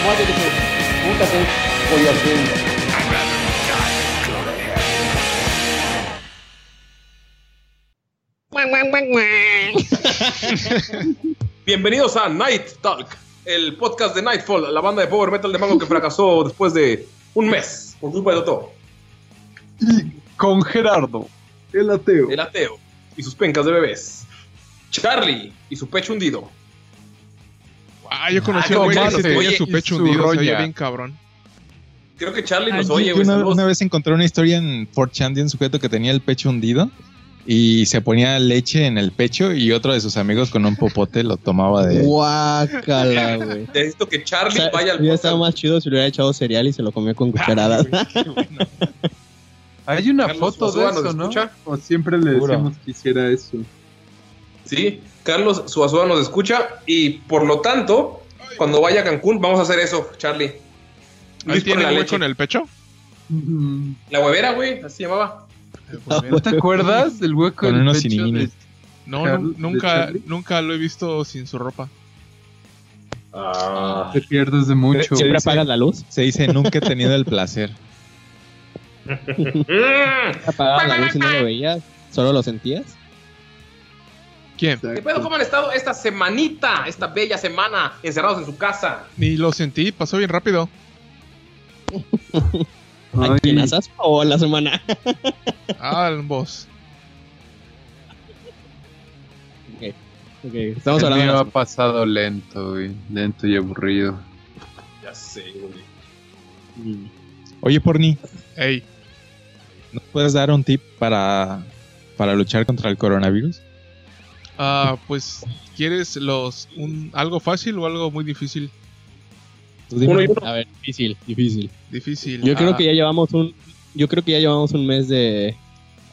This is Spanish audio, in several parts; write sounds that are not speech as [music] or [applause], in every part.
[laughs] Bienvenidos a Night Talk, el podcast de Nightfall, la banda de power metal de Mango que fracasó después de un mes por culpa de Toto, Y con Gerardo, el ateo. el ateo y sus pencas de bebés. Charlie y su pecho hundido. Ah, yo conocí Ah, a un güey como que se tenía oye, su pecho su hundido, se oye bien cabrón. Creo que Charlie Ah, nos oye, güey. una, vez encontré una historia en 4chan de un sujeto que tenía el pecho hundido y se ponía leche en el pecho y otro de sus amigos con un popote lo tomaba de... Guácala, [laughs] güey. Necesito que O Charlie sea, vaya al hubiera estado más chido si le hubiera echado cereal y se lo comió con cucharadas. [laughs] Hay una Carlos foto de Ochoa, ¿nos eso, ¿no? escucha? O siempre le Seguro. decíamos que hiciera eso. Sí, Carlos Suazua nos escucha y por lo tanto, cuando vaya a Cancún, vamos a hacer eso, Charlie. ¿Ahí Luis tiene la leche. hueco en el pecho? Mm, La huevera, güey, así se llamaba. ¿No te acuerdas del hueco en el pecho de- No, de nunca, nunca lo he visto sin su ropa. Ah. Te pierdes de mucho. Siempre apagas la luz. Se dice, nunca he tenido el placer. [laughs] Mm. Apagabas la luz y no lo veías. Solo lo sentías. ¿Quién? ¿Qué pedo? ¿Cómo han estado esta semanita, esta bella semana, encerrados en su casa? Ni lo sentí, pasó bien rápido. ¿A quién asas? O la semana. Ah, ambos. Ok, estamos el hablando mío de ha pasado lento, güey. Lento y aburrido. Ya sé, güey. Mm. Oye, Porni, Ey, ¿nos puedes dar un tip para, para luchar contra el coronavirus? Ah, pues, ¿quieres los un algo fácil o algo muy difícil? Uno y uno. A ver, difícil, difícil. Difícil. Yo creo Ah, que ya llevamos un. Yo creo que ya llevamos un mes de.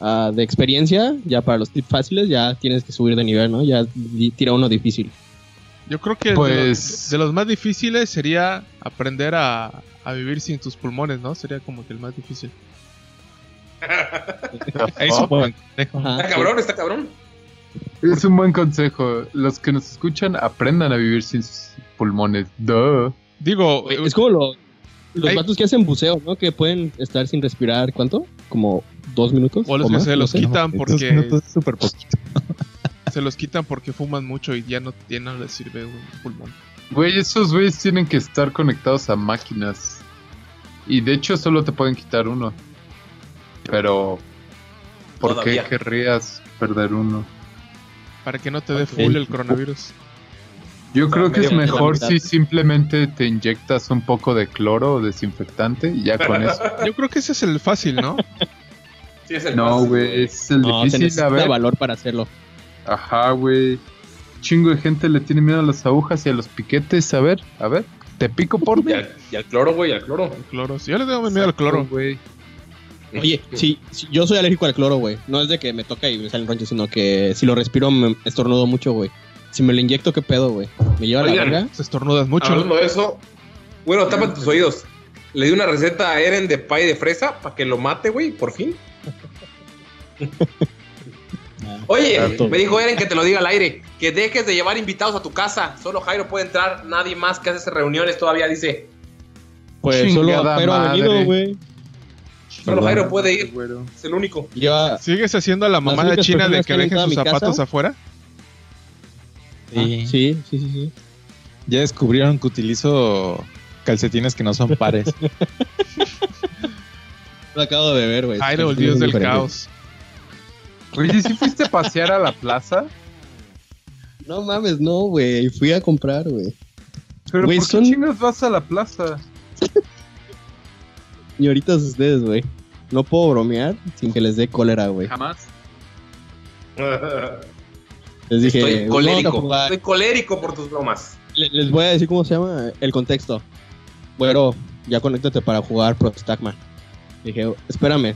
ah, de experiencia. Ya para los tips fáciles, ya tienes que subir de nivel, ¿no? Ya tira uno difícil. Yo creo que de, Pues- los, de los más difíciles sería aprender a, a vivir sin tus pulmones, ¿no? Sería como que el más difícil. [laughs] Consejo. Ajá, Está cabrón, está cabrón. Es un buen consejo. Los que nos escuchan aprendan a vivir sin sus pulmones. Duh. Digo, Güey, Es como lo- los Hay- vatos que hacen buceo, ¿no? Que pueden estar sin respirar, ¿cuánto? Como dos minutos. O los que más, se los quitan Dos porque minutos es súper poquito. [laughs] se los quitan porque fuman mucho y ya no, ya no les sirve un pulmón. Güey, esos güeyes tienen que estar conectados a máquinas. Y de hecho solo te pueden quitar uno. Pero... ¿Por Todavía. qué querrías perder uno? Para que no te dé full el coronavirus. Yo creo que es mejor si simplemente te inyectas un poco de cloro o desinfectante y ya con eso. [laughs] Yo creo que ese es el fácil, ¿no? [laughs] Sí, es el No, fácil, güey, es el No, se difícil. A ver, valor para hacerlo. ajá, güey. Chingo de gente le tiene miedo a las agujas y a los piquetes. A ver, a ver, te pico por [laughs] Y mí. al, y al cloro, güey, al cloro. El cloro. Si yo le tengo miedo al cloro. güey. Oye, sí, sí, yo soy alérgico al cloro, güey. No es de que me toca y me salen ronchas, sino que si lo respiro me estornudo mucho, güey. Si me lo inyecto, ¿qué pedo, güey? ¿Me lleva la verga? Se estornudas mucho. Hablando de eso, bueno, tapa tus oídos. Le di una receta a Eren de pay de fresa para que lo mate, güey, por fin. [laughs] Oye, Tanto. me dijo Eren que te lo diga al aire, que dejes de llevar invitados a tu casa. Solo Jairo puede entrar, nadie más que hace reuniones todavía dice. Pues solo pero ha venido, güey. Solo. Jairo puede ir, Güero. es el único. ¿Sigues haciendo la mamada china de que dejen a sus zapatos casa- afuera? Sí. Sí, sí, sí, sí. Ya descubrieron que utilizo calcetines que no son pares. [laughs] Lo acabo de ver, güey. Jairo, el dios del caos. Oye, ¿sí fuiste a pasear a la plaza? No mames, no, güey. Fui a comprar, güey. Pero ¿por qué son- chingas vas a la plaza? [laughs] Señoritas ustedes, güey. No puedo bromear sin que les dé cólera, güey. Jamás. [laughs] Les dije, Estoy colérico. Estoy colérico por tus bromas. Le- Les voy a decir cómo se llama el contexto. Güero, ya conéctate para jugar Prostagma. Dije, espérame,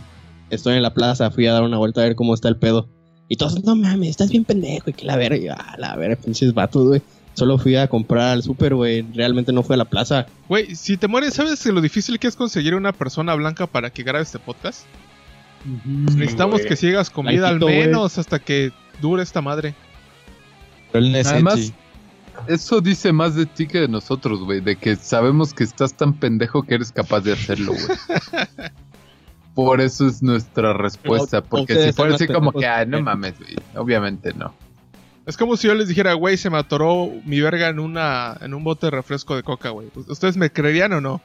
estoy en la plaza, fui a dar una vuelta a ver cómo está el pedo. Y todos, no mames, estás bien pendejo, y que la verga, y yo, ah, la verga, pinches vatos, güey. Solo fui a comprar al súper, güey. Realmente no fui a la plaza. Güey, si te mueres, ¿sabes lo difícil que es conseguir una persona blanca para que grabe este podcast? Necesitamos güey. que sigas comida al menos hasta que dure esta madre. Pero él es Además. Eso dice más de ti que de nosotros, güey. De que sabemos que estás tan pendejo que eres capaz de hacerlo, güey. [laughs] Por eso es nuestra respuesta. Porque si fuera así como que, ah, no mames, güey. Obviamente no. Es como si yo les dijera, güey, se me atoró mi verga en una en un bote de refresco de coca, güey. ¿Ustedes me creerían o no?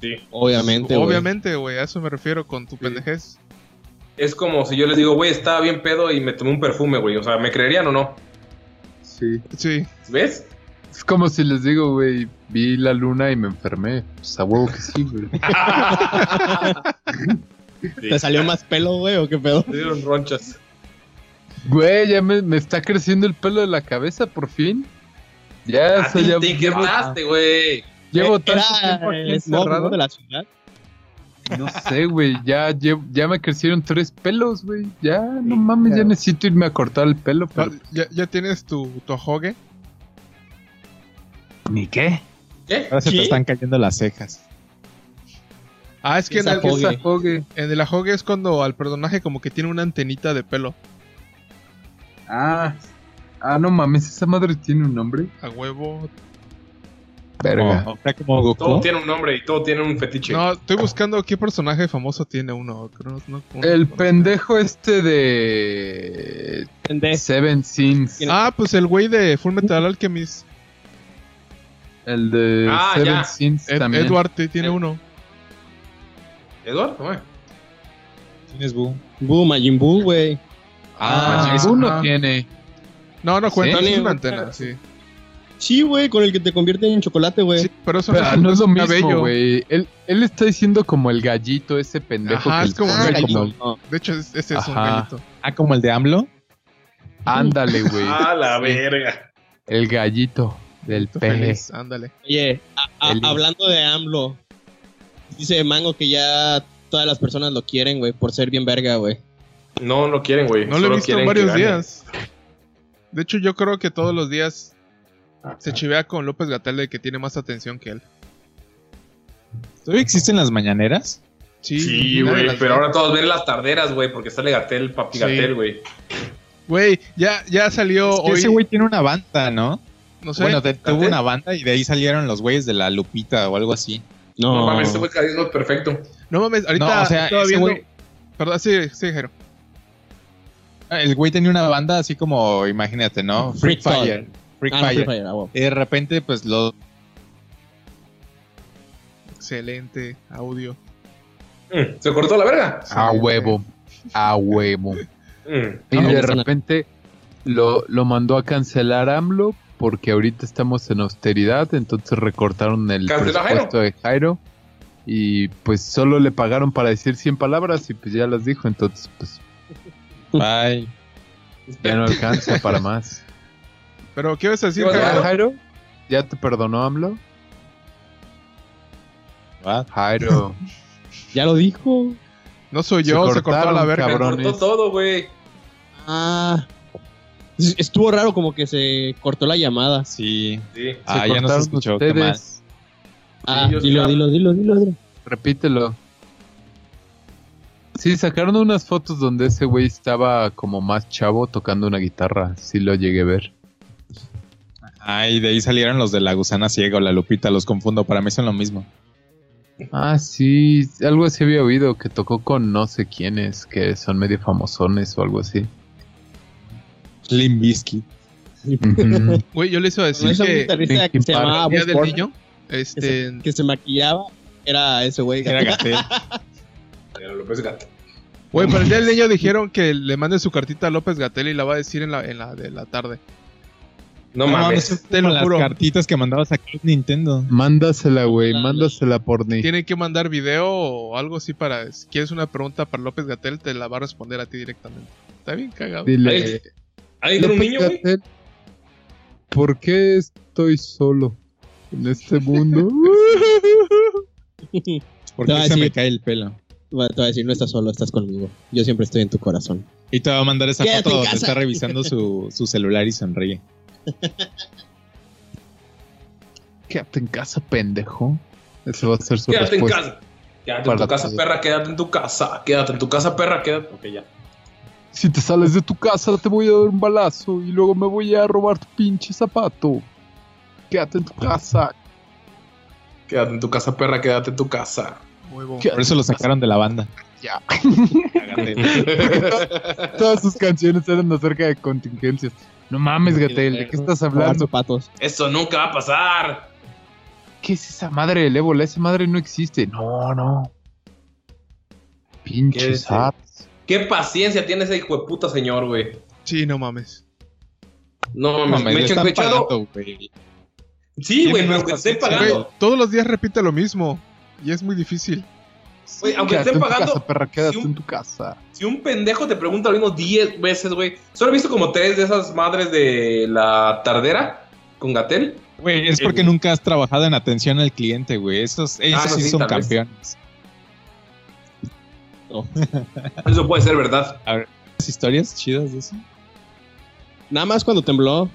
Sí. Obviamente, güey. Obviamente, güey, a eso me refiero con tu pendejez. Es como si yo les digo, güey, estaba bien pedo y me tomé un perfume, güey. O sea, ¿me creerían o no? Sí. Sí. ¿Ves? Es como si les digo, güey, vi la luna y me enfermé. Pues a huevo que sí, güey. [laughs] ¿Te salió más pelo, güey, o qué pedo? Me dieron ronchas. Güey, ya me, me está creciendo el pelo de la cabeza por fin. Ya, Ah, eso ya te llevo, quebraste, güey. llevo Era tanto tiempo aquí encerrado. de la ciudad. No sé, güey, ya, llevo- ya me crecieron tres pelos, güey. Ya, no mames, ya necesito irme a cortar el pelo, pero... ¿Ya, ya tienes tu, tu ajogue? ¿Ni qué? ¿Qué? Ahora se te están cayendo las cejas. Ah, es que en el, en el ajogue es cuando al personaje como que tiene una antenita de pelo. Ah, ah, no mames, esa madre tiene un nombre. A huevo. Verga. O sea, como Goku. Todo tiene un nombre y todo tiene un fetiche. No, estoy buscando qué personaje famoso tiene uno. No- no- El no- pendejo este de... Pendejo. Seven Sins. Ah, pues el güey de Full Metal Alchemist. El de Ah, Seven ya. Sins Ed- también. Edward tiene Eh. uno. ¿Eduardo? güey. Tienes Boo. Boo, Majin Buu, güey. Ah, Ah, uno tiene. No, no cuenta, ¿Sí? es una antena, sí. Sí, güey, con el que te convierte en chocolate, güey. Sí, pero eso Pero no es lo un mismo, güey. Él, él está diciendo como el gallito, ese pendejo Ajá, que es como el- un gallito. No. De hecho, es- ese es un gallito. Ah, como el de AMLO. Ándale, güey. [laughs] Ah, la verga. El gallito del feliz, Ándale. Oye, a- a- El- hablando de AMLO, dice Mango que ya todas las personas lo quieren, güey, por ser bien verga, güey. No lo quieren, güey. No lo he visto en quieren varios días. De hecho, yo creo que todos los días se chivea con López Gatel de que tiene más atención que él. ¿Todavía existen las mañaneras? Sí, güey. Pero ahora todos ven las tarderas, güey, porque sale Gatel, papi Sí. Gatel, güey. Güey, ya, ya salió Es que hoy. ese güey tiene una banda, ¿no? no sé. bueno, te- tuvo una banda y de ahí salieron los güeyes de la Lupita o algo así. No, No mames, este güey carisma perfecto. No mames, ahorita No, o sea, estaba ese viendo. güey- Perdón, sí, sí, Jairo. El güey tenía una banda así como, imagínate, ¿no? Freak Freak Fire. Fire. Freak Ah, no, Fire. Free Fire, ah, güey. Y de repente, pues lo Excelente audio. Mm, ¿Se cortó la verga? A huevo. A huevo. [laughs] Mm. Y No, de no, repente lo, lo mandó a cancelar AMLO porque ahorita estamos en austeridad, entonces recortaron el ¿Canceló a presupuesto de Jairo y pues solo le pagaron para decir 100 palabras y pues ya las dijo, entonces pues Bye. ya no alcanza para más. Pero, ¿qué vas a decir, ¿Qué vas a ¿Ya, Jairo? Jairo? ¿Ya te perdonó AMLO? Va. Jairo. [laughs] Ya lo dijo. No soy yo, Se se, cortó a la verga. Me cabrón. cortó todo, güey. Ah. Es- Estuvo raro como que se cortó la llamada. Sí. Sí. Ah, Se ya no se escuchó. Qué mal. ustedes. Ah, yo dilo, dilo, dilo, dilo, dilo. Repítelo. Sí, sacaron unas fotos donde ese güey estaba como más chavo tocando una guitarra. Sí lo llegué a ver. Ah, y de ahí salieron los de la gusana ciega o la Lupita, los confundo. Para mí son lo mismo. Ah, sí, algo así había oído que tocó con no sé quiénes, que son medio famosones o algo así. Lim Bizkit. Ujú. [laughs] Güey, yo les iba a decir que se llamaba del niño, que, este, se, que se maquillaba, era ese güey. Era Gatel. [laughs] Era López Gatel. güey, para el día del niño dijeron que le mande su cartita a López Gatel y la va a decir en la, en la de la tarde. No, mames. te lo las juro. cartitas que mandabas a Club Nintendo. Mándasela, güey, mándasela por ni. Tienen que mandar video o algo así para. Si quieres una pregunta para López Gatel, te la va a responder a ti directamente. Está bien cagado. Dile. ¿Ahí tiene un niño, güey? ¿Por qué estoy solo? en este mundo. ¿Por qué a se me cae el pelo? Te voy a decir, no estás solo, estás conmigo. Yo siempre estoy en tu corazón. Y te va a mandar esa Quédate foto donde está revisando su, su celular y sonríe. [laughs] Quédate en casa, pendejo. Ese va a ser su Quédate en casa. Quédate en tu casa, perra, quédate en tu casa. Quédate en tu casa, perra, quédate. Ok, ya. Si te sales de tu casa, te voy a dar un balazo y luego me voy a robar tu pinche zapato. Quédate en tu casa. Quédate en tu casa, perra, quédate en tu casa. Huevo. Por eso lo sacaron de la banda. Ya. [laughs] Todas sus canciones eran acerca de contingencias. No mames, Gatel, ¿de qué estás hablando? zapatos. Eso nunca va a pasar. ¿Qué es esa madre del ébola? Esa madre no existe. No, no. ¿Qué Pinches es, eh? apps. Qué paciencia tiene ese hijo de puta señor, güey. Sí, no mames. No, No, mames, me me he echado. Sí, güey, pero que esté pagando. Todos los días repite lo mismo. Y es muy difícil. Güey, aunque Quédate esté en tu pagando. casa, perra, quédate si un- en tu casa. Si un pendejo te pregunta lo mismo 10 veces, güey. Solo he visto como tres de esas madres de la tardera con Gatel. Güey, es porque nunca has trabajado en atención al cliente, güey. Esos, esos Ah, no, sí, sí, son campeones. [laughs] Eso puede ser verdad. ¿Las historias chidas de eso? Nada más cuando tembló,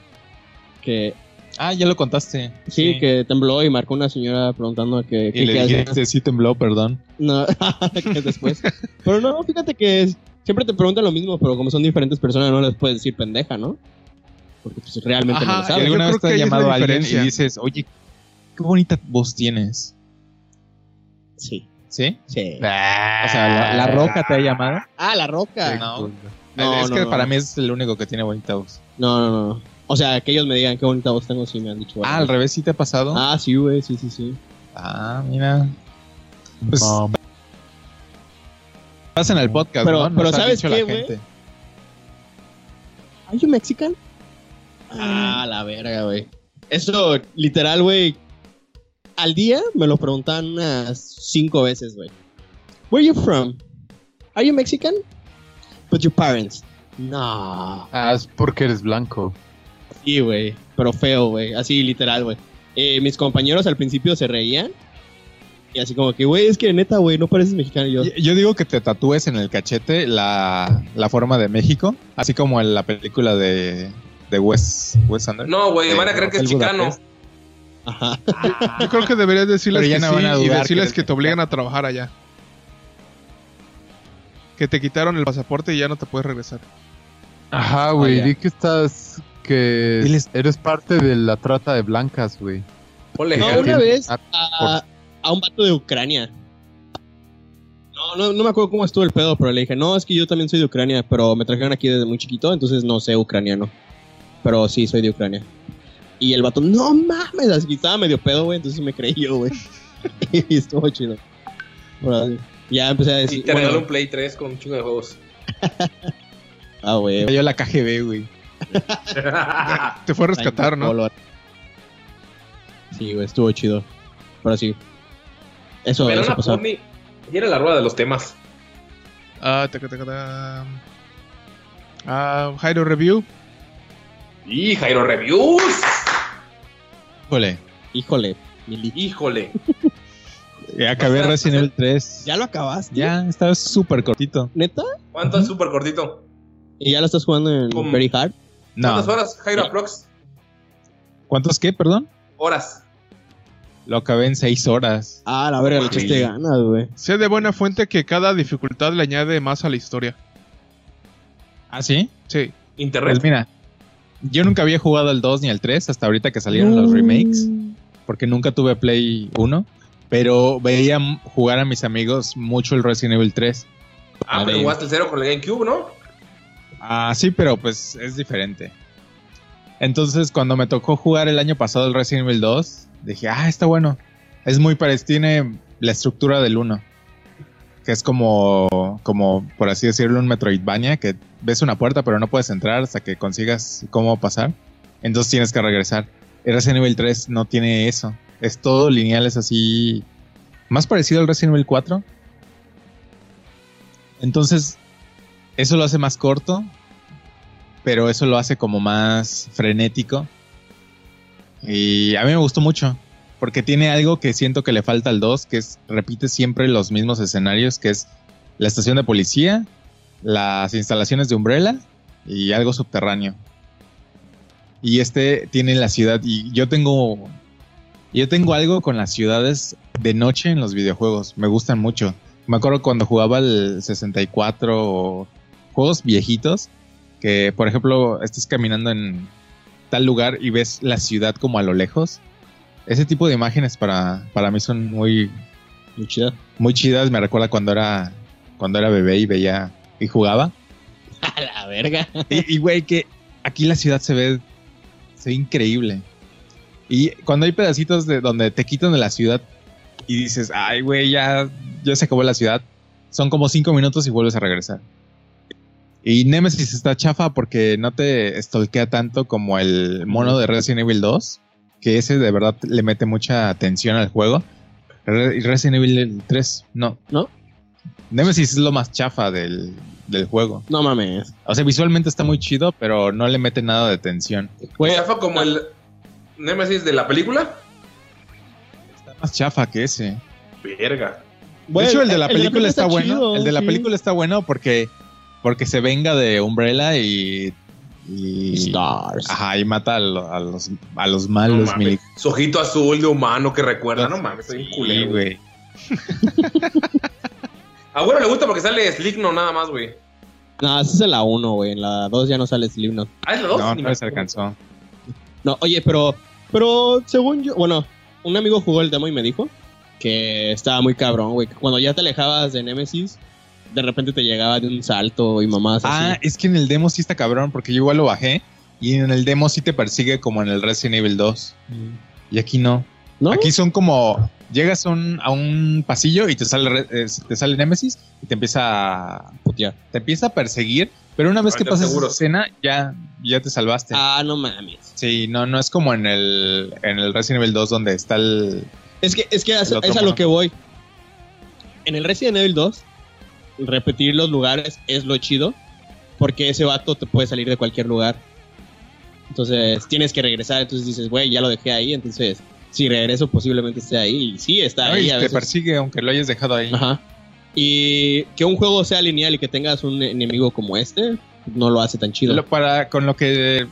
que Ah, ya lo contaste. sí, que tembló y marcó una señora preguntando que, Y que- le qué hacía. dijiste, sí tembló, perdón. No, [laughs] que después. Pero no, fíjate que es- siempre te preguntan lo mismo, pero como son diferentes personas, no les puedes decir pendeja, ¿no? Porque pues realmente no Ajá, lo ¿Y yo sabes. alguna vez te llamado a alguien y dices, oye, qué bonita voz tienes? Sí, ¿Sí? sí. O sea, ¿la, la roca te ha llamado? Ah, la roca. No. No, es no, que no. para mí es el único que tiene bonita voz. No, no, no. O sea, que ellos me digan qué bonita voz tengo, sí me han dicho. Ah, al revés, ¿sí te ha pasado? Ah, sí, güey, sí, sí, sí. Ah, mira. Pues No, pasa en el podcast, Pero- ¿no? pero Nos ha ¿sabes qué, güey? gente. ¿Are you Mexican? Ah, la verga, güey. Eso, literal, güey. Al día me lo preguntan unas cinco veces, güey. Where you from? Are you Mexican? But your parents. No. Ah, es porque eres blanco. Sí, güey. Pero feo, güey. Así, literal, güey. Eh, mis compañeros al principio se reían. Y así como que, güey, es que neta, güey, no pareces mexicano. Y yo, Yo, digo que te tatúes en el cachete la, la forma de México, así como en la película de, de Wes, Wes Anderson. No, güey, De van a creer que es chicano. Budapest. ajá. [laughs] Yo creo que deberías decirles que no sí y decirles que te obligan a trabajar allá. Que te quitaron el pasaporte y ya no te puedes regresar. Ajá, güey, Ah, di que estás. Que Diles- eres parte de la trata de blancas, güey. No, una vez a, a un vato de Ucrania. No, no, no me acuerdo cómo estuvo el pedo, pero le dije, no, es que yo también soy de Ucrania, pero me trajeron aquí desde muy chiquito, entonces no sé ucraniano. Pero sí, soy de Ucrania. Y el vato, no mames, así estaba medio pedo, güey, entonces me creí yo, güey. [laughs] y estuvo chido. Ya empecé a Y decir, te regaló bueno, un Play 3 con un chingo de juegos. [laughs] ah, güey. Yo la KGB, güey. [laughs] Te fue a rescatar, ¿no? Sí, güey, estuvo chido. Pero sí. Eso, Pero eso pasó. pony. Y era la rueda de los temas. Ah, taca, taca, taca. Ah, Jairo Review. Y Jairo Reviews. Híjole. Híjole, Mili. Híjole. [laughs] Ya acabé Resident Evil 3. ¿Ya lo acabaste? Ya, estaba súper cortito. ¿Neta? ¿Cuánto es súper cortito? ¿Y ya lo estás jugando en ¿Cómo? Very Hard? No. ¿Cuántas horas, Jairo Aprox? ¿Cuántos qué, perdón? Horas. Lo acabé en 6 horas. Ah, la verga, le echaste ganas, güey. Sé de buena fuente que cada dificultad le añade más a la historia. ¿Ah, sí? Sí. Internet. Pues mira, yo nunca había jugado al 2 ni al 3 hasta ahorita que salieron los remakes, porque nunca tuve Play 1, pero veía jugar a mis amigos mucho el Resident Evil 3. ah, pero jugaste el cero con el GameCube, ¿no? Ah, sí, pero pues es diferente. Entonces, cuando me tocó jugar el año pasado el Resident Evil 2, dije, ah, está bueno. Es muy parecido, tiene la estructura del 1. Que es como, como, por así decirlo, un Metroidvania, que ves una puerta pero no puedes entrar hasta que consigas cómo pasar. Entonces tienes que regresar. El Resident Evil 3 no tiene eso. Es todo lineal, es así. Más parecido al Resident Evil 4. Entonces, eso lo hace más corto, pero eso lo hace como más frenético. Y a mí me gustó mucho. porque tiene algo que siento que le falta al 2, que es repite siempre los mismos escenarios, que es la estación de policía, las instalaciones de Umbrella y algo subterráneo. Y este tiene la ciudad y yo tengo yo tengo algo con las ciudades de noche en los videojuegos, me gustan mucho. Me acuerdo cuando jugaba el 64 o juegos viejitos que por ejemplo estás caminando en tal lugar y ves la ciudad como a lo lejos. Ese tipo de imágenes para, para mí son muy, Muy chida. muy chidas. Me recuerda cuando era, cuando era bebé y veía y jugaba. [laughs] A la verga. Y, y, güey, que aquí la ciudad se ve, se ve increíble. Y cuando hay pedacitos de donde te quitan de la ciudad y dices, ay, güey, ya, ya se acabó la ciudad, son como cinco minutos y vuelves a regresar. Y Nemesis está chafa porque no te stalkea tanto como el mono de Resident Evil 2, que ese de verdad le mete mucha atención al juego. Y Resident Evil 3, no. ¿No? Nemesis es lo más chafa del, del juego. No mames. O sea, visualmente está muy chido, pero no le mete nada de atención. Güey, Chafa como el Nemesis de la película. Está más chafa que ese. Verga. de hecho, el de la película está, bueno. chido, el de la sí. película está bueno porque, porque se venga de Umbrella y. y Stars. Ajá, y mata a, lo- a los, a los No malos mames. militares. Su ojito azul de humano que recuerda. No mames, soy un culero. güey. güey. [laughs] A bueno le gusta porque sale Slickno nada más, güey. No, esa es en la 1, güey. En la 2 ya no sale Slipknot. Ah, es la dos. No, Ni no me se alcanzó. No, oye, pero, pero según yo, bueno, un amigo jugó el demo y me dijo que estaba muy cabrón, güey. Cuando ya te alejabas de Nemesis, de repente te llegaba de un salto y mamás Ah, así. es que en el demo sí está cabrón porque yo igual lo bajé. Y en el demo sí te persigue como en el Resident Evil 2. Y aquí no. ¿No? Aquí son como. Llegas a un, a un pasillo y te sale, eh, te sale Nemesis y te empieza a putear. Te empieza a perseguir, pero una vez que pasas esa seguros. escena, ya, ya te salvaste. Ah, no mames. Sí, no, no es como en el, en el Resident Evil 2 donde está el. Es que, es que es, es a lo que voy. En el Resident Evil 2, repetir los lugares es lo chido. Porque ese vato te puede salir de cualquier lugar. Entonces tienes que regresar. Entonces dices, güey, ya lo dejé ahí. Entonces, si regreso, posiblemente esté ahí. Y sí, está ¿no? ahí. y a te veces. persigue aunque lo hayas dejado ahí. Ajá. Y que un juego sea lineal y que tengas un enemigo como este, no lo hace tan chido. Lo- para, con lo que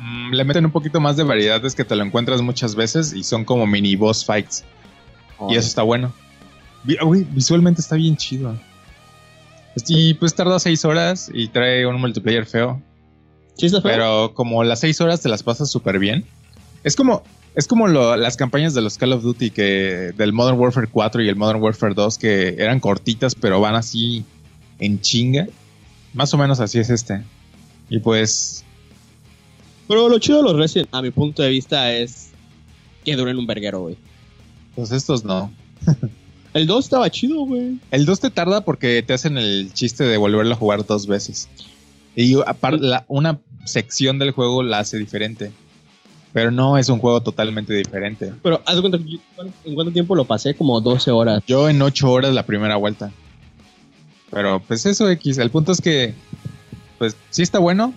mm, le meten un poquito más de variedad es que te lo encuentras muchas veces y son como mini boss fights. Y eso está bueno. Uy, visualmente está bien chido. Y pues tarda seis horas y trae un multiplayer feo. ¿Sí está feo? Pero como las seis horas te las pasas súper bien. Es como, es como lo- las campañas de los Call of Duty que del Modern Warfare 4 y el Modern Warfare 2 que eran cortitas pero van así en chinga. Más o menos así es este. Y pues Pero lo chido de los Resident, a mi punto de vista, es que duren un verguero, güey. Pues estos no. [laughs] El 2 estaba chido, güey. El 2 te tarda porque te hacen el chiste de volverlo a jugar dos veces. Y la- una sección del juego la hace diferente. Pero no es un juego totalmente diferente. Pero haz de cuenta, ¿en cuánto tiempo lo pasé? Como 12 horas. Yo en 8 horas la primera vuelta. Pero pues eso X. El punto es que, pues sí está bueno,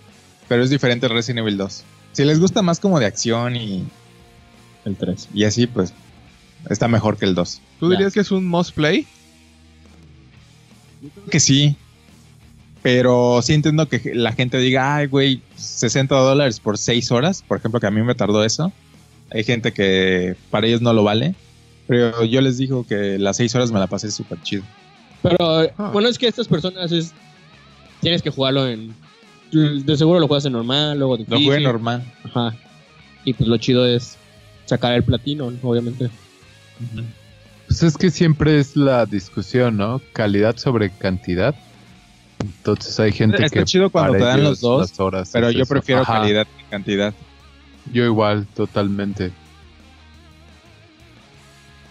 pero es diferente al Resident Evil 2. Si les gusta más como de acción y, El 3. y así, pues está mejor que el 2. ¿Tú dirías que es un must play? Creo que sí. Pero sí entiendo que la gente diga, ay, güey, 60 dólares por 6 horas. Por ejemplo, que a mí me tardó eso. Hay gente que para ellos no lo vale. Pero yo les digo que las 6 horas me la pasé súper chido. Pero Ah. bueno, es que estas personas es. Tienes que jugarlo en. De seguro lo juegas en normal, luego Lo difícil. jugué normal. Ajá. Y pues lo chido es sacar el platino, obviamente. Pues es que siempre es la discusión, ¿no? Calidad sobre cantidad. Entonces hay gente Está que. chido cuando te dan los dos, horas Pero yo eso. prefiero Ajá, calidad que cantidad. Yo igual, totalmente.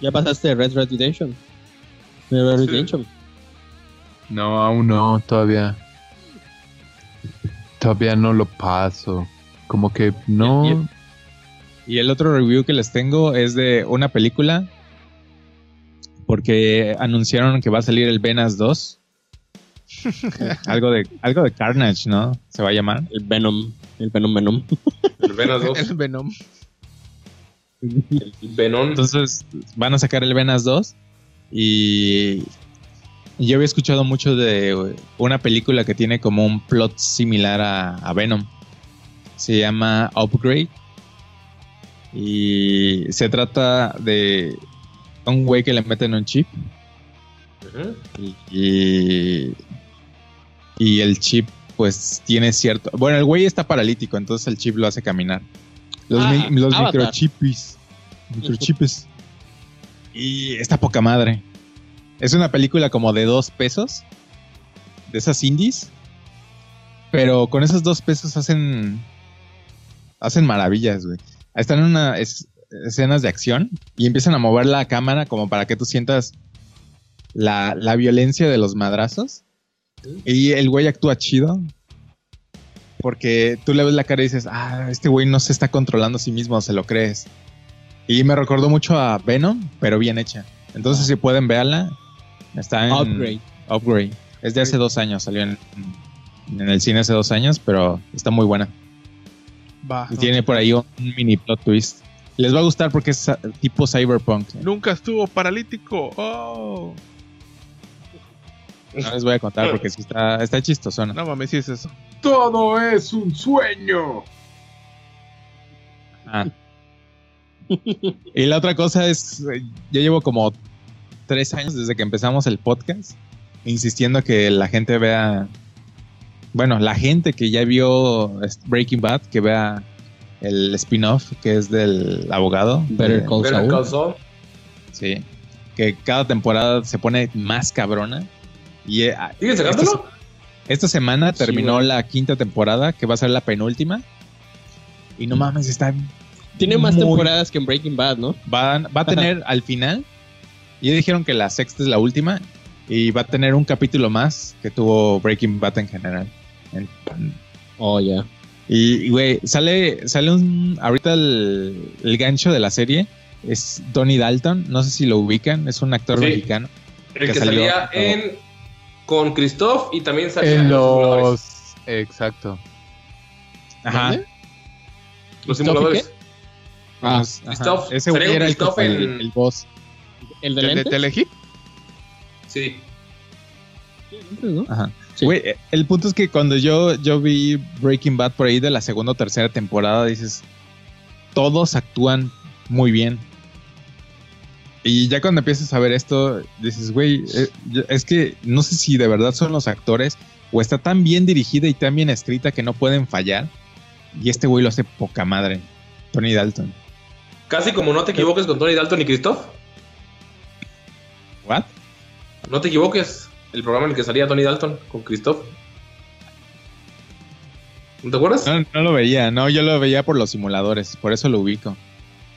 Ya pasaste Red Red Redemption. Red Red Sí. Redemption. No, aún no, todavía. Todavía no lo paso. Como que no. Y el otro review que les tengo es de una película. Porque anunciaron que va a salir el Venas 2. [laughs] algo de algo de Carnage, ¿no? Se va a llamar. El Venom. El Venom Venom. El Venas 2. El Venom. El Venom. Entonces van a sacar el Venas 2 y y yo había escuchado mucho de una película que tiene como un plot similar a, a Venom. Se llama Upgrade y se trata de un güey que le meten un chip y, y el chip pues tiene cierto... Bueno, el güey está paralítico, entonces el chip lo hace caminar. Los, Ah, mi- los Avatar. microchips. Microchips. Y está poca madre. Es una película como de dos pesos. De esas indies. Pero con esos dos pesos hacen... Hacen maravillas, güey. Están en una... es- escenas de acción y empiezan a mover la cámara como para que tú sientas la, la violencia de los madrazos. Y el güey actúa chido. Porque tú le ves la cara y dices, ah, este güey no se está controlando a sí mismo, se lo crees. Y me recordó mucho a Venom, pero bien hecha. Entonces, si pueden verla, está en Upgrade. Upgrade. Es de hace dos años, salió en, en el cine hace dos años, pero está muy buena. Y no. tiene por ahí un mini plot twist. Les va a gustar porque es ah, tipo cyberpunk. Nunca estuvo paralítico. Oh. No les voy a contar porque sí está, está chistosona. No mames, sí es eso. Todo es un sueño. Ah. y la otra cosa es, eh, yo llevo como tres años desde que empezamos el podcast insistiendo que la gente vea, bueno, la gente que ya vio Breaking Bad, que vea el spin-off que es del abogado. Better de- Call Better Saul. Call Saul. Sí. Que cada temporada se pone más cabrona. Y eh, ¿Siguen sacándolo? esta semana Sí, terminó güey. la quinta temporada, que va a ser la penúltima. Y no mames, está Tiene más temporadas que en Breaking Bad, ¿no? va, va a [laughs] tener al final. Ya dijeron que la sexta es la última. Y va a tener un capítulo más que tuvo Breaking Bad en general. En- Oh, ya. y, y, güey, sale, sale un. Ahorita el, el gancho de la serie es Tony Dalton. No sé si lo ubican. Es un actor Sí. mexicano. El que que salió- salía en. Con Christoph y también salía En en los simuladores. los. Exacto. Ajá. ¿Dónde? Los ¿Christoph y simuladores. Ah, ajá. Christoph, Ese güey era el, Christoph el, en- el boss. ¿El de ¿El de? Telehit? Sí. Ajá. Sí. Eh, el punto es que cuando yo, yo vi Breaking Bad por ahí de la segunda o tercera temporada, dices, todos actúan muy bien. Y ya cuando empiezas a ver esto, dices, güey, eh, es que no sé si de verdad son los actores o está tan bien dirigida y tan bien escrita que no pueden fallar. Y este güey lo hace poca madre. Tony Dalton. Casi como no te equivoques con Tony Dalton y Christoph. ¿What? No te equivoques. El programa en el que salía Tony Dalton con Christoph. ¿No te acuerdas? No, no lo veía, no, yo lo veía por los simuladores, por eso lo ubico.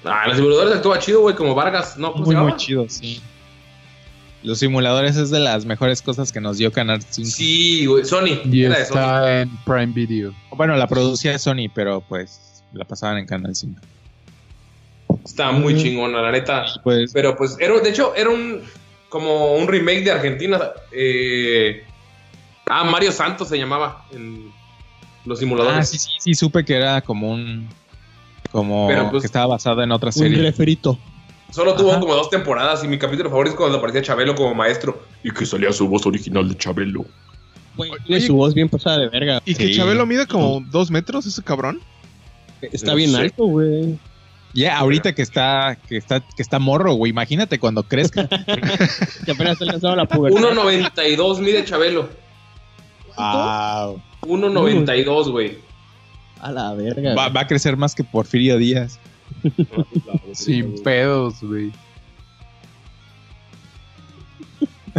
Ah, en los simuladores actúa chido, güey, como Vargas. No, ¿cómo Muy, muy chido, sí. Los simuladores es de las mejores cosas que nos dio Canal 5. Sí, güey. Sony. Y Era de Sony. está en Prime Video. Bueno, la producía Sony, pero pues la pasaban en Canal 5. Está muy chingona, la neta. Pues Pero pues, era, de hecho, era un. Como un remake de Argentina. Eh, ah, Mario Santos se llamaba en los simuladores. ah, sí, sí, sí, supe que era como un como Pero, pues, que estaba basado en otra Un serie. referito. Solo tuvo Ajá. como dos temporadas y mi capítulo favorito es cuando aparecía Chabelo como maestro. Y que salía su voz original de Chabelo. Güey, tiene su voz bien pasada de verga. Y que. Chabelo mide como dos metros, ese cabrón. Está No bien sé. alto, güey. Ya, ahorita que está que está que está morro, güey, imagínate cuando crezca. [laughs] Que apenas ha alcanzado la pubertad. 1.92 mide Chabelo. Wow. 1.92, güey. A la verga. Va, va a crecer más que Porfirio Díaz. [laughs] Sin pedos, güey.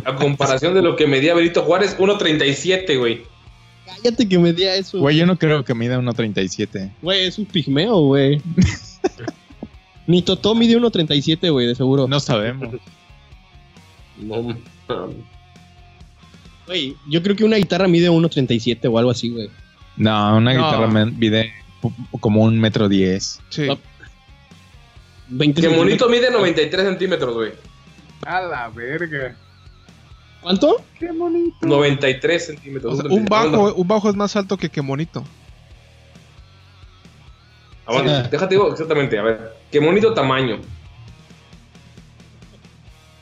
A comparación de lo que medía Benito Juárez, 1.37, güey. Cállate que medía eso. Güey, yo no creo que mida 1.37. Güey, es un pigmeo, güey. [laughs] Ni Totó mide 1.37, güey, de seguro. No sabemos. No. Güey, yo creo que una guitarra mide 1.37 o algo así, güey. No, una No. guitarra mide como un metro diez. Sí. Ah. 20 Que monito mide 93 centímetros, güey. A la verga. ¿Cuánto? 93 centímetros. O sea, un bajo, un bajo es más alto que que monito. Aguanta, déjate digo exactamente, a ver. Qué bonito tamaño.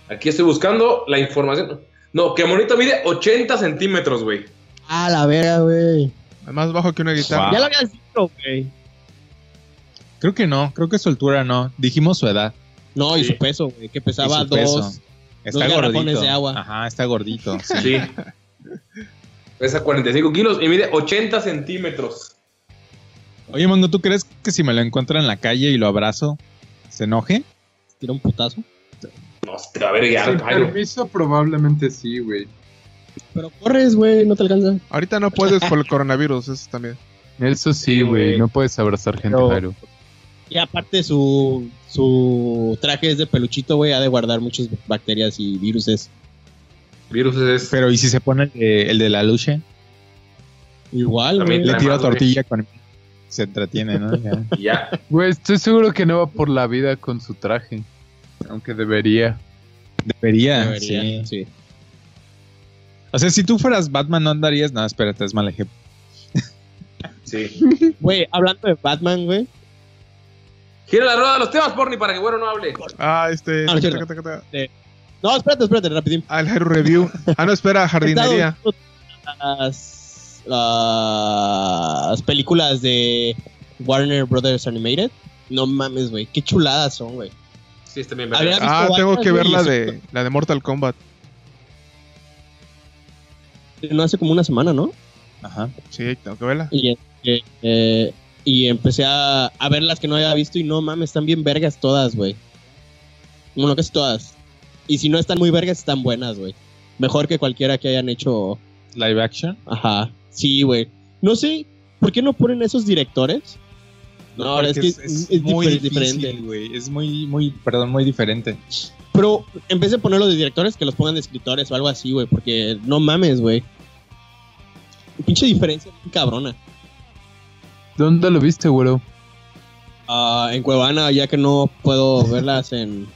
Aquí estoy buscando la información. No, qué bonito mide 80 centímetros, güey. Ah, la verga, güey. Más bajo que una guitarra. Wow. Ya lo habías dicho, güey. Creo que no, creo que su altura no. Dijimos su edad. No, y su peso, güey. Que y pesaba peso. dos. Está gordito. de agua. Ajá, está gordito. sí. Sí. [laughs] Pesa 45 kilos y mide 80 centímetros. Oye, Mongo, ¿tú crees que si me lo encuentro en la calle y lo abrazo, se enoje? Tira un putazo. No, te va a ver ya, Sin permiso, probablemente sí, güey. Pero corres, güey. No te alcanza. Ahorita no puedes por el coronavirus, eso también. Eso sí, güey. No puedes abrazar gente, Pero- Jairo. Y aparte su, su traje es de peluchito, güey. Ha de guardar muchas bacterias y viruses. Virus es. Pero, ¿y si se pone el de, el de la luche? Igual, güey. Le güey. tortilla con... Se entretiene, ¿no? [laughs] Ya. Güey, estoy seguro que no va por la vida con su traje. Aunque debería. Debería, Debería, sí. sí. O sea, si tú fueras Batman, no andarías... No, espérate, es mal ejemplo. Sí. [laughs] Güey, hablando de Batman, güey. Gira la rueda de los temas, Porni, para que bueno no hable. Ah, este. Ah, no, taca, taca, taca, taca. No, espérate, espérate, rapidín. Ah, el Hero Review. Ah, no, espera, jardinería. Las, las películas de Warner Brothers Animated. No mames, güey. Qué chuladas son, güey. Sí, está bien. Ah, tengo varias, que ver la de, la de Mortal Kombat. No hace como una semana, ¿no? Ajá. Sí, tengo que verla. Y, eh, eh, y empecé a, a ver las que no había visto y no mames, están bien vergas todas, güey. Bueno, casi todas. Y si no están muy vergas, están buenas, güey. Mejor que cualquiera que hayan hecho. Live action. Ajá. Sí, güey. No sé, ¿por qué no ponen esos directores? No, ahora es que es, es muy difícil, diferente. güey. Es muy, muy, perdón, muy diferente. Pero en vez de ponerlo de directores, que los pongan de escritores o algo así, güey. Porque no mames, güey. Pinche diferencia cabrona. ¿Dónde lo viste, güero? Ah, en Cuevana, ya que no puedo verlas en,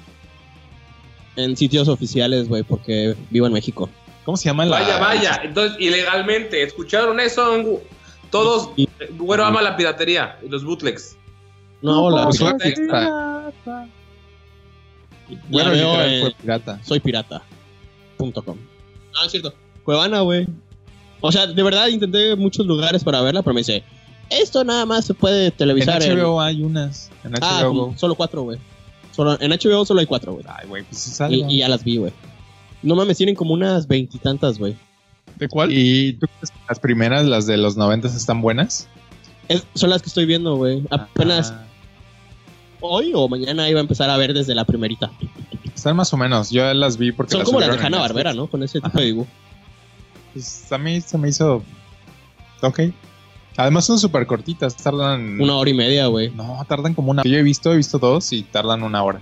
en sitios oficiales, güey, porque vivo en México. ¿Cómo se llama la...? Vaya, vaya. Entonces, ilegalmente, ¿escucharon eso? Todos, güero ama la piratería y los bootlegs. No, la, Pues Pirata. Bueno, fue pirata. soypirata.com. No, es cierto. Cuevana, güey. O sea, de verdad intenté muchos lugares para verla, pero me dice, esto nada más se puede televisar en... HBO hay unas. En HBO Ah, Go. solo cuatro, güey. Solo, en HBO solo hay cuatro, güey. Ay, güey, pues es Y, y ya las vi, güey. No mames, tienen como unas veintitantas, güey. ¿De cuál? ¿Y tú crees que las primeras, las de los noventas, están buenas? Es- Son las que estoy viendo, güey. Apenas Ah, hoy o mañana iba a empezar a ver desde la primerita. están más o menos. Yo las vi porque Son como las de Hanna. Barbera, ¿no? Con ese tipo Ajá. de dibujo. Pues a mí se me hizo. Ok. Además son súper cortitas. Tardan. Una hora y media, güey. No, tardan como una. Yo he visto, he visto dos y tardan una hora.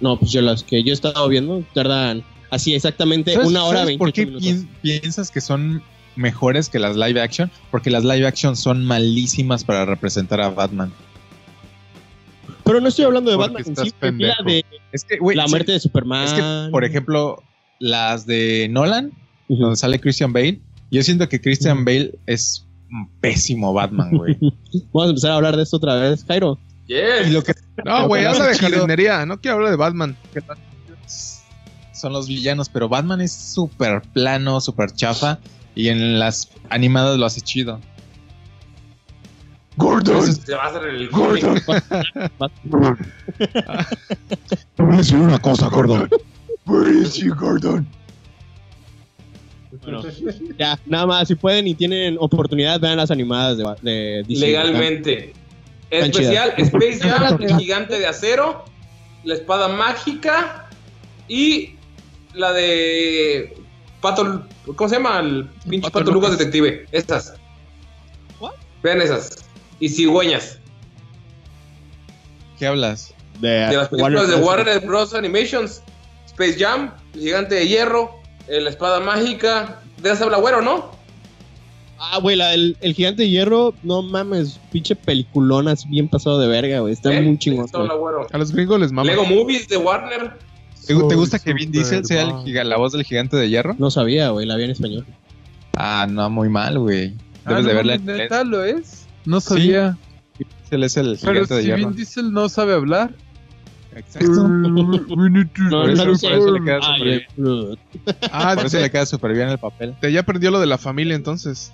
No, pues yo las que yo he estado viendo tardan así exactamente ¿Sabes- una hora sabes ¿Por 28 qué minutos. pi- piensas que son mejores que las live action? Porque las live action son malísimas para representar a Batman. Pero no estoy hablando de Porque Batman en sí, de Es que, güey, la sí, muerte de Superman. Es que, por ejemplo, las de Nolan, donde sale Christian Bale, yo siento que Christian Bale es un pésimo Batman, güey. [laughs] Vamos a empezar a hablar de esto otra vez, Jairo. Yes. y lo que No, güey, habla de jardinería. No quiero hablar de Batman. Son los villanos, pero Batman es súper plano, súper chafa, y en las animadas lo hace chido. Gordon, Se va a hacer el Gordon. [laughs] Te voy a decir una cosa, Gordon. Where is he, Gordon? Bueno, ya, nada más, si pueden y tienen oportunidad, vean las animadas de, de Disney. legalmente. Especial Space [laughs] Jam, el gigante de acero, la espada mágica y la de Pato, ¿cómo se llama? El pinche Pato Pato, Lucas Lucas. detective. Estas. Vean esas. Y cigüeñas. ¿Qué hablas? De, De las películas de Warner Bros. Animations. Space Jam, el gigante de hierro, eh, la espada mágica. De esa habla güero, ¿no? Ah, güey, la del- el gigante de hierro, no mames, pinche peliculonas bien pasado de verga, güey. Está ¿Eh? muy chingón. A los gringos les mama. Lego Movies de Warner. ¿Te, te gusta que Vin Diesel sea el giga- la voz del gigante de hierro? No sabía, güey, la vi en español. Ah, no, muy mal, güey. Debes Ah, de no verla inglés. ¿Neta lo es? No sabía. Él es el Pero gigante de si hierro. Vin Diesel no sabe hablar. Exacto. [laughs] No, Por no eso- sé. por eso le queda súper bien. Ah, Por eso de- le queda súper bien el papel. de- ya aprendió lo de la familia entonces.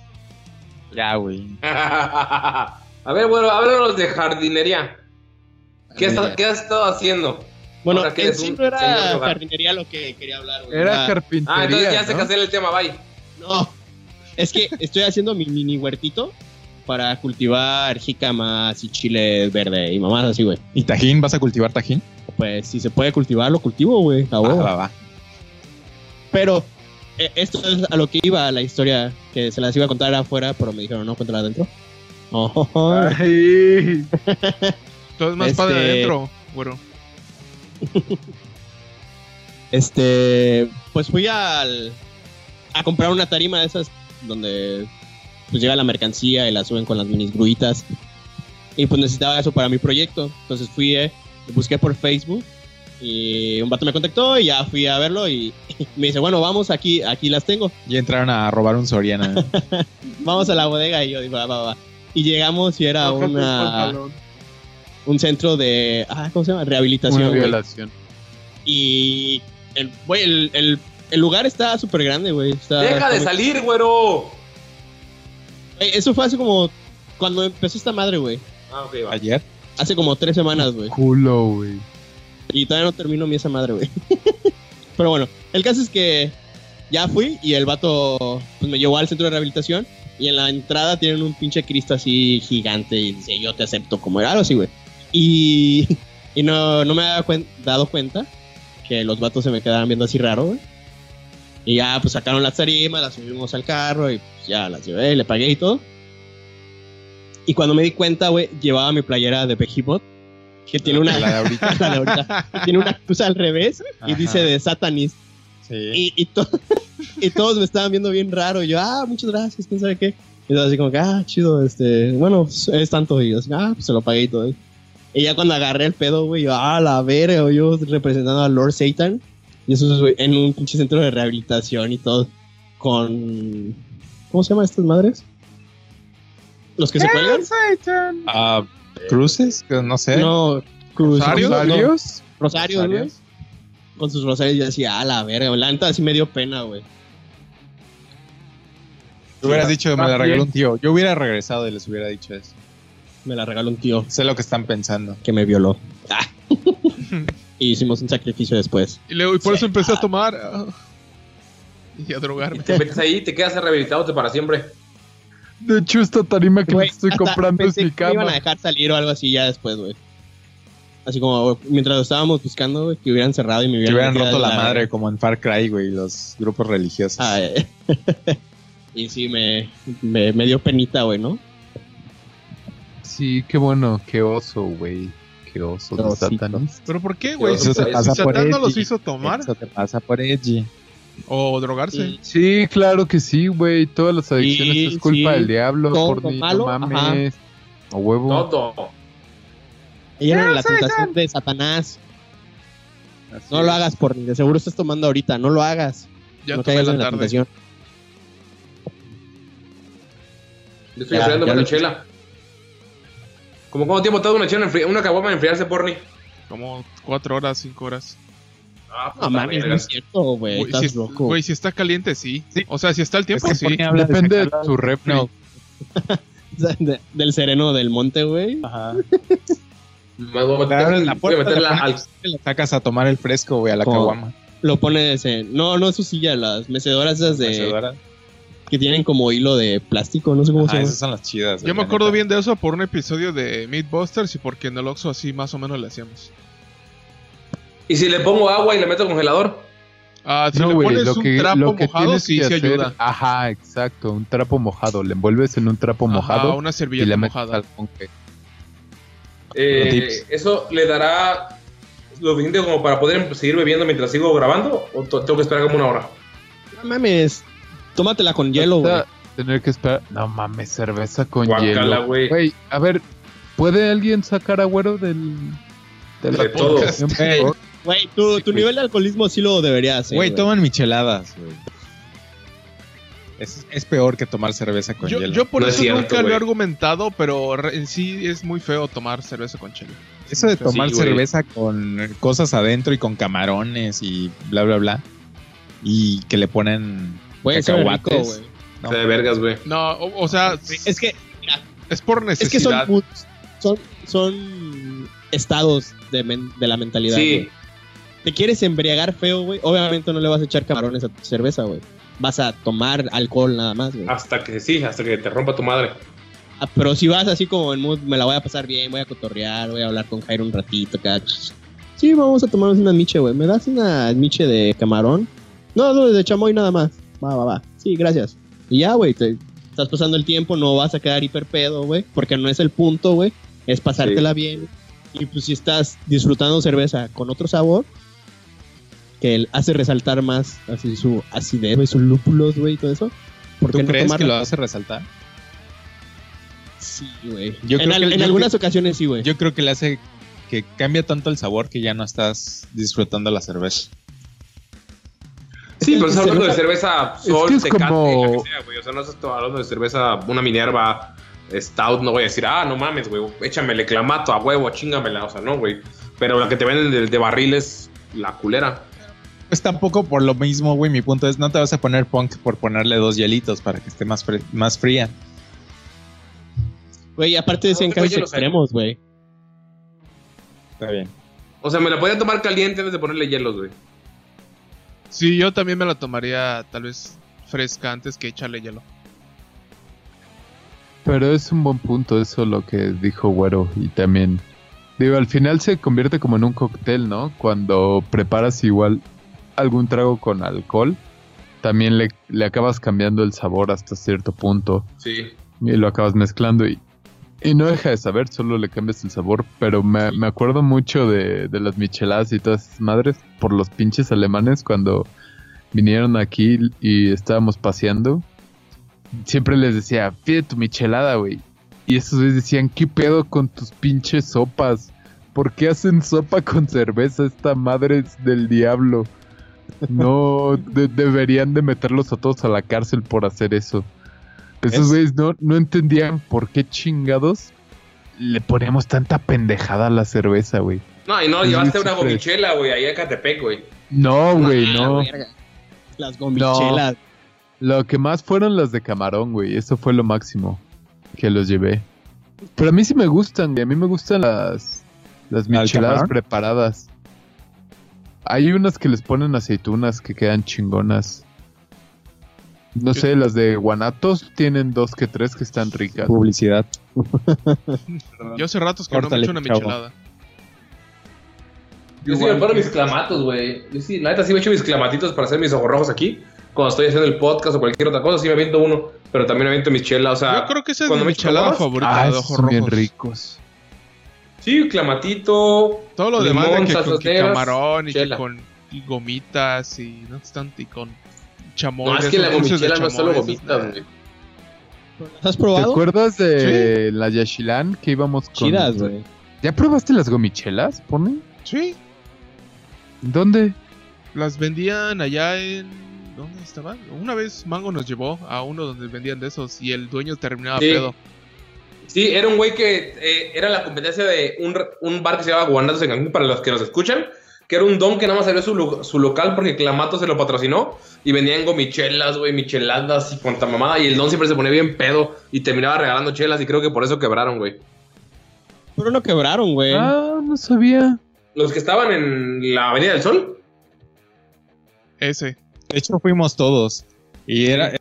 Ya, güey. [laughs] A ver, bueno, háblanos de jardinería. ¿Qué, has- qué has estado haciendo? Bueno, que sí no era jardinería lo que quería hablar, güey. Era Ah, carpintería. Ah, entonces ya ¿no? que hacer el tema, bye. No, es que estoy haciendo mi mini huertito para cultivar jícamas y chile verde y mamás así, güey. ¿Y tajín? ¿Vas a cultivar tajín? Pues si se puede cultivar, lo cultivo, güey. a Va, huevo. va, va. Pero eh, esto es a lo que iba la historia que se las iba a contar afuera, pero me dijeron, no, cuéntala adentro. Oh, Ay. [laughs] Todo es más Este- padre adentro, güero. [laughs] Este, pues fui al, a comprar una tarima de esas donde pues llega la mercancía y la suben con las minis gruitas. Y pues necesitaba eso para mi proyecto. Entonces fui, eh, busqué por Facebook y un vato me contactó y ya fui a verlo y [laughs] me dice, bueno, vamos aquí, aquí las tengo. Y entraron a robar un Soriana. [laughs] Vamos a la bodega y yo digo, va, va, va. Y llegamos y era Bájate una. Un centro de, ah, ¿cómo se llama? Rehabilitación. Violación. Y el, güey, el, el, el lugar está súper grande, güey. Está- Deja está de muy- salir, güero. Güey, Eso fue hace como. Cuando empezó esta madre, güey. Ah, ok, va. Ayer. Hace como tres semanas, güey. Culo, güey. Y todavía no termino mi esa madre, güey. [laughs] Pero bueno, el caso es que ya fui y el vato pues, me llevó al centro de rehabilitación. Y en la entrada tienen un pinche Cristo así gigante y dice, yo te acepto como era, algo así, güey. Y, y no, no me había cuen- dado cuenta que los vatos se me quedaban viendo así raro, güey. Y ya, pues sacaron las tarimas, las subimos al carro y pues, ya las llevé, le pagué y todo. Y cuando me di cuenta, güey, llevaba mi playera de Behemoth, que tiene una... La de ahorita. [laughs] la de ahorita, que tiene una cruz al revés y Ajá. dice de Satanist. Sí. Y, y, to- [laughs] y todos me estaban viendo bien raro. Y yo, ah, muchas gracias, quién sabe qué. Y todo así como que, ah, chido, este, bueno, pues, es tanto. Y yo así, ah, pues se lo pagué y todo. Y ya cuando agarré el pedo, güey, yo, ah, la verga, yo representando a Lord Satan. Y eso es, güey, en un pinche centro de rehabilitación y todo. Con. ¿Cómo se llaman estas madres? Los que se cuelgan. Ah, ¿Cruces? Que No sé. No, cruz, ¿Rosarios? no, ¿Rosarios? Rosarios. Con sus rosarios yo decía, ah, la verga, la neta así me dio pena, güey. Tú hubieras dicho, me la regaló un tío. Yo hubiera regresado y les hubiera dicho eso. Me la regaló un tío Sé lo que están pensando. que me violó. Ah. [laughs] y hicimos un sacrificio después. Y, luego, y por eso empecé a tomar ah, [laughs] y a drogarme. Te metes ahí y te quedas rehabilitado para siempre. De hecho, esta tarima que me estoy comprando es mi me iban a dejar salir o algo así ya después, güey. Así como mientras lo estábamos buscando, güey, que hubieran cerrado y me Que hubieran, hubieran roto la madre como en Far Cry, güey, los grupos religiosos. Ah, eh. [laughs] y sí, me, me, me dio penita, güey, ¿no? Sí, qué bueno, qué oso, güey. Qué oso de. Satanás. ¿Pero por qué, güey? Si, Satán no los hizo tomar Eso te pasa por Edgy. o drogarse. Sí, claro que sí, güey. Todas las adicciones Sí, es culpa sí. del diablo, Todo por malo, no mames. A huevo. Todo. Ella era la tentación de Satanás. Así No lo hagas por ni de seguro estás tomando ahorita, no lo hagas. Ya no tomé caigas la en la tarde. tentación. Yo estoy Ya, enfriando ya una lo- chela. ¿Cómo cuánto tiempo tarda una chela, una caguama en enfriarse, porni? Como cuatro horas, cinco horas. Ah, No mames, no es cierto, güey. Estás si, loco. güey, si está caliente, sí. Sí. O sea, si está el tiempo, Es que sí. Depende de tu refri. No. [laughs] De- del sereno del monte, güey. Ajá. Voy a meter, la voy a puerta, meterla la al... le sacas a tomar el fresco, güey, a la caguama. Lo pones en. No, no es su silla, las mecedoras esas de. Mecedora. Que tienen como hilo de plástico, no sé cómo Ajá, se llama. esas son las chidas. Yo güey, me acuerdo neta. bien de eso por un episodio de Meatbusters y porque en el Oxxo así más o menos le hacíamos. Y si le pongo agua y le meto al congelador. Ah, si no, le güey, pones lo un que, trapo lo que mojado, tienes sí, que sí hacer, ayuda. Ajá, exacto, un trapo mojado. Le envuelves en un trapo Ajá, mojado una y servilleta le metes mojada. al. Eh. ¿Eso le dará lo suficiente como para poder seguir bebiendo mientras sigo grabando? ¿O tengo que esperar como una hora? No mames. Tómatela con hielo, güey. Tener que esperar. No mames, cerveza con Guácala, hielo. güey. Güey, a ver, ¿puede alguien sacar agüero del. De la De todo. Güey, tu, tu nivel de alcoholismo sí lo deberías hacer. Güey, toman micheladas, güey. Es, es peor que tomar cerveza con Yo, hielo. yo por No es eso cierto, nunca lo he argumentado, pero re- en sí es muy feo tomar cerveza con chile. Eso de tomar Sí, cerveza con cosas adentro y con camarones y bla, bla, bla. Y que le ponen Güey, cacahuates. No. O sea, de vergas, güey. No, o, o sea, Es que, es por es que son, necesidad. son, son estados de, men- de la mentalidad. Sí. Te quieres embriagar feo, güey. Obviamente no le vas a echar camarones a tu cerveza, güey. Vas a tomar alcohol nada más, güey. Hasta que sí, hasta que te rompa tu madre. Ah, pero si vas así como en mood, me la voy a pasar bien, voy a cotorrear, voy a hablar con Jairo un ratito acá. Sí, vamos a tomarnos una miche, güey. ¿Me das una miche de camarón? No, no, de chamoy nada más. Va, va, va. Sí, gracias. Y ya, güey, te estás pasando el tiempo, no vas a quedar hiper pedo, güey, porque no es el punto, güey. Es pasártela bien. Y pues si estás disfrutando cerveza con otro sabor, que él hace resaltar más así su acidez, güey, sus lúpulos, güey, y todo eso. ¿Por ¿Tú qué no crees que lo hace resaltar? Sí, güey. En, creo al- que- en algunas ocasiones sí, güey. Yo creo que le hace que cambia tanto el sabor que ya no estás disfrutando la cerveza. Sí, pero estás hablando de cerveza- Sol, que es Tecate, como- la que sea, güey. O sea, no estás hablando de cerveza, una Minerva, Stout. No voy a decir, ah, no mames, güey, échamele clamato a huevo, chingamela. O sea, no, güey. Pero la que te venden de, de barril es la culera. Pues tampoco por lo mismo, güey. Mi punto es, no te vas a poner punk por ponerle dos hielitos para que esté más, fre- más fría. Güey, aparte decían No, casos yo lo sé. extremos, güey. Está bien. O sea, me la podía tomar caliente antes de ponerle hielos, güey. Sí, yo también me la tomaría tal vez fresca antes que echarle hielo. Pero es un buen punto eso lo que dijo Güero y también digo al final se convierte como en un cóctel, ¿no? Cuando preparas igual algún trago con alcohol, también le, le acabas cambiando el sabor hasta cierto punto Sí. y lo acabas mezclando y, y no deja de saber, solo le cambias el sabor, pero me, me acuerdo mucho de, de las micheladas y todas esas madres por los pinches alemanes cuando vinieron aquí y estábamos paseando. Siempre les decía, pide tu michelada, güey. Y esos güeyes decían, ¿qué pedo con tus pinches sopas? ¿Por qué hacen sopa con cerveza? Esta madre del diablo. No, de- deberían de meterlos a todos a la cárcel por hacer eso. Esos Es- güeyes no, no entendían por qué chingados le poníamos tanta pendejada a la cerveza, güey. No, y no, llevaste una gomichela, güey, ahí a Catepec, güey. No, güey, Ah, no. verga. Las gomichelas. Lo que más fueron las de camarón, güey. Eso fue lo máximo que los llevé. Pero a mí sí me gustan, güey. A mí me gustan las, las ¿La de micheladas preparadas. Hay unas que les ponen aceitunas que quedan chingonas. No sé, las de guanatos tienen dos que tres que están ricas. Publicidad. Yo hace ratos que no me Córtale, echo una chavo. michelada. Yo sí me paro mis clamatos, güey. Yo sí, la neta sí me echo mis clamatitos para hacer mis ojos rojos aquí. Cuando estoy haciendo el podcast o cualquier otra cosa, sí me aviento uno. Pero también me aviento mis chelas, o sea... Yo creo que esa es cuando mi huevos, favorita Ah, de ojos son bien rojos. ricos. Sí, clamatito. Todo lo Limón, demás de que con que camarón y que con y gomitas y no obstante y con chamoy. No, es que la gomichela no solo gomitas, güey. ¿Las has ¿Te probado? acuerdas de la Yashilan que íbamos con... Chidas, güey. ¿Ya probaste las gomichelas, pone? Sí, ¿Dónde? las vendían allá en... ¿Dónde estaban? Una vez Mango nos llevó a uno donde vendían de esos y el dueño terminaba Sí. pedo. Sí, era un güey que eh, era la competencia de un, un bar que se llama Guanatos en Cancún, para los que nos escuchan, que era un don que nada más abrió su, su local porque Clamato se lo patrocinó y vendían gomichelas, güey, micheladas y cuanta mamada y el don siempre se ponía bien pedo y terminaba regalando chelas y creo que por eso quebraron, güey. Pero no quebraron, güey. Ah, no sabía. Los que estaban en la Avenida del Sol, Ese. De hecho, fuimos todos. Y era.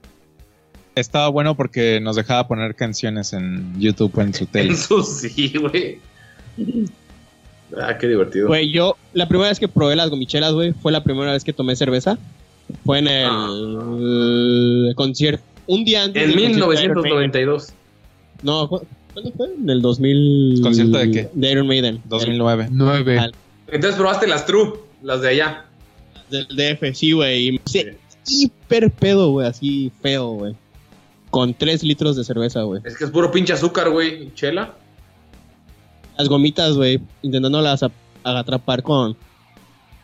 Estaba bueno porque nos dejaba poner canciones en YouTube o en su [laughs] tele. eso sí, güey. Ah, qué divertido. Güey, yo, la primera vez que probé las gomichelas, güey, fue la primera vez que tomé cerveza. Fue en el, concierto. Un día antes. En del concierto de Iron Maiden. 1992. No, ¿cu- ¿cuándo fue? En el 2000. ¿Concierto de qué? De Iron Maiden. 2009. Nueve. Al- Entonces probaste las True, las de allá. Del DF, sí, güey. hiper pedo, güey, así feo, güey. Con 3 litros de cerveza, güey. Es que es puro pinche azúcar, güey. Chela. Las gomitas, güey, intentándolas a- atrapar con,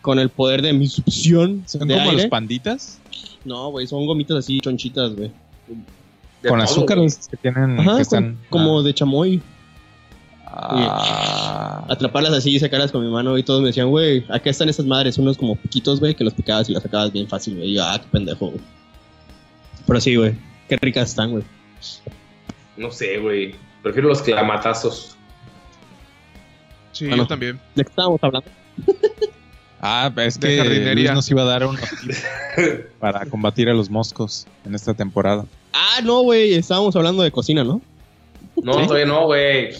con el poder de mi succión ¿Son de como aire. los panditas? No, güey, son gomitas así chonchitas, güey. Con todo, azúcar güey. esos que tienen Ajá, que con- están como de chamoy. Ah. Atraparlas así y sacarlas con mi mano y todos me decían, güey, acá están esas madres, unos como piquitos, güey, que los picabas y las sacabas bien fácil, güey. Y yo, ah, qué pendejo, güey. Pero sí, güey, qué ricas están, güey. No sé, güey. Prefiero los clamatazos. Sí, Bueno. yo también. ¿De qué estábamos hablando? [laughs] Ah, es De que jardinería. Luis nos iba a dar unos [laughs] tips para combatir a los moscos en esta temporada. Ah, no, güey, estábamos hablando de cocina, ¿no? No, ¿Sí? todavía no, güey.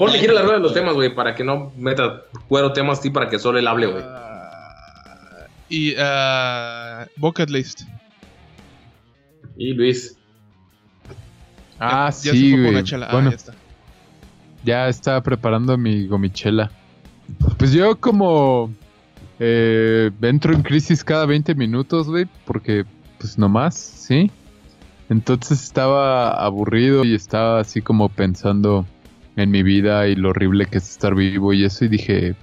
Ponle quiere la rueda de los temas, güey, para que no meta cuero temas así para que solo él hable, güey. Ah, y ah, Bucket List. Y Luis. Ah, Ya- ya se sí, güey. Ah, Bueno, ya está. Ya estaba preparando mi gomichela. Pues yo como eh, entro en crisis cada 20 minutos, güey, porque pues nomás, ¿sí? Entonces estaba aburrido y estaba así como pensando en mi vida y lo horrible que es estar vivo y eso y dije,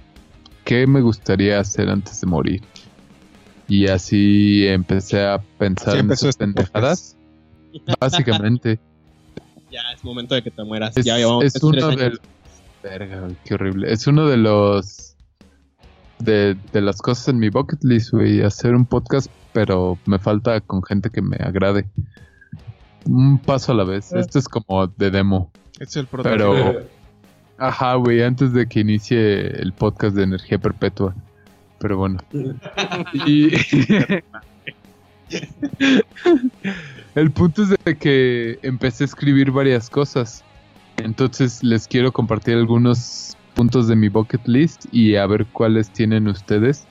¿qué me gustaría hacer antes de morir? Y así empecé a pensar en esas este pendejadas. Básicamente. [laughs] Momento de que te mueras. Es, ya llevamos es tres uno años. de los... Verga, güey, qué horrible. Es uno de los... De, de las cosas en mi bucket list, güey. Hacer un podcast, pero me falta con gente que me agrade. Un paso a la vez. Esto es como de demo. Este es el Pero... prototipo. Ajá, güey, antes de que inicie el podcast de energía perpetua. Pero bueno. [laughs] Y... [laughs] [laughs] el punto es de que empecé a escribir varias cosas. Entonces les quiero compartir algunos puntos de mi bucket list y a ver cuáles tienen ustedes.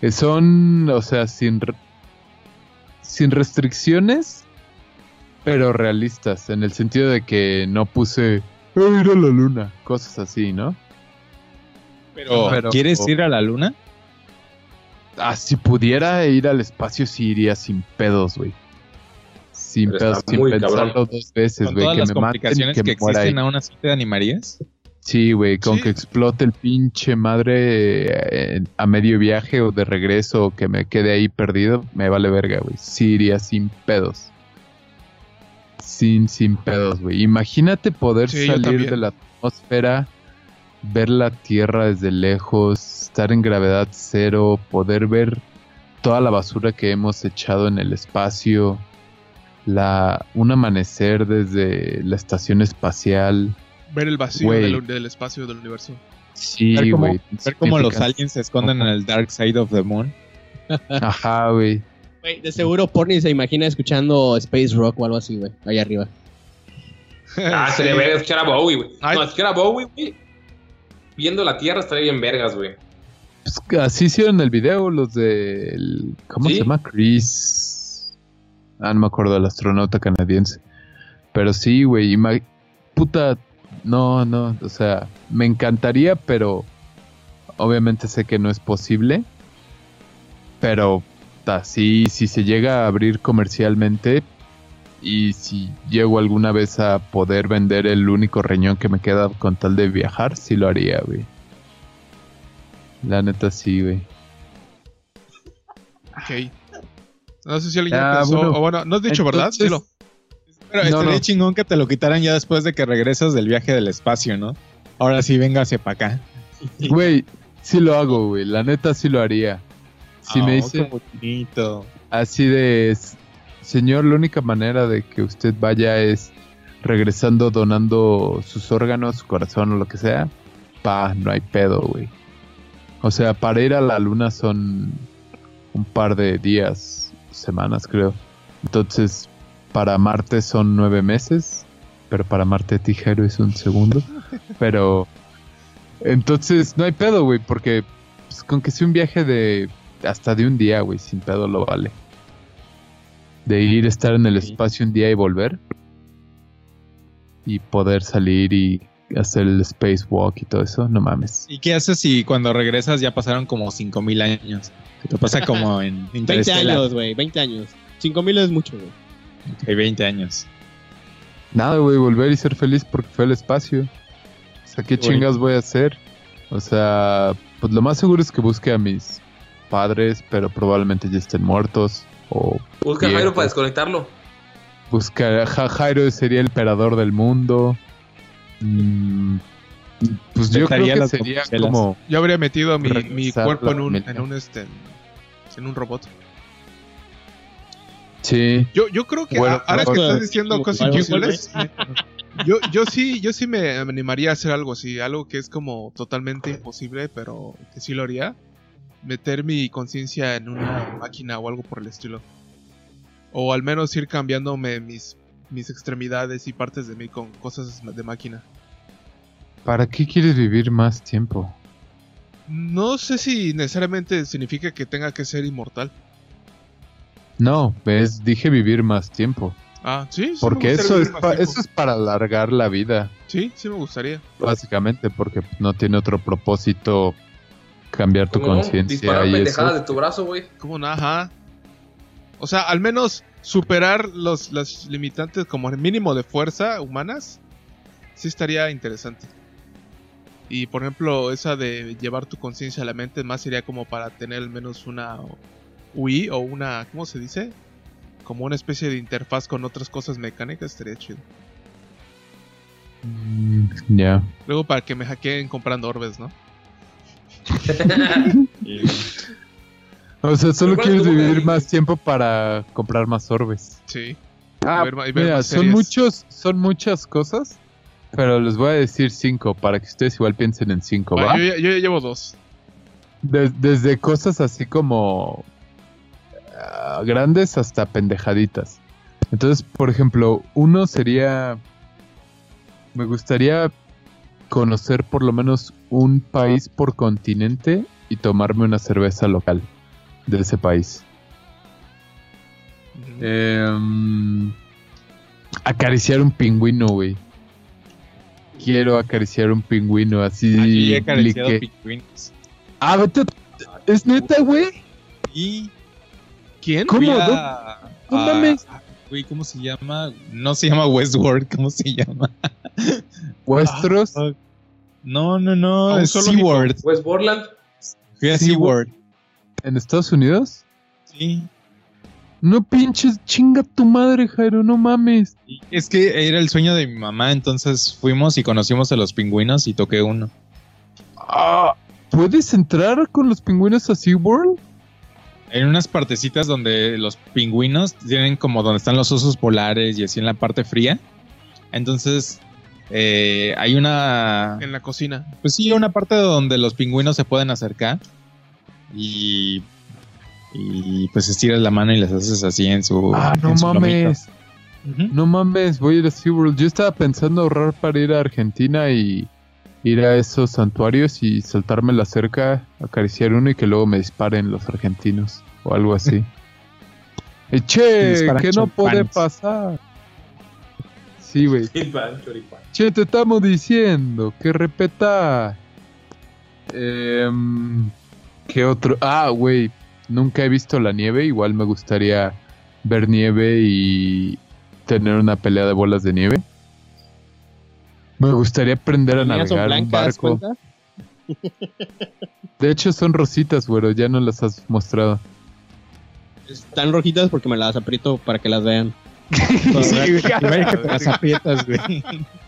Que son, o sea, sin, re- sin restricciones, pero realistas. En el sentido de que no puse "Ah, ir a la luna, cosas así, ¿no? Pero, Pero- ¿quieres ir a la luna? Ah, si pudiera ir al espacio, sí iría sin pedos, güey. Sin Pero sin pensarlo cabrón. dos veces, güey. Que las me maten y complicaciones que, que, ahí. existen, aún así te animarías. Sí, güey, con Sí. que explote el pinche madre eh, a medio viaje o de regreso o que me quede ahí perdido, me vale verga, güey. Sí iría sin pedos. Sin, sin pedos, güey. Imagínate poder Sí, salir de la atmósfera, ver la Tierra desde lejos, estar en gravedad cero, poder ver toda la basura que hemos echado en el espacio, la, un amanecer desde la estación espacial. Ver el vacío del, del espacio del universo. Sí, Ver cómo- güey. Ver cómo los aliens se esconden en el Dark Side of the Moon. [laughs] Ajá, güey. Güey, de seguro Porni se imagina escuchando Space Rock o algo así, güey, ahí arriba. Ah, [laughs] Sí. sería verga escuchar a Bowie, güey. Ay. No, escuchar a Bowie, güey. Viendo la Tierra estaría bien vergas, güey. Pues así hicieron el video los de... ¿Cómo ¿Sí? se llama? Chris... Ah, no me acuerdo, el astronauta canadiense. Pero sí, güey. Puta... No, no. O sea, me encantaría, pero... Obviamente sé que no es posible. Pero... ta, sí, si se llega a abrir comercialmente... Y si llego alguna vez a poder vender el único riñón que me queda con tal de viajar, sí lo haría, güey. La neta sí, güey. Ok. No sé si alguien ya Ah, pensó. bueno. o bueno, no has dicho, ¿verdad? Dilo. Pero No, estaría no. chingón que te lo quitaran ya después de que regresas del viaje del espacio, ¿no? Ahora sí, venga hacia para acá. [laughs] Güey, sí lo hago, güey. La neta sí lo haría. Si me Ah, dice bonito. así de, "S- señor, la única manera de que usted vaya es regresando donando sus órganos, su corazón o lo que sea, pa, no hay pedo, güey. O sea, para ir a la luna son un par de días, semanas creo. Entonces, para Marte son nueve meses, pero para Marte Tijero es un segundo. Pero, entonces, no hay pedo, güey, porque pues, con que sea un viaje de hasta de un día, güey, sin pedo lo vale. De ir, estar en el espacio un día y volver. Y poder salir y hacer el spacewalk y todo eso, no mames. ¿Y qué haces si cuando regresas ya pasaron como 5000 años? Que te pasa como [laughs] en 20 Interstellar. años, güey, 20 años. 5000 es mucho, güey. Hay 20 años. Nada, güey, volver y ser feliz porque fue el espacio. O sea, ¿qué chingas voy a hacer? O sea, pues lo más seguro es que busque a mis padres, pero probablemente ya estén muertos. O Busca a Jairo para desconectarlo. buscar Ja- Jairo sería el emperador del mundo. Mm, pues yo creo que sería como Yo habría metido mi, mi cuerpo en un, en un este en un robot. sí, Yo, yo creo que Bueno, ahora que estás diciendo cosas imposibles, yo, yo sí, yo sí me animaría a hacer algo así, algo que es como totalmente imposible, pero que sí lo haría. Meter mi conciencia en una máquina o algo por el estilo. O al menos ir cambiándome mis, mis extremidades y partes de mí con cosas de máquina. ¿para qué quieres vivir más tiempo? No sé si necesariamente significa que tenga que ser inmortal. No, ves, dije vivir más tiempo. Ah, sí, sí Porque eso vivir es, más pa- tiempo. eso es para alargar la vida, Sí, sí me gustaría. básicamente, porque no tiene otro propósito cambiar tu conciencia Disparar pendejadas de tu brazo, güey. ¿Cómo no? Ajá. O sea, al menos superar los, las limitantes como el mínimo de fuerza humanas, sí estaría interesante. Y por ejemplo, esa de llevar tu conciencia a la mente, más sería como para tener al menos una UI o una, ¿cómo se dice? Como una especie de interfaz con otras cosas mecánicas, estaría chido. Mm, Ya. Luego para que me hackeen comprando orbes, ¿no? [laughs] [laughs] O sea, solo Pero ¿cuál es quieres vivir más tiempo para comprar más orbes. Sí. Ah, ver ver mira, son muchos, son muchas cosas, pero les voy a decir cinco para que ustedes igual piensen en cinco, Va, ¿va? yo, ya- yo ya llevo dos. Des- desde cosas así como ah, grandes hasta pendejaditas. Entonces, por ejemplo, uno sería, me gustaría conocer por lo menos un país por continente y tomarme una cerveza local de ese país. Em, acariciar un pingüino, güey. Quiero acariciar un pingüino así. Ah, yo he acariciado pingüinos. Ah, vete ¿Es neta, güey? Y ¿Quién? ¿Cómo? fui ¿Dó- a- no a- mames. Güey, ¿cómo se llama? No se llama Westworld, ¿cómo se llama? [laughs] ¿Vuestros? Ah, No, no, no, A un es. SeaWorld. Westborland. Fui a SeaWorld. ¿En Estados Unidos? Sí. No pinches, chinga tu madre, Jairo, no mames. Es que era el sueño de mi mamá, entonces fuimos y conocimos a los pingüinos y toqué uno. Ah, ¿Puedes entrar con los pingüinos a SeaWorld? En unas partecitas donde los pingüinos tienen como donde están los osos polares y así en la parte fría. Entonces, eh, hay una. En la cocina. Pues sí, una parte donde los pingüinos se pueden acercar. Y. Y pues estiras la mano y les haces así en su. Ah, no en su lomito. mames. No mames, voy a ir a SeaWorld. Yo estaba pensando ahorrar para ir a Argentina y ir a esos santuarios y saltarme la cerca, acariciar uno y que luego me disparen los argentinos o algo así. [laughs] Eh, che, que no puede pasar. Sí, güey. Che, te estamos diciendo que repeta. Em, ¿Qué otro? Ah, güey. Nunca he visto la nieve. Igual me gustaría ver nieve y tener una pelea de bolas de nieve. Me gustaría aprender a navegar un blancas, barco. ¿cuenta? De hecho, son rositas, güero. Ya no las has mostrado. Están rojitas porque me las aprieto para que las vean. [laughs] Sí, que te las aprietas, güey.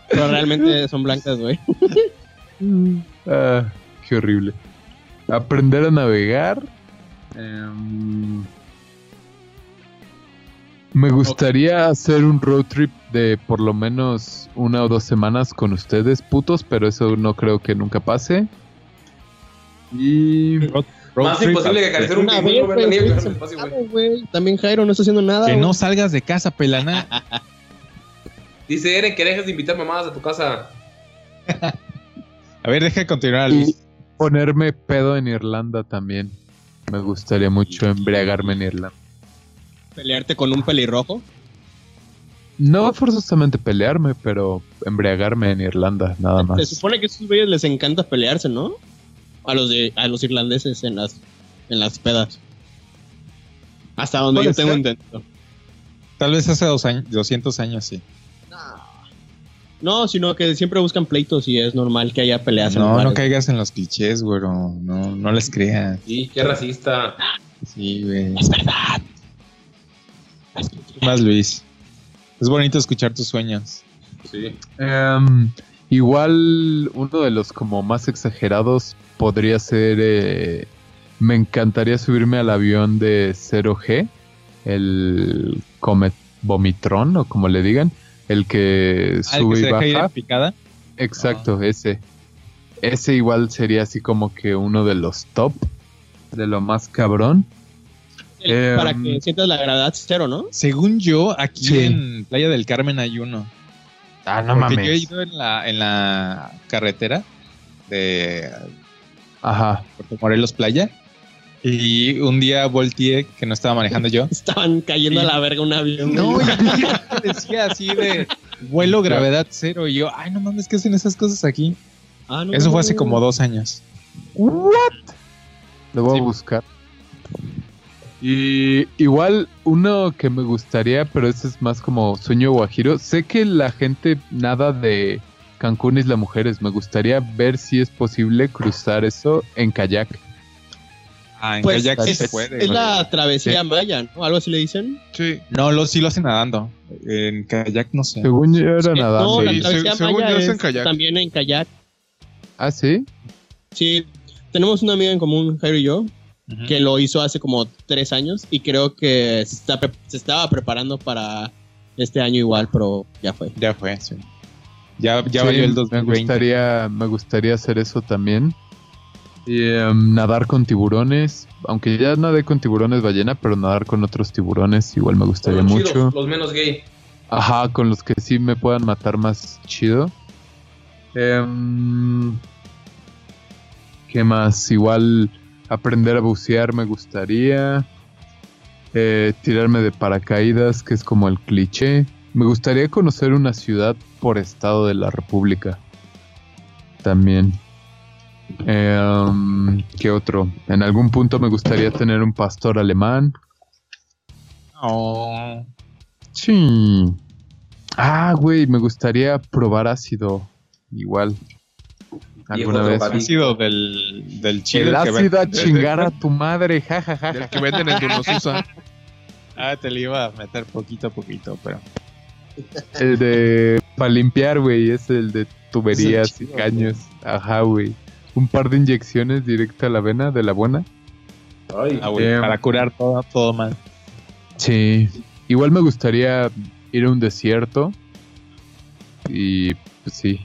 Pero realmente son blancas, güey. Ah, qué horrible. Aprender a navegar. Em, me gustaría hacer un road trip de por lo menos una o dos semanas con ustedes, putos, pero eso no creo que nunca pase. Y Road Más trip imposible que acariciar un pingüino vez, ver la güey, nieve en el espacio, güey. Güey. También Jairo no está haciendo nada. Que no salgas de casa, pelana. [laughs] Dice Eren que dejes de invitar mamadas a tu casa. A ver, deja de continuar. Y Luis. Ponerme pedo en Irlanda también. Me gustaría mucho embriagarme en Irlanda. Pelearte con un pelirrojo. No forzosamente pelearme, pero embriagarme en Irlanda, nada Se más. supone que a esos güeyes les encanta pelearse, ¿no? A los de a los irlandeses en las en las pedas. Hasta donde yo tengo ser. entendido. Tal vez hace dos años, 200 años, sí. No, sino que siempre buscan pleitos y es normal que haya peleas en No, no bares. caigas en los clichés, güero. No, no les creas. Sí, qué racista. Sí, güey. Es verdad. Tú Más Luis. Es bonito escuchar tus sueños. Sí. Em, igual uno de los como más exagerados podría ser... eh, me encantaría subirme al avión de 0G, el Comet Vomitron o como le digan, el que Ah, el que sube se y deja ir baja. en picada. Exacto, ese. Ese igual sería así como que uno de los top, de lo más cabrón. El- Em, para que sientas la gravedad cero, ¿no? Según yo, aquí Sí. en Playa del Carmen hay uno. Ah, no Porque yo he mames. ido en la, en la carretera de Ajá. Puerto Morelos Playa. Y un día volteé que no estaba manejando yo. [laughs] Estaban cayendo a la verga un avión. No, y decía así de vuelo gravedad cero. Y yo, ay, no mames, ¿qué hacen esas cosas aquí? Ah, no, Eso no, fue hace no. como dos años. What? Lo voy Sí. a buscar. Y igual uno que me gustaría, pero ese es más como sueño guajiro. Sé que la gente nada de Cancún Isla Mujeres. Me gustaría ver si es posible cruzar eso en kayak. Ah, en Pues kayak sí es, se puede. es güey. la travesía maya, ¿no? Algo así le dicen. Sí. No, lo, sí lo hacen nadando. En kayak no sé. Según yo era nadando. no, la Sí, travesía se- maya es en kayak. también en kayak. Ah, sí. Sí, tenemos una amiga en común, Jairo y yo, que lo hizo hace como tres años y creo que se, está pre- se estaba preparando para este año igual, pero ya fue. Ya fue, sí. Ya, ya Sí, valió el Me 2020. gustaría, me gustaría hacer eso también. Y, em, nadar con tiburones. Aunque ya nadé con tiburones ballena, pero nadar con otros tiburones igual me gustaría Los mucho. chidos, los menos gay. Ajá, con los que sí me puedan matar más chido. Em, ¿Qué más? Igual aprender a bucear me gustaría. Eh, tirarme de paracaídas, que es como el cliché. Me gustaría conocer una ciudad por estado de la República. También. Em, ¿Qué otro? En algún punto me gustaría tener un pastor alemán. Oh. Sí. Ah, güey, me gustaría probar ácido. Igual. Alguna vez. sido del, del chido El ácido a chingar a tu madre, jajaja. Del que venden en Dunosusa. [laughs] Ah, te lo iba a meter poquito a poquito, pero. El de para limpiar, güey, es el de tuberías y caños. Ajá, güey. Un par de inyecciones directo a la vena de la buena. Ay, Ah, güey, Em. para curar todo, todo mal. Sí. Igual me gustaría ir a un desierto. Y pues sí.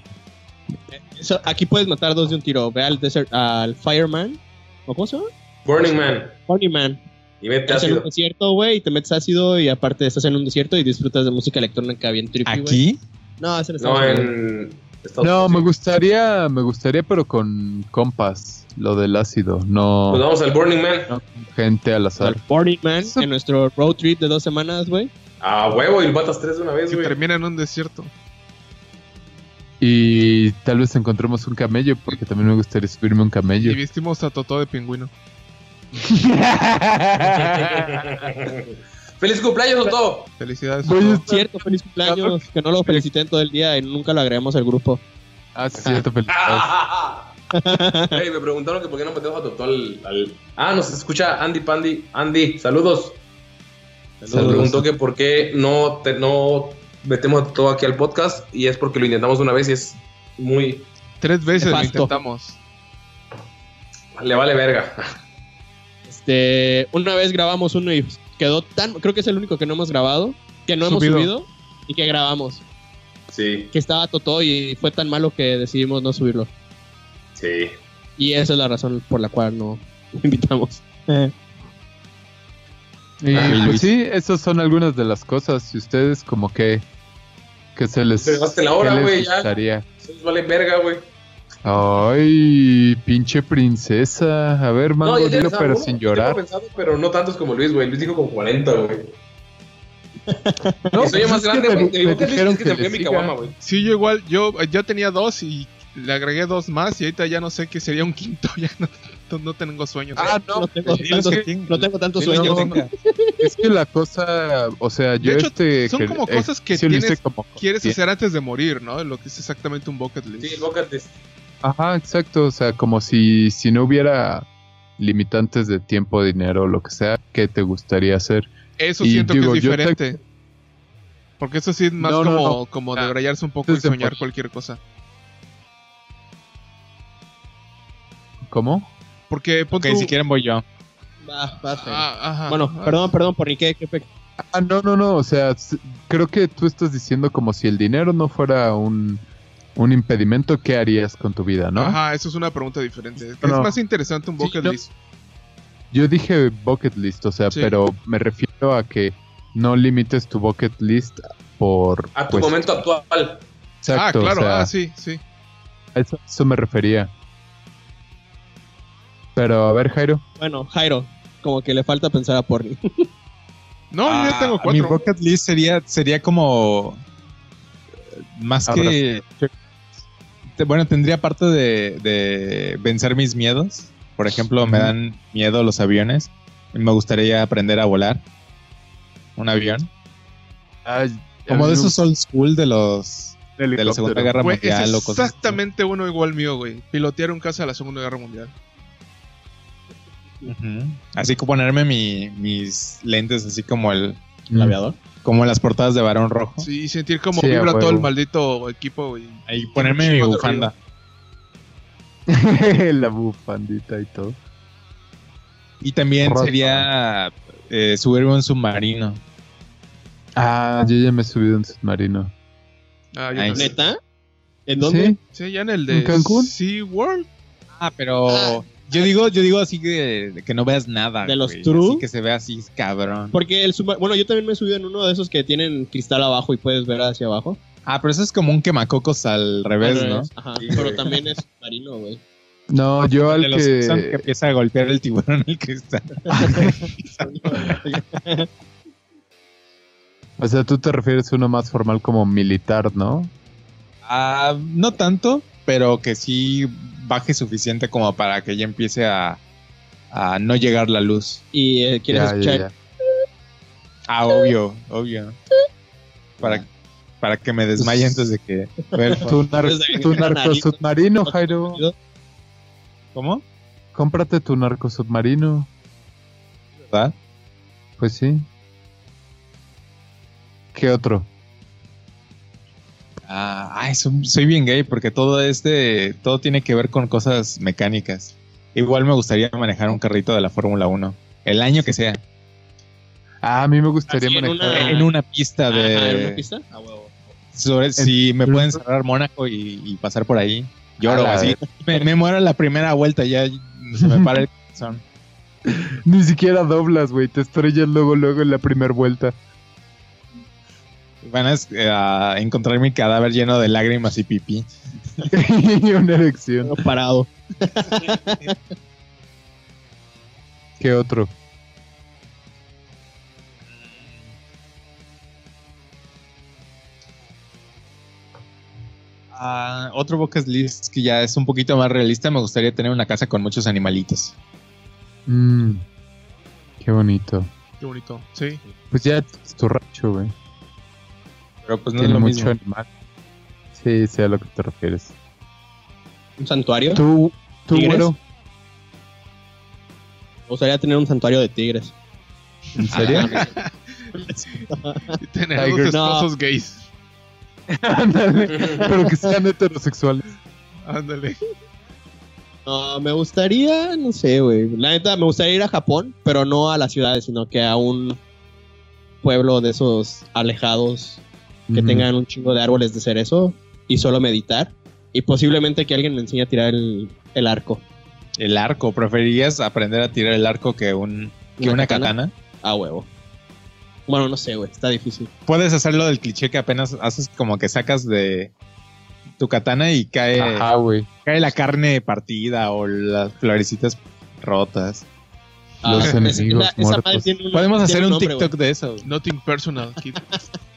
Eso- aquí puedes matar dos de un tiro. Ve al, desert, al Fireman. ¿O cómo se llama? Burning Man. Burning Man. Y vete Estás en un ácido. desierto, güey, y te metes ácido y aparte estás en un desierto y disfrutas de música electrónica bien trippy. ¿Aquí? No, es en No, Unidos. en. Estados No, Unidos. me gustaría, me gustaría, pero con compas, lo del ácido, no Pues vamos al Burning Man. no con gente al azar. Al Burning Man en nuestro road trip de dos semanas, güey. A huevo y matas tres de una vez, Que güey. termina en un desierto. Y tal vez encontremos un camello, porque también me gustaría subirme un camello. Y vestimos a Totó de pingüino. [laughs] [laughs] ¡Feliz cumpleaños, Otto! Felicidades. Oye, Totó. Cierto, feliz cumpleaños. Que no lo felicité en todo el día y nunca lo agregamos al grupo. Ah, sí, cierto, [laughs] felicidades. [laughs] Ey, me preguntaron que por qué no metemos a Totó al, al- Ah, nos escucha Andy Pandy. Andy, saludos. Se Saludos. preguntó que por qué no, te- no metemos a Totó aquí al podcast y es porque lo intentamos una vez y es muy... Tres veces lo Nefasto. intentamos. Le vale verga. Este, una vez grabamos uno y quedó tan, creo que es el único que no hemos grabado, que no Subido. hemos subido y que grabamos, Sí, que estaba Totó y fue tan malo que decidimos no subirlo. sí. Y esa es la razón por la cual no invitamos. Y Ah, pues Luis. sí, esas son algunas de las cosas. Y ustedes como que... Que se les... Gastaste la hora, qué les güey, ya. gustaría? Se les vale verga, güey. Ay, pinche princesa. A ver, mango, ya dilo, pero sin Tengo llorar. pensado, pero no tantos como Luis, güey. Luis dijo como 40, güey. No, soy pues más grande, me- güey. ¿qué dijeron que le mi caguama, güey? Sí, yo igual, yo ya tenía dos y le agregué dos más y ahorita ya no sé qué sería un quinto. [laughs] Ya no, no- no tengo sueños. Ah, no, No tengo, Sí, tantos, es que- no tengo tantos Sí, no, sueños. venga. Es que la cosa, o sea, yo De hecho, este... son como cosas que tienes- como- Quieres hacer antes de morir, ¿no? Lo que es exactamente un bucket list. Sí, bócate. Ajá, exacto, o sea, como si, si no hubiera limitantes de tiempo, dinero, lo que sea, ¿qué te gustaría hacer? Eso Y siento digo, que es te- diferente. Porque eso sí es más No, como, no. como Ah, debrayarse un poco y soñar cualquier cosa. ¿Cómo? Porque pon Ok, tú- si quieren voy yo. Va, va, Jairo. Ah, ajá. bueno, Ah, perdón, perdón, por qué, qué Ah, no, no, no. O sea, creo que tú estás diciendo como si el dinero no fuera un, un impedimento, ¿qué harías con tu vida, no? Ajá, eso es una pregunta diferente. No, es no. más interesante un bucket list. Yo dije bucket list, o sea, Sí. pero me refiero a que no limites tu bucket list por... A tu pues, momento actual. Exacto, ah, claro, o sea, ah, sí, sí. a eso, a eso me refería. Pero, a ver, Jairo. Bueno, Jairo, como que le falta pensar a Porni. [laughs] No, yo ya Ah, tengo Mi cuatro. bucket list sería, sería como. eh, Más que. Bueno, tendría parte de, de vencer mis miedos. Por ejemplo, me dan miedo los aviones. Y me gustaría aprender a volar. Un avión. Como de esos old school de los. De la Segunda Guerra Güey, es Mundial o cosas. así. exactamente uno igual mío, güey. Pilotear un caza de la Segunda Guerra Mundial. Así que ponerme mi- mis lentes, así como el. ¿El aviador? Como las portadas de Barón Rojo. Sí, y sentir como Sí, vibra todo el maldito equipo, güey. Ahí ponerme mi bufanda. [laughs] la bufandita y todo. Y también sería eh, subirme a un submarino. Ah, yo ya me he subido en submarino. Ah, yo también. ¿Neta? ¿En dónde? ¿Sí? Sí, ya en el de ¿En Cancún? Sea World. Ah, pero yo digo, yo digo así que, que no veas nada. ¿De los güey, true? así que se ve así cabrón. Porque el subma- Bueno, yo también me he subido en uno de esos que tienen cristal abajo y puedes ver hacia abajo. Ah, pero eso es como un quemacocos al revés, Al ¿no? Ajá. Sí, Pero güey. también es marino, güey. No, yo al de los que que... empieza a golpear el tiburón el cristal. [laughs] O sea, tú te refieres a uno más formal como militar, ¿no? Ah, no tanto, pero que sí baje suficiente como para que ya empiece a, a no llegar la luz. y eh, quieres Ya, escuchar. ya. Ah, obvio, obvio. Para, para que me desmaye antes de que... Tu, nar- que tu narco submarino, Jairo. ¿Cómo? Cómprate tu narco submarino. ¿Verdad? Pues sí. ¿Qué otro? Ah, ay, soy, soy bien gay porque todo este, todo tiene que ver con cosas mecánicas. Igual me gustaría manejar un carrito de la Fórmula 1. El año que sea. Ah, a mí me gustaría Así en manejar. una- En una pista de... Ajá, ¿en una pista? Ah, huevo. sobre- si me pueden cerrar Mónaco y, y pasar por ahí. Lloro así. Me, me muero en la primera vuelta, ya se me para el [laughs] corazón. Ni siquiera doblas, güey. Te estrellas luego, luego en la primera vuelta. Van a, eh, a encontrar mi cadáver lleno de lágrimas y pipí. [laughs] y una erección. Pero parado. ¿Qué otro? Ah, otro bucket list que ya es un poquito más realista. Me gustaría tener una casa con muchos animalitos. Mm, qué bonito. Qué bonito. Sí. Pues ya es tu rancho, güey. Pero pues no es Tiene lo mucho mismo. animal. Sí, sé a lo que te refieres. ¿Un santuario? ¿Tú, tú ¿Tigres? güero? Me gustaría tener un santuario de tigres. ¿En serio? Y [laughs] tener Tiger. dos esposos gays. [laughs] Ándale. Pero que sean heterosexuales. Ándale. No, me gustaría, no sé, güey. La neta, me gustaría ir a Japón, pero no a las ciudades, sino que a un pueblo de esos alejados que tengan un chingo de árboles de cerezo y solo meditar. Y posiblemente que alguien me enseñe a tirar el, el arco. El arco. ¿Preferirías aprender a tirar el arco que, un, que ¿Una una, katana? katana? A huevo. Bueno, no sé, güey. Está difícil. Puedes hacerlo del cliché que apenas haces como que sacas de tu katana y cae, Ajá, cae la carne partida o las florecitas rotas. Los [laughs] esa- enemigos muertos. Podemos hacer un nombre, TikTok de eso. Nothing personal, kid. [laughs]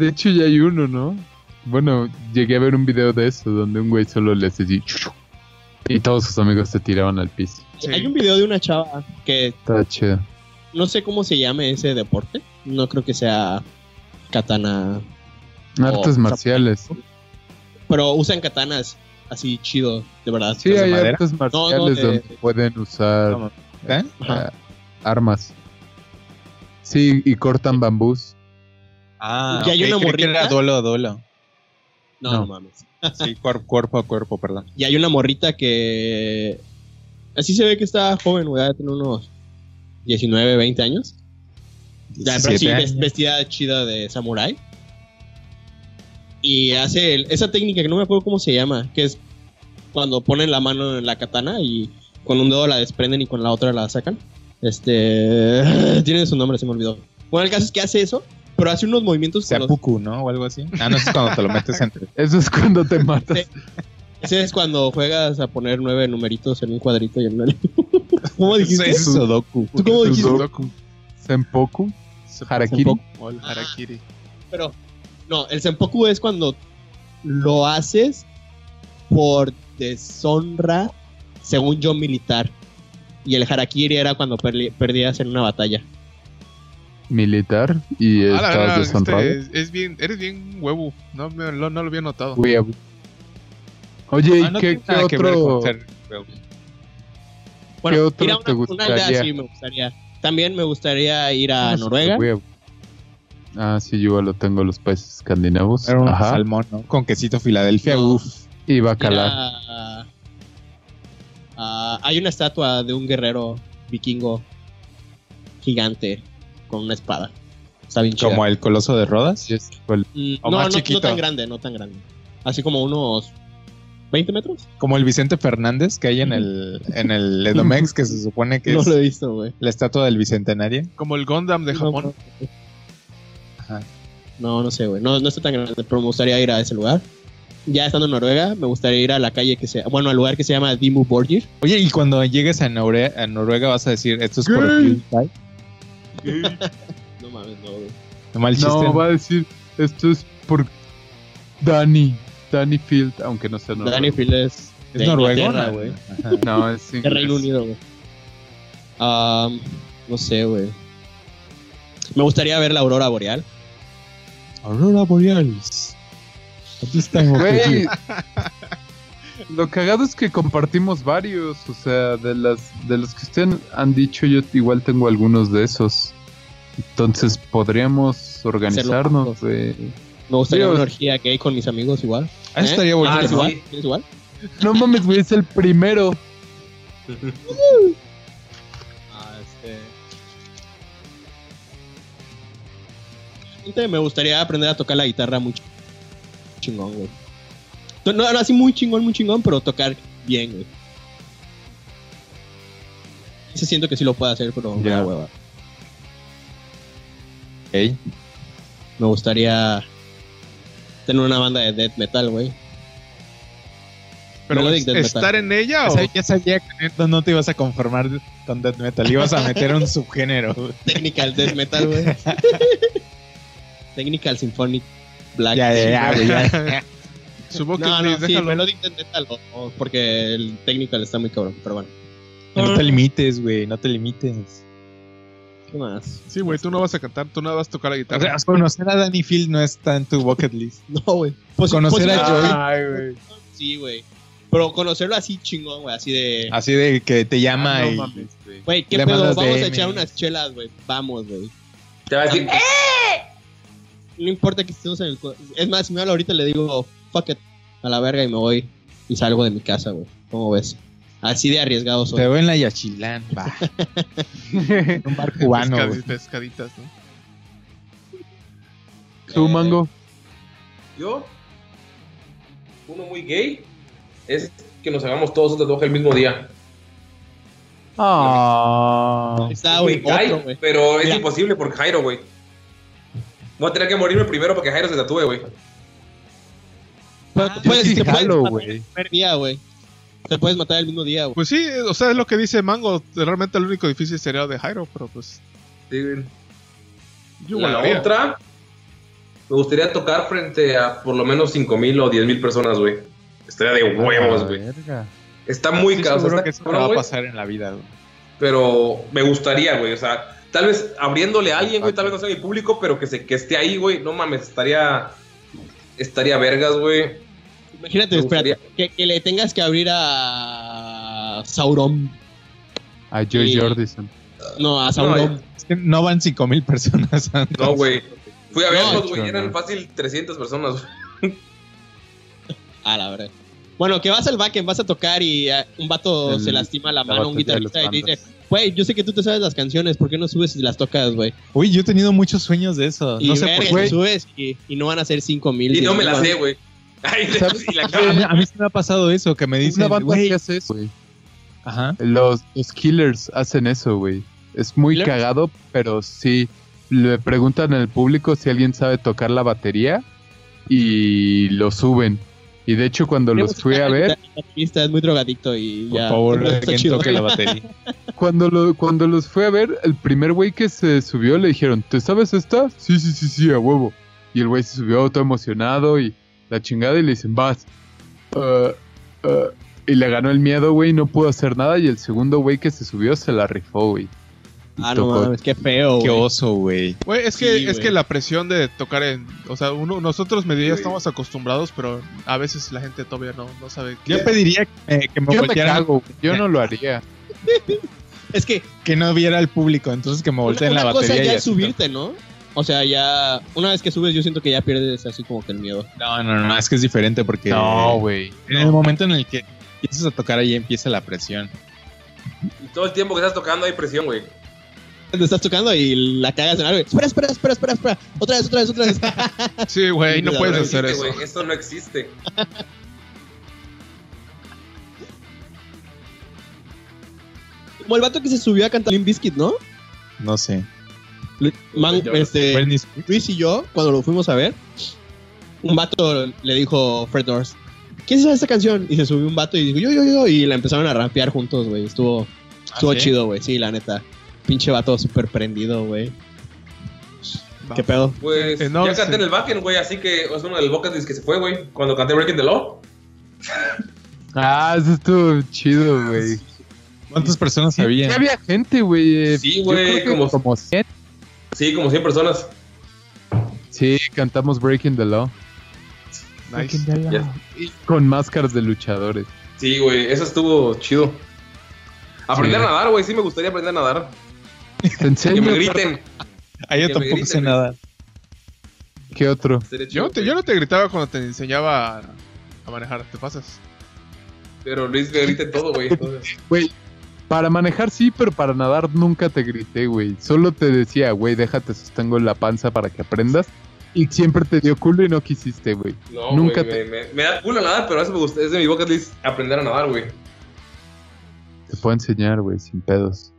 De hecho, ya hay uno, ¿no? Bueno, llegué a ver un video de eso donde un güey solo le hace así. Y todos sus amigos se tiraban al piso. Sí. Hay un video de una chava que Está chido. no sé cómo se llame ese deporte. No creo que sea katana. Artes marciales. Pero usan katanas así chido, de verdad. Sí, hay madera? artes marciales de- donde pueden usar. ¿Eh? Eh, armas. Sí, y cortan bambús. Ah, Y hay una creí que morrita. era duelo a duelo. No, No. mames. Sí, cuer- cuerpo a cuerpo, perdón. Y hay una morrita que. Así se ve que está joven, güey. Debe tener unos 19, 20 años. Ya, pero sí, 17 ves- años. vestida chida de samurai. Y hace el- esa técnica que no me acuerdo cómo se llama, que es cuando ponen la mano en la katana y con un dedo la desprenden y con la otra la sacan. Este. [laughs] Tiene su nombre, se me olvidó. Bueno, el caso es que hace eso, pero hace unos movimientos con los- Seppuku, ¿no? O algo así. Ah, no, eso es cuando te lo metes entre. [laughs] Eso es cuando te matas. Ese es cuando juegas a poner nueve numeritos en un cuadrito y en una. [laughs] ¿Cómo dijiste? Es Sudoku. ¿Tú cómo dijiste? Sudoku. Senpoku. Harakiri. Senpoku. O el Harakiri. Pero, no, el senpoku es cuando lo haces por deshonra, según yo, militar. Y el harakiri era cuando perdías en una batalla. Militar. Y Ah, la estabas verdad, deshonrado. este, es, es bien, eres bien huevo. No, me- lo- no lo había notado. Huevo. Oye, ¿y Ah, no qué, tiene qué nada que ver con otro? Bueno, ¿Qué otro ir a te una, una aldea gustaría? sí me gustaría. También me gustaría ir a Ah, Noruega. Ah, sí, yo lo tengo los países escandinavos. Era un Ajá. salmón, ¿no? Con quesito Filadelfia, No. uff. Y bacalar. a- a- hay una estatua de un guerrero vikingo gigante con una espada. Está bien chida. Como el coloso de Rodas. Sí, es igual. Mm, O no, más no, no tan grande, no tan grande. Así como unos 20 metros. Como el Vicente Fernández que hay en el, en el [laughs] Edomex, que se supone que no es lo he visto, güey. la estatua del Bicentenario. Como el Gundam de Japón. Ajá. No, no sé, güey. No, no está tan grande, pero me gustaría ir a ese lugar. Ya estando en Noruega, me gustaría ir a la calle que se... Bueno, al lugar que se llama Dimu Borgir. Oye, y cuando llegues a, Nore- a Noruega vas a decir, esto es por Gay. PewDiePie. No mames, no, güey. No mal chiste. No, va a decir, esto es por Danny. Danny Field, aunque no sea noruego. Danny Field es... es güey. No, es [laughs] De. Reino Unido, güey. Am, no sé, güey. Me gustaría ver la aurora boreal. Aurora Borealis. Aquí está en [laughs] Güey. Lo cagado es que compartimos varios, o sea, de las de los que ustedes han dicho, yo igual tengo algunos de esos. Entonces podríamos organizarnos, güey. Me gustaría Dios. una orgía gay con mis amigos igual. Ah, eso estaría Ah, bonito. ¿Tienes sí. igual? ¿Tienes igual? No mames, güey, es el primero. [laughs] Ah, este... Me gustaría aprender a tocar la guitarra muy ch- chingón, güey. No, no, así muy chingón, muy chingón, pero tocar bien, güey. Ese siento que sí lo puedo hacer, pero me Ya. da hueva. Ok. Me gustaría tener una banda de death metal, güey. Pero estar metal. en ella o. ya sabía que no, no te ibas a conformar con death metal, ibas a meter un subgénero. Technical death metal, güey. [laughs] Technical Symphonic Black. Ya, ya, ya. [laughs] Supongo que No, no, sí, déjalo. Melodic death metal. o- o porque el technical está muy cabrón, pero bueno. No te limites, güey, no te limites. ¿Qué más? Sí, güey, tú no vas a cantar, tú no vas a tocar la O guitarra. sea, conocer a Danny Field no está en tu bucket list. [laughs] No, güey. Pues, Conocer pues, a no, Joey. Ay, güey. Sí, güey. Pero conocerlo así chingón, güey. Así de. Así de que te llama Ah, no y... mames, güey. Güey, ¿qué le pedo? Vamos a echar unas chelas, güey. Vamos, güey. Te va a decir, No importa que estemos en el. co- Es más, si me habla ahorita le digo, fuck it, a la verga y me voy y salgo de mi casa, güey. ¿Cómo ves? Así de arriesgado soy. Te veo en la Yachilán, va. [laughs] Un bar cubano, Pescadi- güey. pescaditas, ¿no? ¿Tú, Mango? yo, uno muy gay, es que nos hagamos todos un tatuaje el mismo día. Ah. Está, Muy güey, gay, otro, güey. pero es Mira. imposible porque Jairo, güey. Voy a tener que morirme primero para que Jairo se tatúe, güey. Pero Ah, te puedes, sí te puedes jalo, matar güey. el primer día, güey. Te puedes matar el mismo día, güey. Pues sí, o sea, es lo que dice Mango. Realmente el único difícil sería de Jairo, pero pues. Sí, güey. Yo La haría. otra, me gustaría tocar frente a por lo menos 5000 o 10000 personas, güey. Estaría de huevos, Ah, güey. verga. Está muy Estoy caro, o sea, seguro está que eso no cabrón, va a güey, pasar en la vida, güey. Pero me gustaría, güey. O sea, tal vez abriéndole a alguien, güey. Tal vez no sea mi público, pero que, se, que esté ahí, güey. No mames, estaría. Estaría vergas, güey. Imagínate, espérate, que, que le tengas que abrir a Sauron. A Joy. Jordison. No, a Sauron. Es que no van 5000 personas. [laughs] antes. No, güey. Fui a verlos, güey, eran no. fácil 300 personas. Ah, la verdad. Bueno, que vas al backend, vas a tocar y eh, un vato El- se lastima la la mano, un guitarrista, y dice, güey, yo sé que tú te sabes las canciones, ¿por qué no subes y las tocas, güey? Uy, yo he tenido muchos sueños de eso. Y no sé verga, por qué. subes y, y no van a ser 5 mil. Y no me la sé, güey. [laughs] Ay, ¿Sabes? y la A mí, a mí sí me ha pasado eso, que me Una dicen, banda güey, que hace eso, güey. ajá. Los, los killers hacen eso, güey. Es muy ¿Killers? cagado, pero sí. Le preguntan al público si alguien sabe tocar la batería y lo suben. Y de hecho, cuando los fui a ver, Es muy drogadicto y Por ya. favor, está alguien chido. toque la batería. [laughs] cuando, lo, cuando los fui a ver, el primer güey que se subió le dijeron, ¿te sabes esta? Sí, sí, sí, sí, a huevo. Y el güey se subió todo emocionado y la chingada y le dicen, vas. Ah, ah. y le ganó el miedo, güey, y no pudo hacer nada. Y el segundo güey que se subió se la rifó, güey. Ah, no mames, qué feo, Qué oso, güey. Güey, es que, Sí, es que la presión de tocar en. O sea, uno, nosotros medio ya estamos acostumbrados, pero a veces la gente todavía no, no sabe qué. Yo pediría que, que me Yo me voltearan, cago, güey, yo no lo [laughs] haría. Es que que no viera al público, entonces que me volteen la una cosa batería. ya y es subirte, ¿no? O sea, ya. Una vez que subes, yo siento que ya pierdes así como que el miedo. No, no, no, es que es diferente porque No, güey. en el momento en el que empiezas a tocar ahí empieza la presión. Y todo el tiempo que estás tocando hay presión, güey. Te estás tocando y la cagas en algo. Espera, espera, espera, espera, espera. Otra vez, otra vez, otra vez. [laughs] Sí, güey, no puedes No hacer existe, eso. güey, Esto no existe. Como el vato que se subió a cantar Limp Bizkit, ¿no? No sé. Man- este. Luis y yo, cuando lo fuimos a ver, un vato le dijo Fred Durst, ¿quién sabe esta canción? Y se subió un vato y dijo, yo, yo, yo, y la empezaron a rapear juntos, güey. Estuvo, estuvo ¿sí? chido, güey. Sí, la neta. Pinche vato súper prendido, güey. ¿Qué pedo? Pues Eh, no, ya canté sí. en el backend, güey, así que es uno del Bocas que se fue, güey. Cuando canté Breaking the Law. [laughs] Ah, eso estuvo chido, güey. ¿Cuántas personas Sí, había? sí había gente, güey. eh, Sí, güey, como- como 100. Sí, como 100 personas. Sí, cantamos Breaking the Law. Nice. Ya. Y con máscaras de luchadores. Sí, güey, eso estuvo chido. Aprender Sí. a nadar, güey, sí me gustaría aprender a nadar. Te Que me griten. Ahí yo que tampoco griten, sé nada. ¿Qué otro? Yo, te- yo no te gritaba cuando te enseñaba a, a manejar, te pasas. Pero Luis me grita en todo, güey. Güey, para manejar sí, pero para nadar nunca te grité, güey. Solo te decía, güey, déjate sostengo en la panza para que aprendas. Y siempre te dio culo y no quisiste, güey. No, Nunca güey, te- me, me- me da culo nadar, pero eso me gusta. Es de mi bucket list aprender a nadar, güey. Te puedo enseñar, güey, sin pedos.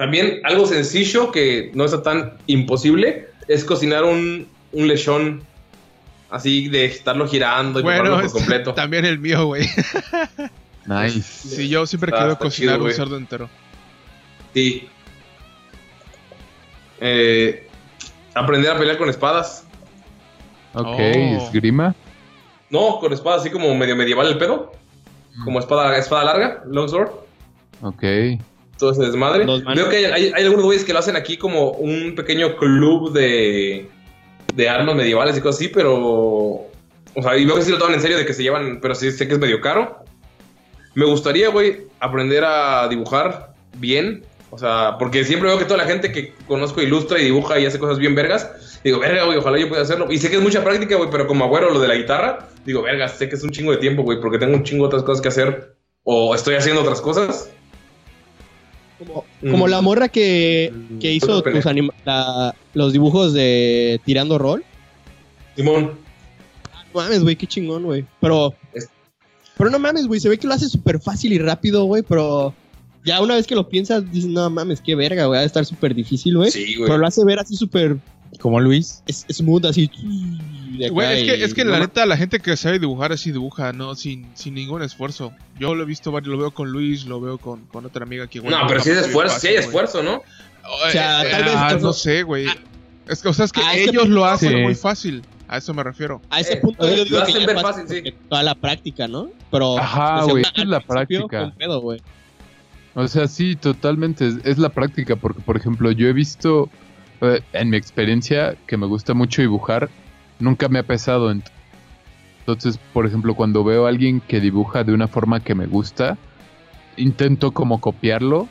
También algo sencillo que no está tan imposible es cocinar un, un lechón así de estarlo girando y Bueno, por completo. también el mío, güey. Nice. Sí, yo siempre Está- quiero está cocinar chido, un cerdo entero. Sí. Eh, aprender a pelear con espadas. Ok, Oh. esgrima. No, con espadas así como medio medieval el pedo. Como espada, espada larga, longsword. Ok. Todo ese desmadre. Veo que hay, hay- hay algunos güeyes que lo hacen aquí como un pequeño club de, de armas medievales y cosas así, pero. O sea, y veo que sí lo toman en serio de que se llevan, pero sí sé que es medio caro. Me gustaría, güey, aprender a dibujar bien. O sea, porque siempre veo que toda la gente que conozco ilustra y dibuja y hace cosas bien vergas. Digo, verga, güey, ojalá yo pueda hacerlo. Y sé que es mucha práctica, güey, pero como agüero lo de la guitarra, digo, verga, sé que es un chingo de tiempo, güey, porque tengo un chingo de otras cosas que hacer. O estoy haciendo otras cosas. Como, Mm. como la morra que, que hizo Otra tus anima- la- los dibujos de Tirando Rol. Simón. No mames, güey, qué chingón, güey. Pero. Es- Pero no mames, güey, se ve que lo hace súper fácil y rápido, güey, pero. Ya una vez que lo piensas, dices, no mames, qué verga, güey, va a estar súper difícil, güey. Sí, güey. pero lo hace ver así súper Como Luis. es- smooth, así. De acá Güey, es que, y- es que no la neta, la gente que sabe dibujar así dibuja, ¿no? Sin, sin ningún esfuerzo. Yo lo he visto varios, lo veo con Luis, lo veo con, con otra amiga que igual No, pero dibuja sí es muy esfuerzo, sí hay fácil, güey. esfuerzo, ¿no? O sea, tal vez- Ah, eso- no sé, güey. Es que, o sea, es que ellos lo hacen Sí. muy fácil. A eso me refiero. A ese Eh, punto eh, yo lo digo que hacen ver fácil, sí. Toda la práctica, ¿no? Pero. Ajá, güey, un- es la práctica. con pedo, güey. O sea, sí, totalmente. Es, es la práctica, porque, por ejemplo, yo he visto, eh, en mi experiencia, que me gusta mucho dibujar, nunca me ha pesado. Ent- Entonces, por ejemplo, cuando veo a alguien que dibuja de una forma que me gusta, intento como copiarlo,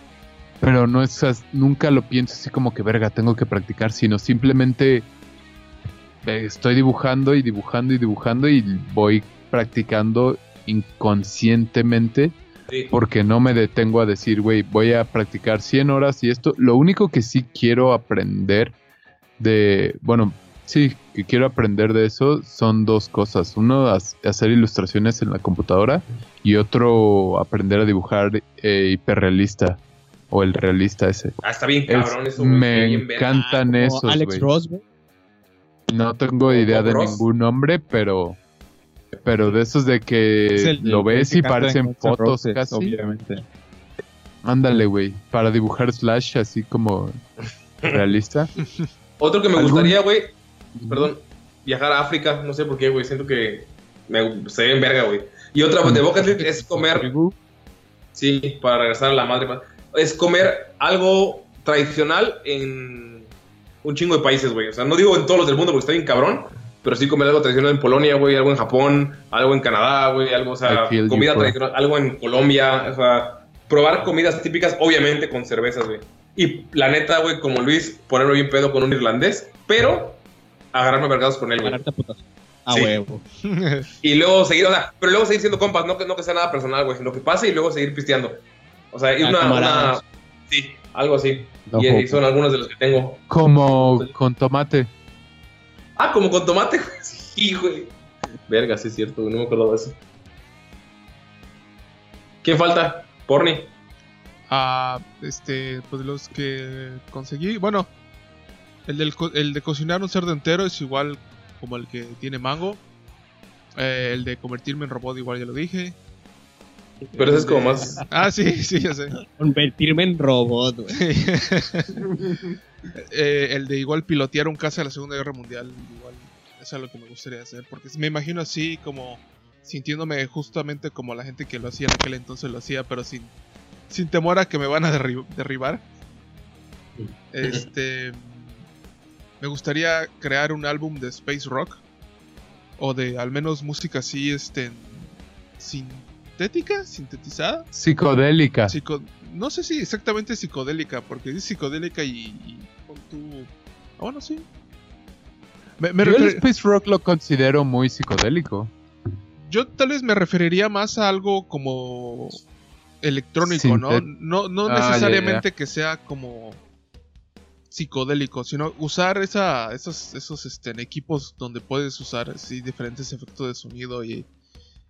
pero no es nunca lo pienso así como que, verga, tengo que practicar, sino simplemente eh, estoy dibujando y dibujando y dibujando y voy practicando inconscientemente Sí. porque no me detengo a decir, güey, voy a practicar 100 horas y esto. Lo único que sí quiero aprender de, bueno, sí, que quiero aprender de eso son dos cosas. Uno, hacer ilustraciones en la computadora y otro, aprender a dibujar eh, hiperrealista o el realista ese. Ah, está bien Es- cabrón eso, güey. me bien encantan Como esos, Alex güey. Ross, güey. No tengo idea de Ross. ningún nombre, pero pero de esos de que Es el- lo ves que y parecen fotos Roses, casi. Obviamente. Ándale, güey, para dibujar Slash así como [laughs] realista. Otro que me ¿Algún- gustaría, güey, perdón, viajar a África, no sé por qué, güey, siento que me se ve en verga, güey. Y otra pues, de bucket list es comer, sí, para regresar a la madre, es comer algo tradicional en un chingo de países, güey. O sea, no digo en todos los del mundo porque está bien cabrón, pero sí comer algo tradicional en Polonia, güey, algo en Japón, algo en Canadá, güey, algo, o sea, comida tradicional, algo en Colombia, o sea, probar comidas típicas, obviamente con cervezas, güey. Y la neta, güey, como Luis, ponerme bien pedo con un irlandés, pero agarrarme a vergados con él, güey. Agarrarte a putazos. A Sí. huevo. [laughs] Y luego seguir, o sea, pero luego seguir siendo compas, no que, no que sea nada personal, güey, sino que pase y luego seguir pisteando. O sea, y Ah, una, una- Sí, algo así. No, y, son algunos de los que tengo. Como con tomate. Ah, como con tomate, [laughs] güey. Sí, güey. Verga, sí es cierto, güey, no me acuerdo de eso. ¿Quién falta? Porni. Ah, este, pues los que conseguí, bueno, el, del co- el de cocinar un cerdo entero es igual como el que tiene mango. Eh, el de convertirme en robot igual ya lo dije. Pero ese es como más. Ah, sí, sí, ya sé. [laughs] Convertirme en robot, güey. [laughs] Eh, el de igual pilotear un caza de la Segunda Guerra Mundial, igual es algo que me gustaría hacer, porque me imagino así como sintiéndome justamente como la gente que lo hacía en aquel entonces lo hacía, pero sin, sin temor a que me van a derri- derribar. Este, me gustaría crear un álbum de space rock o de al menos música así, este, sintética, sintetizada. Psicodélica. Psico- no sé si exactamente psicodélica, porque dice psicodélica y, y pon tú- Ah, bueno, sí. Me- me Yo el Space Rock lo considero muy psicodélico. yo tal vez me referiría más a algo como electrónico, ¿no? Sintet- No, no Ah, necesariamente que sea como psicodélico, sino usar esa, esos, esos este, equipos donde puedes usar diferentes efectos de sonido y,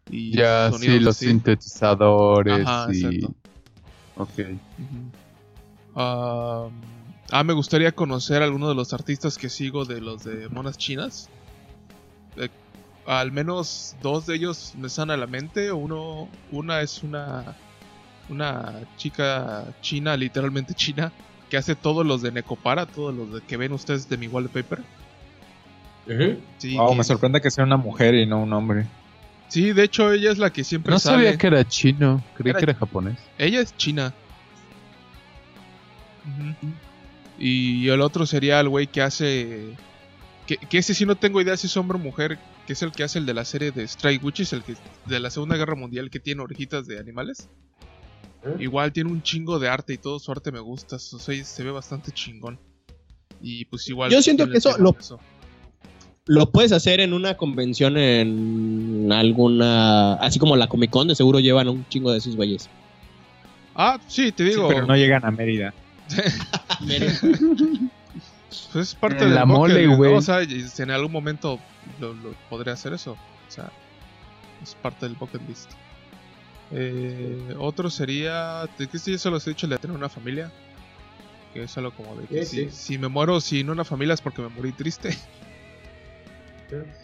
y Ya, sonidos sí, los así. sintetizadores Ajá, y... exacto. Ok. Ah, ah, me gustaría conocer a alguno de los artistas que sigo de los de monas chinas. Eh, al menos dos de ellos me están a la mente. Uno, una es una, una chica china, literalmente china, que hace todos los de Necopara, todos los de que ven ustedes de mi wallpaper. Ujú. Sí, Wow, me sorprende que sea una mujer y no un hombre. sí, de hecho ella es la que siempre No sale. sabía que era chino, creí Era- que era japonés. Ella es china. Y el otro sería el güey que hace. Que, que ese sí no tengo idea si es hombre o mujer. Que es el que hace el de la serie de Strike Witches, el que de la Segunda Guerra Mundial que tiene orejitas de animales. ¿Eh? Igual tiene un chingo de arte y todo su arte me gusta. O sea, se ve bastante chingón. Y pues igual. Yo siento que eso lo- de Lo puedes hacer en una convención en alguna. Así como la Comic Con, de seguro llevan un chingo de esos güeyes. Ah, sí, te Sí, digo. pero no llegan a Mérida. [laughs] Pues es parte del la mole, güey. O sea, en algún momento lo, lo podré hacer eso. O sea, es parte del bucket list. Eh, otro sería, que sí, eso los he dicho, el de tener una familia. Que es algo como de que Sí, si, sí. si me muero sin una familia es porque me morí triste.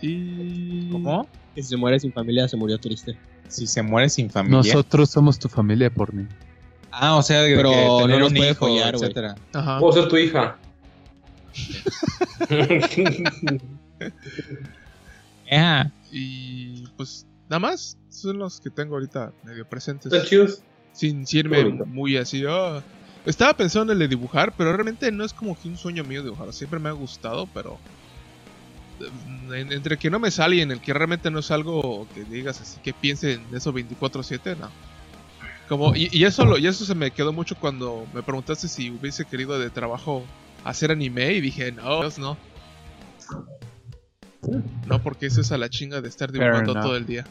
Y... ¿Cómo? Que si se muere sin familia, se murió triste. Si se muere sin familia. Nosotros somos tu familia, Porni. Ah, o sea, Pero que tener no nos un puede hijo, follar, etcétera. Ajá. Puedo ser tu hija. [laughs] [laughs] Ah, Y pues nada más. Son los que tengo ahorita medio presentes. Sin irme muy así. "Ah". Estaba pensando en el de dibujar, pero realmente no es como que un sueño mío dibujar. Siempre me ha gustado, pero en- entre que no me sale y en el que realmente no es algo que digas así que piense en eso 24/7, no. Como, y, y eso lo, y eso se me quedó mucho cuando me preguntaste si hubiese querido de trabajo hacer anime y dije, no, Dios, no. No, porque eso es a la chinga de estar dibujando todo el día.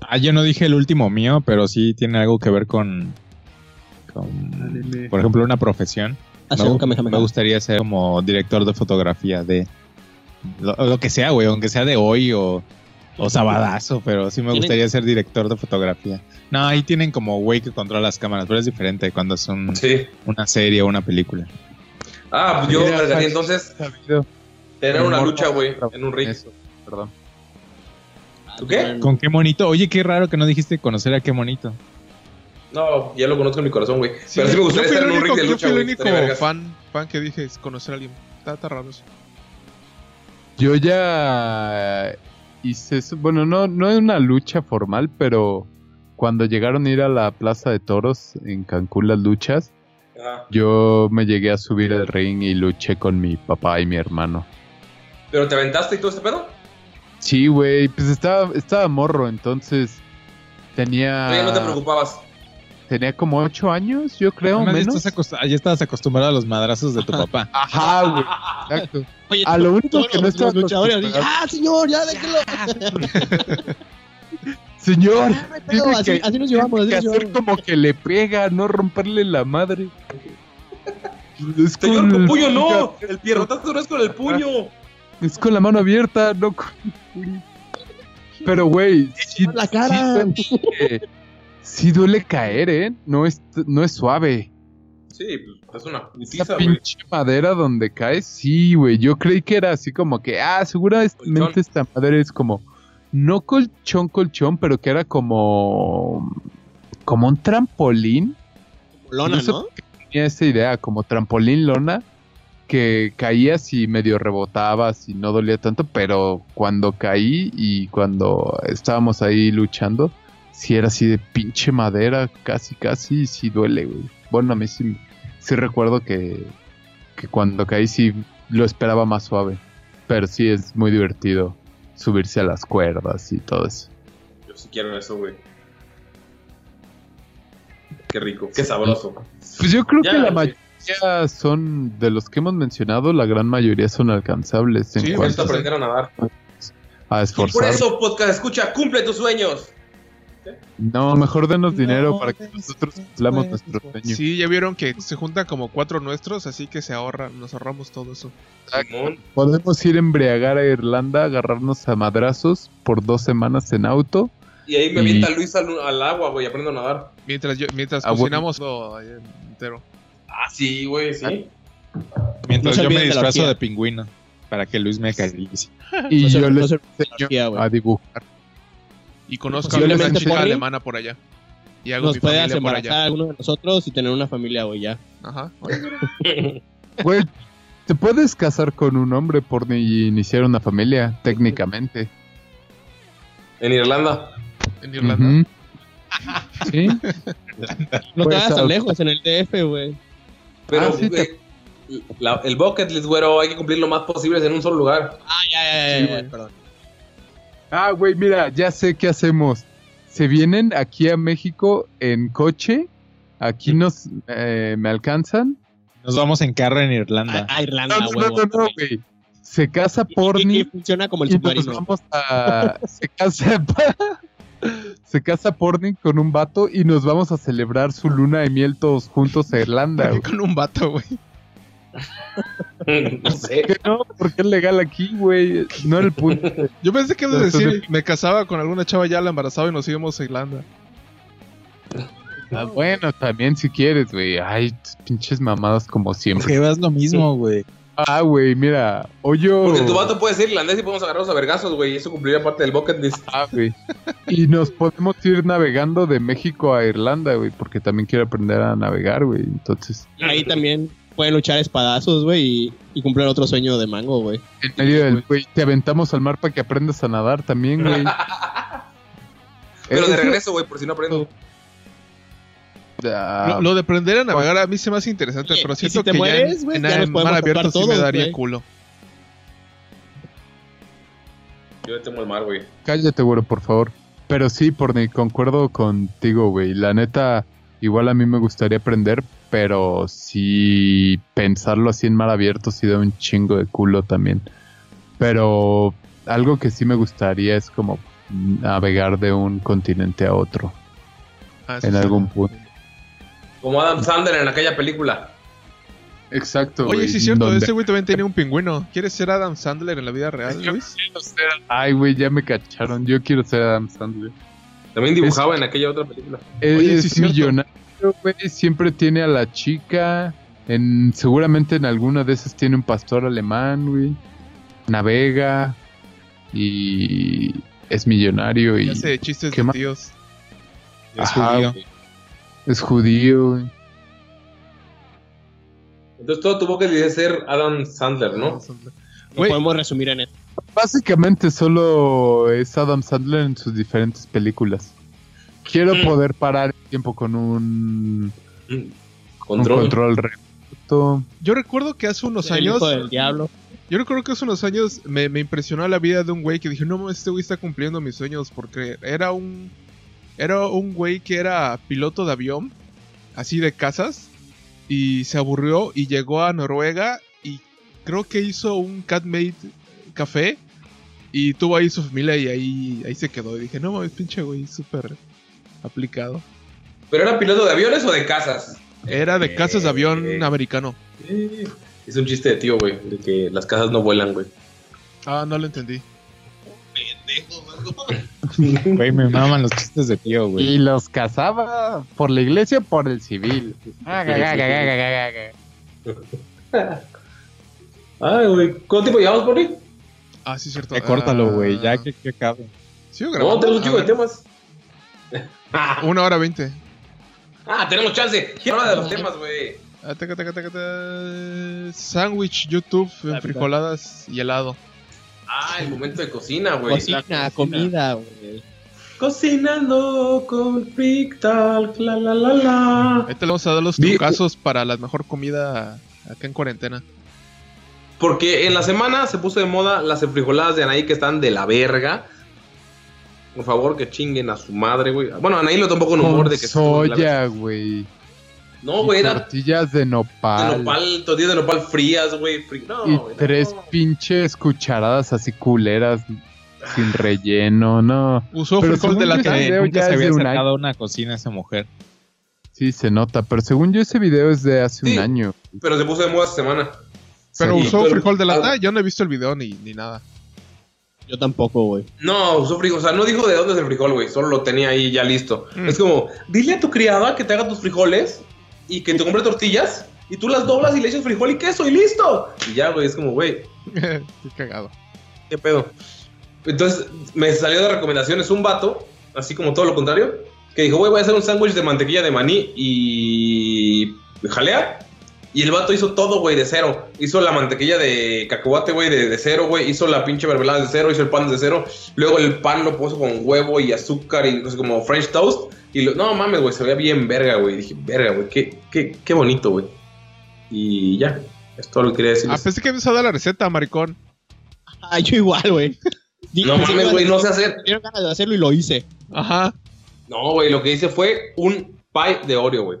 Ah, yo no dije el último mío, pero sí tiene algo que ver con. con por ejemplo, una profesión. Hace me, me gustaría ser como director de fotografía de. Lo, lo que sea, güey, aunque sea de hoy o. O sabadazo, pero sí me ¿Tienen- gustaría ser director de fotografía. No, ahí tienen como güey que controla las cámaras, pero es diferente cuando es un- Sí. una serie o una película. Ah, pues yo entonces sabido. Tener una lucha, güey, en un ring. Eso, perdón. ¿Tú qué? ¿Con qué monito? Oye, qué raro que no dijiste conocer a qué monito. No, ya lo conozco en mi corazón, güey. Pero sí me gustaría yo fui estar en un ring único, de yo lucha, fui el único fan, fan que dije es conocer a alguien. Está, está raro eso. Yo ya hice eso. Bueno, no, no es una lucha formal, pero cuando llegaron a ir a la Plaza de Toros en Cancún las luchas, Ah, yo me llegué a subir al ring y luché con mi papá y mi hermano. ¿Pero te aventaste y todo este pedo? Sí, güey, pues estaba, estaba morro, entonces tenía, no te preocupabas. tenía como ocho años, yo creo, Además, ya, menos. ya estabas acostumbrado a los madrazos de tu papá. Ajá, güey, exacto. [laughs] Oye, A lo único que no estaba acostumbrado. ¡Ah, señor! ¡Ya déjelo! [laughs] Señor, tiene así, que, así nos llevamos, así que nos hacer llevamos. como que le pega, no romperle la madre. Es Señor, con con el- puño no. El pierrotazo no es con el puño. Es con la mano abierta, no con. Pero, güey, sí, La cara. sí duele, sí duele caer, ¿eh? No es, no es suave. Sí, pues es una putiza, pinche madera donde cae, sí, güey. Yo creí que era así como que, ah, seguramente Colchón. esta madera es como, no colchón, colchón, pero que era como, como un trampolín. Lona, No sé ¿no? tenía esa idea, como trampolín lona, que caías y medio rebotabas y no dolía tanto, pero cuando caí y cuando estábamos ahí luchando, sí era así de pinche madera, casi, casi, y sí duele, güey. Bueno, a mí sí, sí recuerdo que, que cuando caí sí lo esperaba más suave, pero sí es muy divertido subirse a las cuerdas y todo eso. Yo sí quiero eso, güey. Qué rico, qué sabroso. Pues yo creo Ya, que la sí. mayoría son, de los que hemos mencionado, la gran mayoría son alcanzables en Sí, cuanto aprender a nadar. a Y por esforzar. eso, podcast, escucha, cumple tus sueños. No, mejor denos dinero para que nosotros cumplamos nuestro sueño. Sí, ya vieron que se juntan como cuatro nuestros, así que se ahorran, nos ahorramos todo eso. Simón. Podemos ir a embriagar a Irlanda, agarrarnos a madrazos por dos semanas en auto. Y ahí me Y- avienta Luis al, al agua, güey, aprendo a nadar. Mientras yo, mientras Ah, bueno. cocinamos todo ahí entero. Ah, sí, güey, sí. Mientras No se yo me de disfrazo orgía. de pingüino. Para que Luis me acaricie. [laughs] Y No se- yo no les se- enseño a dibujar. Y conozco a una chica alemana por allá. Y hago Nos mi puedas familia por embarazar a alguno de nosotros y tener una familia, güey, ya. Ajá. [laughs] Güey, te puedes casar con un hombre por ni iniciar una familia, técnicamente. En Irlanda. En Irlanda. Ujú. [laughs] Sí. No Pues, te vayas ah, tan lejos en el DF, güey. Pero, Ah, sí, güey, la- el bucket list, güero, hay que cumplir lo más posible en un solo lugar. Ah, ya, ya, ya, Sí, ya, güey. perdón. Ah, güey, mira, ya sé qué hacemos. Se vienen aquí a México en coche. Aquí nos eh, me alcanzan. Nos vamos en carro en A, Irlanda. a Irlanda, No, no, güey. no, no, no, güey. Se casa Porni. Y, y funciona como el y nos submarino. vamos a [laughs] se casa [laughs] se casa Porni con un vato y nos vamos a celebrar su luna de miel todos juntos a Irlanda. [laughs] güey. Con un vato, güey. no sé. Que no, porque es legal aquí, güey. No era el punto. Yo pensé que ibas a decir, me casaba con alguna chava ya la embarazada y nos íbamos a Irlanda. Ah, bueno, también si quieres, güey. Ay, pinches mamadas como siempre. Que vas lo mismo, güey. Ah, güey, mira. Hoyo. Porque tu vato puede ser irlandés y podemos agarrarnos a vergazos, güey. y Eso cumpliría parte del bucket list. Ah, güey. Y nos podemos ir navegando de México a Irlanda, güey, porque también quiero aprender a navegar, güey. Entonces, Ahí también pueden luchar espadazos, güey, y, y cumplir otro sueño de mango, güey. en medio del, güey, te aventamos al mar para que aprendas a nadar también, güey. [laughs] Pero de Eso- regreso, güey, por si no aprendo. Lo, lo de aprender a navegar a mí se me hace interesante, Oye, pero siento si te que mueres, ya en, ya en mar abierto sí me daría culo. Yo le temo el mar, güey. Cállate, güey, por favor. Pero sí, Porni, concuerdo contigo, güey. La neta, igual a mí me gustaría aprender, pero sí pensarlo así en mar abierto sí da un chingo de culo también. Pero algo que sí me gustaría es como navegar de un continente a otro Ah, en sí. algún punto. Como Adam Sandler en aquella película. Exacto. Oye, güey, sí es cierto, donde- ese güey también tiene un pingüino. ¿Quieres ser Adam Sandler en la vida real, Luis? Ay, güey, ya me cacharon. Yo quiero ser Adam Sandler. También dibujaba en aquella otra película. Es, Oye, sí es millonario, güey. Siempre tiene a la chica. En, seguramente en alguna de esas tiene un pastor alemán, güey. Navega. Y es millonario Y hace chistes ¿qué de más? Es Ajá, judío. Es judío, güey. Entonces todo tuvo que ser Adam Sandler, ¿no? Lo Güey. podemos resumir en esto. Básicamente solo es Adam Sandler en sus diferentes películas. Quiero Mm. poder parar el tiempo con un, un Control. control remoto. Yo recuerdo que hace unos El años. hijo del diablo. Yo recuerdo que hace unos años me, me impresionó la vida de un güey que dije, no mames, este güey está cumpliendo mis sueños porque era un era un güey que era piloto de avión, así de casas, y se aburrió y llegó a Noruega y creo que hizo un Catmate café y tuvo ahí su familia y ahí, ahí se quedó. Y dije, no mames, pinche güey, súper aplicado. ¿Pero era piloto de aviones o de casas? Era de casas de avión Eh. americano. Eh, Es un chiste de tío, güey, de que las casas no vuelan, güey. Ah, no lo entendí. Güey, me maman los chistes de tío, güey. Y los casaba por la iglesia o por el civil. Ay, güey. ¿Cuánto tiempo llevamos, Poli? Ah, sí, cierto. Ya córtalo, güey, ya Ah, que, que acabe. ¿Sigo No, grabando? tenemos un chico de temas. [laughs] Una hora veinte. Ah, tenemos chance. Quiero hablar de los temas, güey. Ah. Sándwich, YouTube, frijoladas y helado. Ah, el momento de cocina, güey. Cocina, comida, güey. Cocinando con Big Talk, la la la la. Ahorita le vamos a dar los Vi- trucazos para la mejor comida acá en cuarentena. Porque en la semana se puso de moda las enfrijoladas de Anaí que están de la verga. Por favor, que chinguen a su madre, güey. Bueno, Anaí lo tomó con humor Con de que soya, güey. No, güey, era tortillas de de nopal. nopal, tortillas de nopal frías, güey. No, y no. tres pinches cucharadas así culeras sin relleno, no. Usó frijol de según la yo Que ese video nunca ya se había acercado a una cocina esa mujer. Sí, se nota, pero según yo ese video es de hace Sí. un año. Pero se puso de moda esta semana. Pero Sí, usó pero- frijol de lata. ah. Yo no he visto el video ni, ni nada. Yo tampoco, güey. No, usó frijol. O sea, no dijo de dónde es el frijol, güey. Solo lo tenía ahí ya listo. Mm. Es como, dile a tu criada que te haga tus frijoles y que te compre tortillas y tú las doblas y le echas frijol y queso y listo. Y ya, güey, es como, güey, [laughs] Qué cagado. ¿Qué pedo? Entonces me salió de recomendaciones un vato, así como todo lo contrario, que dijo, güey, voy a hacer un sándwich de mantequilla de maní y jalea. Y el vato hizo todo, güey, de cero. Hizo la mantequilla de cacahuate, güey, de, de cero, güey. Hizo la pinche mermelada de cero, hizo el pan de cero. Luego el pan lo puso con huevo y azúcar y cosas como French toast. Y lo- no mames, güey, se veía bien verga, güey. Dije, verga, güey, qué, qué, qué bonito, güey. Y ya, es todo lo que quería decir. Ah, pensé que habías dado la receta, maricón. Ah, yo igual, güey. No mames, güey, no sé hacer. Dieron ganas de hacerlo y lo hice. Ajá. No, güey, lo que hice fue un pie de Oreo, güey.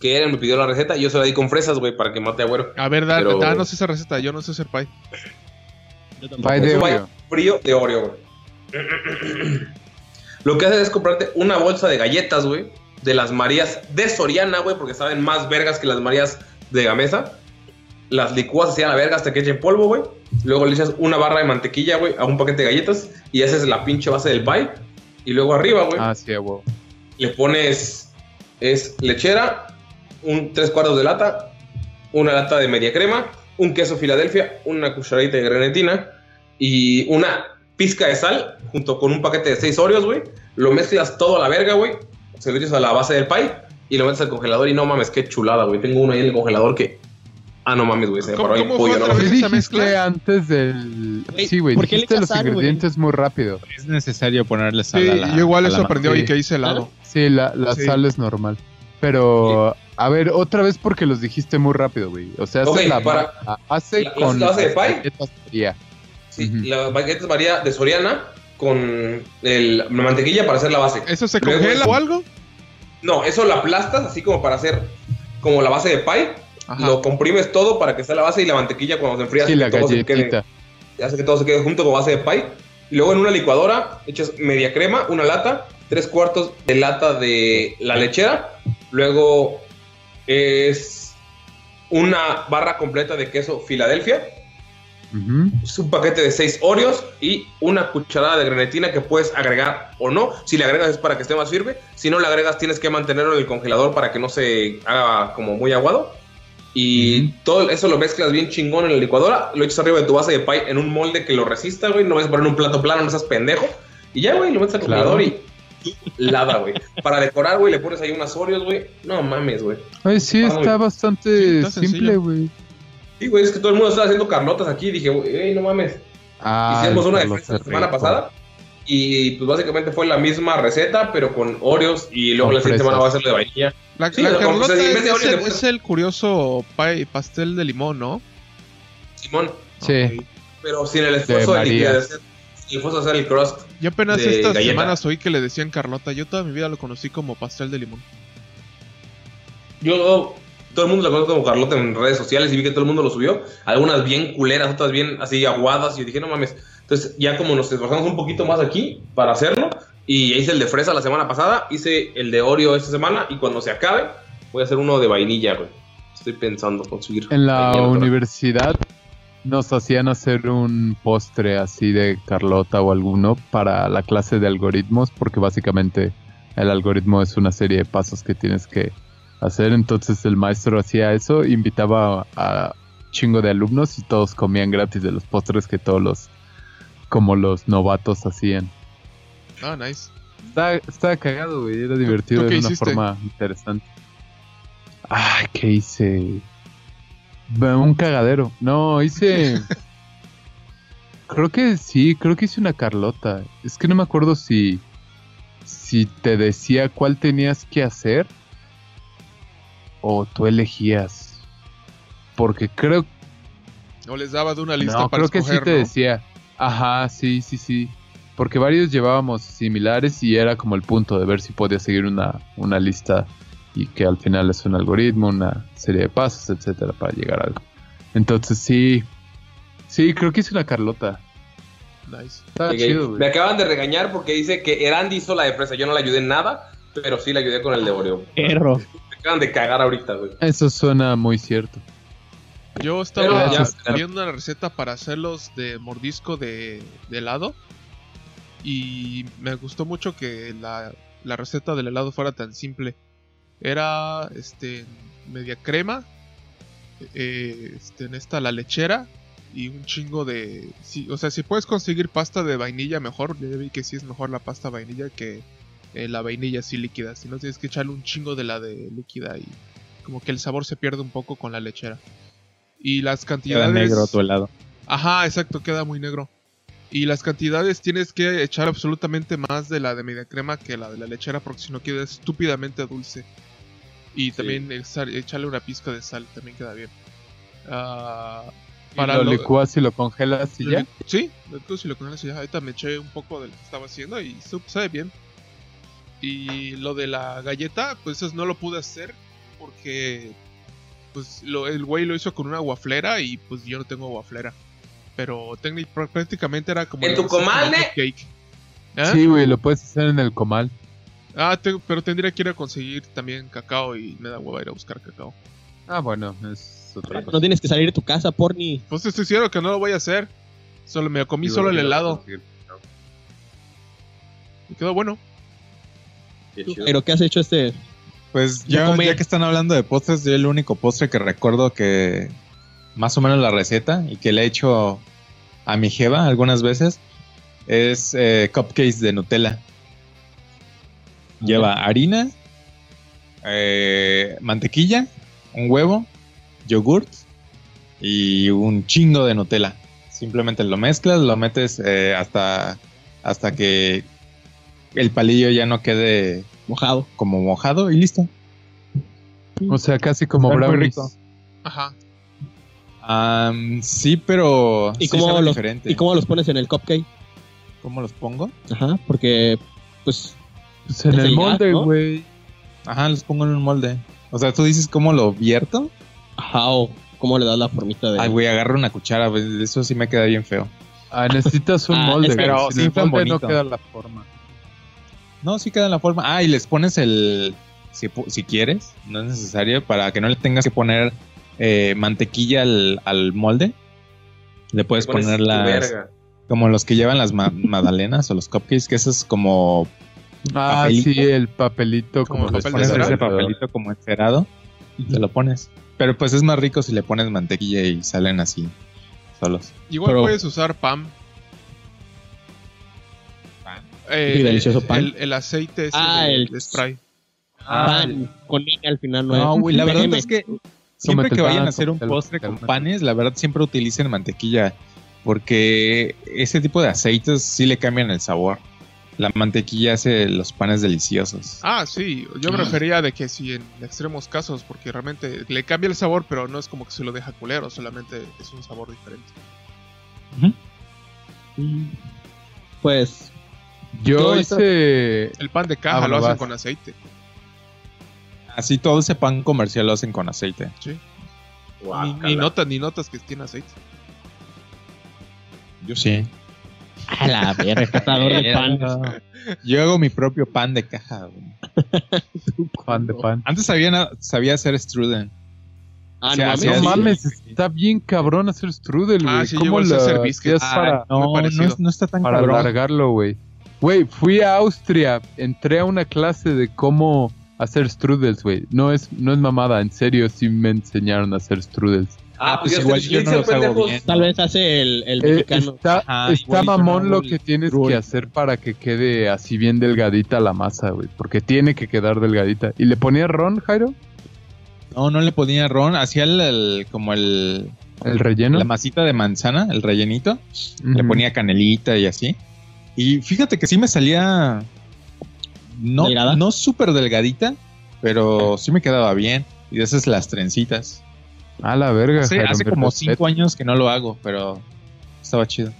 Que él me pidió la receta y yo se la di con fresas, güey, para que mate a güero. A ver, da- Pero- danos esa receta. Yo no sé hacer pie. Yo tampoco. Pie de pie Oreo. frío de Oreo, güey. Lo que haces es comprarte una bolsa de galletas, güey, de las Marías de Soriana, güey, porque saben más vergas que las Marías de Gamesa. Las licúas así a la verga hasta que echen polvo, güey. Luego le echas una barra de mantequilla, güey, a un paquete de galletas y haces la pinche base del pie. Y luego arriba, güey, Ah, sí, huevo. le pones es lechera, un tres cuartos de lata, una lata de media crema, un queso Filadelfia, una cucharadita de grenetina y una pizca de sal junto con un paquete de seis Oreos, güey. Lo mezclas todo a la verga, güey. Se lo echas a la base del pie y lo metes al congelador y no mames, qué chulada, güey. Tengo uno ahí en el congelador que Ah, no mames, güey, se me ¿Cómo- paró el cómo pollo, fue no? ¿Qué esa dijiste mezcla? antes del...? Güey, Sí, güey, ¿por qué le dijiste echas los sal, ingredientes muy rápido. Es necesario ponerle sal Sí, a la yo igual eso aprendí hoy sí. que hice helado. Sí, la, la Sí. sal es normal. Pero, a ver, otra vez porque los dijiste muy rápido, güey. O sea, hace la para- hace la- con la base de pie. Sí, Ujú. la baguette María de Soriana con el- la mantequilla para hacer la base. ¿Eso se Luego congela o algo? No, eso lo aplastas así como para hacer como la base de pie. Ajá. Lo comprimes todo para que sea la base y la mantequilla cuando se enfría Sí, que la todo se quede- galletita. y hace que todo se quede junto con base de pie. Y luego en una licuadora echas media crema, una lata, tres cuartos de lata de la lechera. Luego es una barra completa de queso Filadelfia. Es un paquete de seis Oreos y una cucharada de grenetina que puedes agregar o no. Si le agregas es para que esté más firme. Si no le agregas tienes que mantenerlo en el congelador para que no se haga como muy aguado. Y todo eso lo mezclas bien chingón en la licuadora. Lo echas arriba de tu base de pie en un molde que lo resista, güey. No vas a poner un plato plano, no seas pendejo. Y ya, güey, lo metes al Claro. congelador y lava, güey. Para decorar, güey, le pones ahí unas Oreos, güey. No mames, güey. Ay, sí, está Sí, bastante está simple, güey. Sí, güey, es que todo el mundo está haciendo carlotas aquí. Dije, güey, no mames. Ah, Hicimos una de lo fresa la semana pasada. Y pues básicamente fue la misma receta, pero con Oreos. Y luego Con la siguiente semana va a ser de vainilla. La, Sí, la Carlota es, el, es curioso pie- pastel de limón, ¿no? Simón. Sí. Pero sin el esfuerzo de, de el esfuerzo de hacer el crust. Yo apenas de estas galleta. semanas oí que le decían Carlota. Yo toda mi vida lo conocí como pastel de limón. Yo, todo el mundo lo conoce como Carlota en redes sociales y vi que todo el mundo lo subió. Algunas bien culeras, otras bien así aguadas. Y yo dije, no mames. Entonces, ya como nos esforzamos un poquito más aquí para hacerlo, y hice el de fresa la semana pasada, hice el de Oreo esta semana, y cuando se acabe, voy a hacer uno de vainilla, güey. Estoy pensando conseguir. En la otra. universidad nos hacían hacer un postre así de Carlota o alguno para la clase de algoritmos, porque básicamente el algoritmo es una serie de pasos que tienes que hacer. Entonces el maestro hacía eso, invitaba a chingo de alumnos y todos comían gratis de los postres que todos los, como los novatos hacían. Ah, nice. Estaba, estaba cagado, güey. Era divertido de una forma interesante. Ay, ¿qué hice? Un cagadero. No, hice. [laughs] creo que sí, creo que hice una Carlota. Es que no me acuerdo si. Si te decía cuál tenías que hacer. O tú elegías. Porque creo O les daba de una lista no, para creo que sí te ¿no? decía. Ajá, sí, sí, sí. Porque varios llevábamos similares y era como el punto de ver si podía seguir una, una lista y que al final es un algoritmo, una serie de pasos, etcétera, para llegar a algo. Entonces sí, sí, creo que hice una Carlota. Nice. Estaba Ok, chido, güey. Me acaban de regañar porque dice que Erandi hizo la de fresa. Yo no le ayudé en nada, pero sí le ayudé con el de Oreo. Erro. Acaban de cagar ahorita, güey. Eso suena muy cierto. Yo estaba ya ya- viendo una receta para hacerlos de mordisco de, de helado. Y me gustó mucho que la, la receta del helado fuera tan simple. Era este media crema. eh, este, en esta la lechera. Y un chingo de. o sea, si puedes conseguir pasta de vainilla, mejor. Yo vi que sí es mejor la pasta vainilla que eh, la vainilla así líquida. Si no, tienes que echarle un chingo de la de líquida. Y como que el sabor se pierde un poco con la lechera. Y las Queda cantidades. negro tu helado. Ajá, exacto, queda muy negro. Y las cantidades tienes que echar absolutamente más de la de media crema que la de la lechera porque si no queda estúpidamente dulce. Y también echar- echarle una pizca de sal también queda bien. Ah, Para lo lo- licuas y lo congelas y lo ya. Sí, entonces si lo congelas ya. Ahorita me eché un poco de lo que estaba haciendo y sabe bien. Y lo de la galleta, pues eso no lo pude hacer porque pues lo, el güey lo hizo con una guaflera y pues yo no tengo guaflera. Pero prácticamente era como... ¿En tu comal, cupcake. ¿Ah? Sí, güey, lo puedes hacer en el comal. Ah, te- pero tendría que ir a conseguir también cacao y me da hueva ir a buscar cacao. Ah, bueno, es otra cosa. No tienes que salir de tu casa, porni. Pues estoy seguro que no lo voy a hacer. Solo me comí solo el helado. Y quedó bueno. Pero ¿qué has hecho este? Pues Ya ya, comer. ya que están hablando de postres, yo el único postre que recuerdo que más o menos la receta y que le he hecho a mi jeva algunas veces es eh, cupcakes de Nutella. Lleva harina, eh, mantequilla, un huevo, yogurt y un chingo de Nutella. Simplemente lo mezclas, lo metes eh, hasta, hasta que el palillo ya no quede Mojado. como mojado y listo. O sea, casi como brownies. rico. Ajá. Am, sí, pero ¿Y sí cómo, los, diferente. ¿Y cómo los pones en el cupcake? ¿Cómo los pongo? Ajá, porque pues Pues en el molde, ¿no? güey. Ajá, los pongo en un molde. O sea, tú dices cómo lo vierto. ajá, o cómo le das la formita de Ay, güey, agarro una cuchara, güey, eso sí me queda bien feo. Ah, necesitas un Ah, molde, pero Sin molde no queda la forma. No, sí queda en la forma. Ah, y les pones el. Si, pu- si quieres, no es necesario, para que no le tengas que poner eh, mantequilla al, al molde. Le puedes poner las. Como los que llevan las ma- magdalenas o los cupcakes, que eso es como. Ah, Papelito. sí, el papelito Como como, papel de ese papelito como encerado y te lo pones. Pero pues es más rico si le pones mantequilla y salen así, solos. Igual Pero- puedes usar pan. Eh, Sí, delicioso pan. El, el aceite ese Ah, de, el- de spray. Pan con N al final, no, No, güey, la verdad es que siempre que vayan a hacer un postre con panes, la verdad siempre utilicen mantequilla. Porque ese tipo de aceites sí le cambian el sabor. La mantequilla hace los panes deliciosos. Ah, sí. Yo me refería de que si en extremos casos, porque realmente le cambia el sabor, pero no es como que se lo deja culero, solamente es un sabor diferente. Pues, Yo hice... El pan de caja Ah, lo hacen vas. con aceite. Así todo ese pan comercial lo hacen con aceite. Sí. Ni, notas, ni notas que tiene aceite. Yo sí. a la verga, catador de pan. [laughs] Yo hago mi propio pan de caja. güey. [laughs] Pan de pan. Antes sabía, sabía hacer strudel. Ah, Sí, no mames. es. mames, está bien cabrón hacer strudel, güey. Ah, sí, ¿Cómo lo hacer Ah, para, No, está tan para cabrón. alargarlo, güey? Güey, fui a Austria, entré a una clase de cómo hacer strudels, güey. No es, no es mamada, en serio, sí me enseñaron a hacer strudels. Ah, pues pues ya igual yo no los hago bien. Tal vez hace el, el Eh, mexicano. está Ajá, está mamón lo que tienes que hacer para que quede así bien delgadita la masa, güey. Porque tiene que quedar delgadita. ¿Y le ponías ron, Jairo? No, no le ponía ron. Hacía el, el- como el, ¿El relleno? la masita de manzana, el rellenito. Le ponía canelita y así. Y fíjate que sí me salía. No, ¿Delgada? no súper delgadita, pero sí me quedaba bien. Y de esas las trencitas. A la verga, Hace, hace como cinco años que no lo hago, pero estaba chido.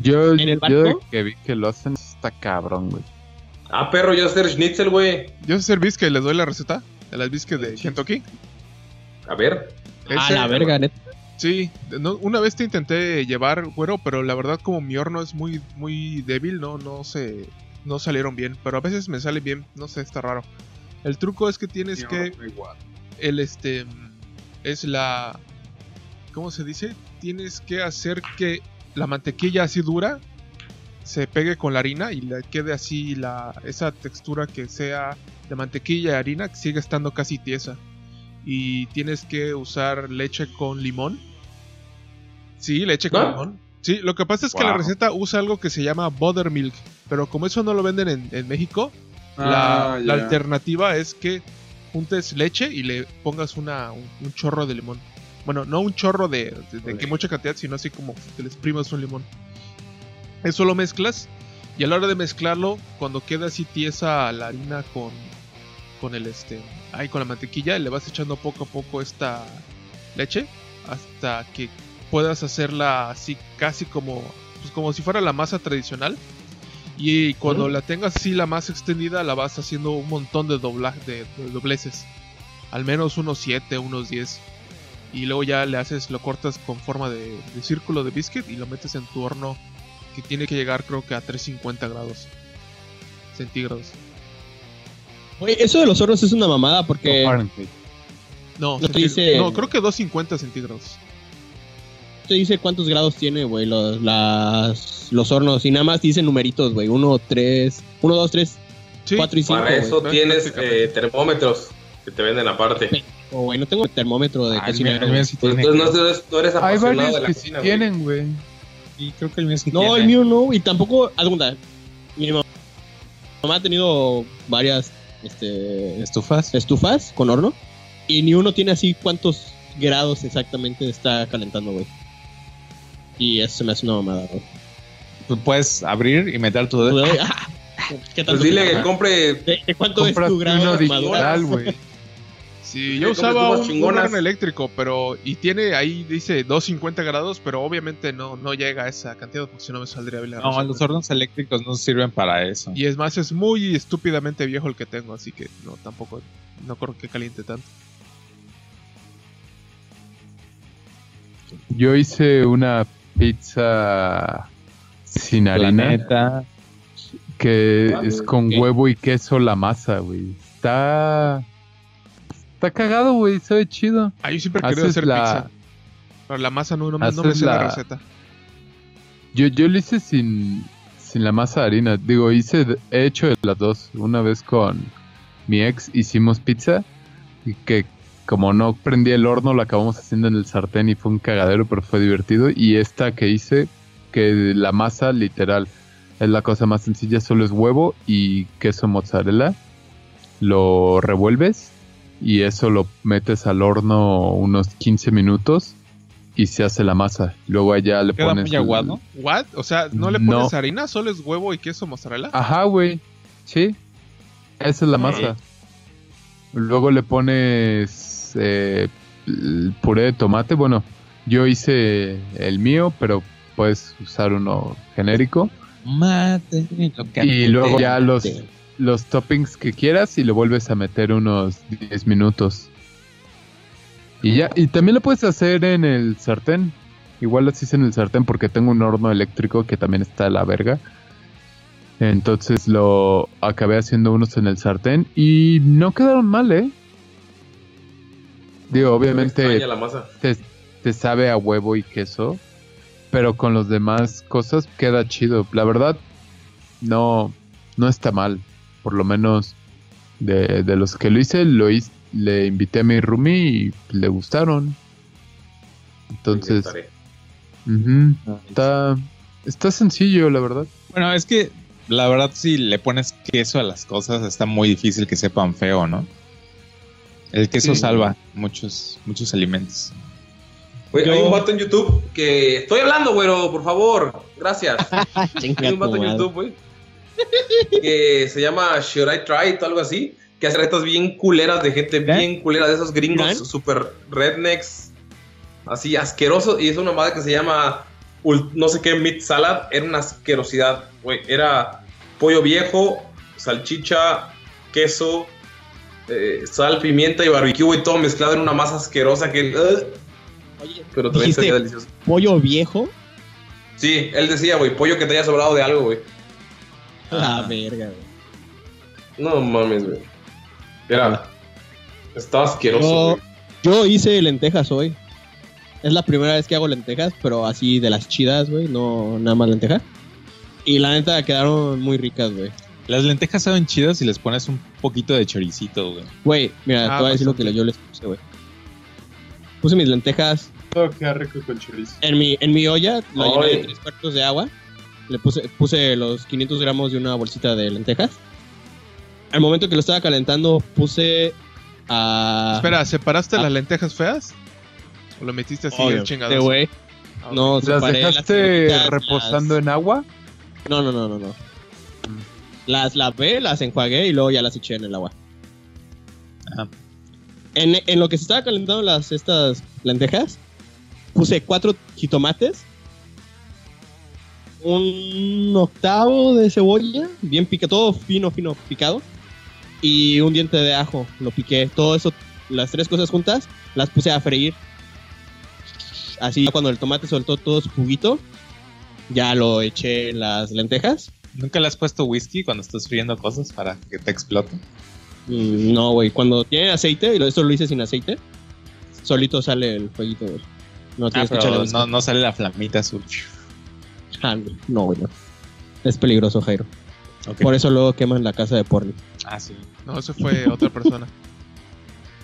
Yo, ¿En el yo que vi que lo hacen, está cabrón, güey. Ah, perro, yo sé hacer schnitzel, güey. Yo sé hacer biscuit, les doy la receta de las biscuits de Kentucky. A ver. a la verga, neta. Sí, no- una vez te intenté llevar, güero, pero la verdad como mi horno es muy, muy débil, no, no se, no salieron bien. Pero a veces me sale bien, no sé, está raro. El truco es que tienes que, el este, es la, ¿cómo se dice? Tienes que hacer que la mantequilla así dura se pegue con la harina y le quede así la, esa textura que sea de mantequilla y harina que sigue estando casi tiesa. Y tienes que usar leche con limón. Sí, leche con limón. Sí, lo que pasa es que la receta usa algo que se llama buttermilk. Pero como eso no lo venden en, en México, Ah, la, la alternativa es que juntes leche y le pongas una, un, un chorro de limón. Bueno, no un chorro de, de- de que mucha cantidad, sino así como que le exprimas un limón. Eso lo mezclas y a la hora de mezclarlo, cuando queda así tiesa la harina con, con el este, ahí con la mantequilla, le vas echando poco a poco esta leche hasta que puedas hacerla así casi como, pues como si fuera la masa tradicional. Y cuando la tengas así la masa extendida, la vas haciendo un montón de, dobla- de, de dobleces. Al menos unos 7, unos 10. Y luego ya le haces, lo cortas con forma de, de círculo de biscuit y lo metes en tu horno que tiene que llegar creo que a 350 grados centígrados. Güey, eso de los hornos es una mamada porque. No, No te dice- no, creo que 250 centígrados. te dice cuántos grados tiene, güey, los, las, los hornos. Y nada más dice numeritos, güey. 1, 3, 1, 2, 3, Sí, 4 y 5. Para eso güey, tienes eh, termómetros que te venden aparte. güey, no tengo termómetro de el mío sí Pues entonces no, no eres Hay apasionado varios de la que cocina, tienen, güey. Sí, creo que el mío sí No, tiene. el mío no. Y tampoco, cuenta, Mi mamá, mamá ha tenido varias este, ¿Estufas? estufas con horno. Y ni uno tiene así cuántos grados exactamente está calentando, güey. Y eso se me hace una mamada, güey. Tú puedes abrir y meter tu dedo. [laughs] Ah, ¿Qué tanto Pues dile que compre. ¿De, de cuánto es tu grado de armadura? digital, güey. Sí, Sí, yo usaba un, un horno eléctrico, pero. Y tiene ahí, dice 250 grados, pero obviamente no, no llega a esa cantidad, porque si no me saldría bien la No, los hornos eléctricos no sirven para eso. Y es más, es muy estúpidamente viejo el que tengo, así que no, tampoco. No creo que caliente tanto. Yo hice una pizza sin harina. Planeta. Que es con huevo y queso la masa, güey. Está. Está cagado, güey. Sabe chido. Ah, yo siempre he querido hacer la- pizza. Pero la masa no, no, me- no me sé la... la- receta. Yo, yo lo hice sin, sin la masa de harina. Digo, hice, he hecho de las dos. Una vez con mi ex hicimos pizza. Y que como no prendí el horno, lo acabamos haciendo en el sartén y fue un cagadero, pero fue divertido. Y esta que hice, que la masa literal es la cosa más sencilla, solo es huevo y queso mozzarella. Lo revuelves y eso lo metes al horno unos 15 minutos y se hace la masa. Luego allá le Queda pones... muy aguado. ¿What? O sea, ¿no le No. pones harina? ¿Solo es huevo y queso mozzarella? Ajá, güey. Sí. Esa es la masa. Luego le pones eh, el puré de tomate. Bueno, yo hice el mío, pero puedes usar uno genérico. Mate, lo que Y luego ya los. Los toppings que quieras y lo vuelves a meter unos 10 minutos. Y ya, y también lo puedes hacer en el sartén. Igual lo hice en el sartén porque tengo un horno eléctrico que también está a la verga. Entonces lo acabé haciendo unos en el sartén y no quedaron mal, ¿eh? Digo, obviamente la masa. te, te sabe a huevo y queso, pero con los demás cosas queda chido. La verdad, no, no está mal. Por lo menos de, de los que lo hice, lo hice, le invité a mi roomie y le gustaron. Entonces, ujú, está, está sencillo, la verdad. Bueno, es que la verdad si le pones queso a las cosas está muy difícil que sepan feo, ¿no? El queso Sí. salva muchos muchos alimentos. Güey, Yo- Hay un vato en YouTube que. Estoy hablando, güero, por favor. Gracias. [laughs] Hay un vato en. YouTube, güey. [laughs] Que se llama Should I Try It o algo así. Que hace retas bien culeras de gente bien culera, de esos gringos ¿Gran? super rednecks. Así asquerosos. Y es una madre que se llama no sé qué meat salad. Era una asquerosidad, güey. Era pollo viejo, salchicha, queso, eh, sal, pimienta y barbecue, güey. Todo mezclado en una masa asquerosa que. Oye, pero también sería delicioso. pollo viejo. Sí, él decía, güey, pollo que te haya sobrado de algo, güey. La verga, güey. No mames, güey. Era. Estaba asqueroso, Yo, güey. yo hice lentejas hoy. Es la primera vez que hago lentejas, pero así de las chidas, güey, no nada más lentejas. Y la neta quedaron muy ricas, güey. Las lentejas saben chidas si les pones un poquito de choricito, güey. Güey, mira, Ah, te voy a decir lo que yo les puse, güey. Puse mis lentejas Todo queda rico con chorizo. en mi, en mi olla, la llené de tres cuartos de agua. Le puse, puse los 500 gramos de una bolsita de lentejas. Al momento que lo estaba calentando, puse a. Espera, ¿separaste Ah. las lentejas feas? ¿O lo metiste así Obvio, el chingado? güey. No, ¿Las dejaste reposando las- en agua? No, no, no, no, no. Las lavé, las enjuagué y luego ya las eché en el agua. Ajá. En, en lo que se estaba calentando las estas lentejas, puse cuatro jitomates, un octavo de cebolla, bien picado, todo fino, fino picado, y un diente de ajo. Lo piqué. Todo eso, las tres cosas juntas, las puse a freír. Así cuando el tomate soltó todo su juguito, ya lo eché en las lentejas. ¿Nunca le has puesto whisky cuando estás friendo cosas para que te exploten? Mm, no, güey. Cuando tiene aceite, y esto lo hice sin aceite, solito sale el fueguito, güey. No Ah, pero no, no sale la flamita azul. Ah. No, güey, no. Es peligroso, Jairo. Por eso luego queman la casa de porno. Ah, sí. No, eso fue [laughs] otra persona.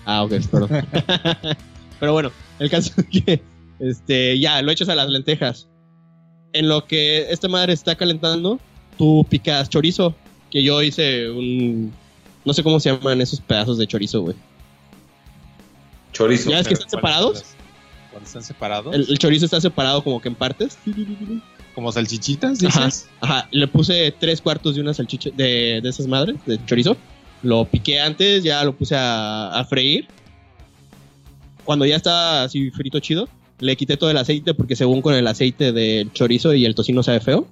Ah, ok, perdón. [laughs] Pero bueno, el caso es que este, ya lo echas a las lentejas. En lo que esta madre está calentando, tú picas chorizo. Que yo hice un. No sé cómo se llaman esos pedazos de chorizo, güey. Chorizo. ¿Ya es que están ¿cuáles separados? Cuando están separados, El, el chorizo está separado como que en partes. Como salchichitas, Ajá, dices. ajá. Le puse tres cuartos de una salchicha de, de esas madres, de chorizo. Lo piqué antes, ya lo puse a, a freír. Cuando ya está así frito chido, le quité todo el aceite porque según con el aceite del chorizo y el tocino sabe feo.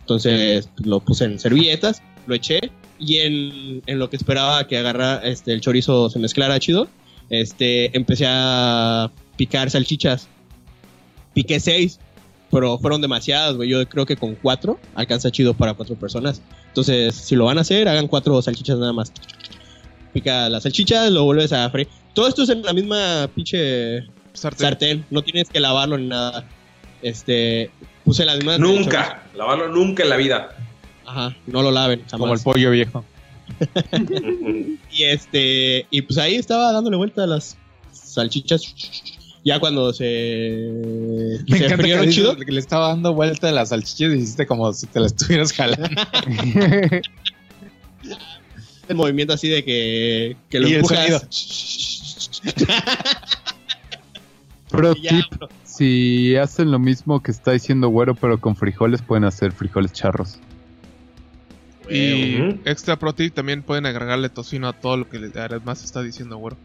Entonces lo puse en servilletas, lo eché y en, en lo que esperaba que agarra este, el chorizo se mezclara chido, este, empecé a picar salchichas. Piqué seis pero fueron demasiadas, güey. Yo creo que con cuatro alcanza chido para cuatro personas. Entonces, si lo van a hacer, hagan cuatro salchichas nada más. Pica las salchichas, lo vuelves a freír. Todo esto es en la misma pinche Sartén. sartén. No tienes que lavarlo ni nada. Este, puse la misma. Nunca. Lavarlo nunca en la vida. Ajá, no lo laven, jamás. Como el pollo viejo. [laughs] Y este, y pues ahí estaba dándole vuelta a las salchichas. Ya cuando se, Me se encanta que chido, le estaba dando vuelta a las salchichas y hiciste como si te la estuvieras jalando. [laughs] el movimiento así de que, que lo Y el empujas. [laughs] Pro ya, tip, bro. si hacen lo mismo que está diciendo Güero, pero con frijoles, pueden hacer frijoles charros. Y extra pro tip, también pueden agregarle tocino a todo lo que además está diciendo, güero.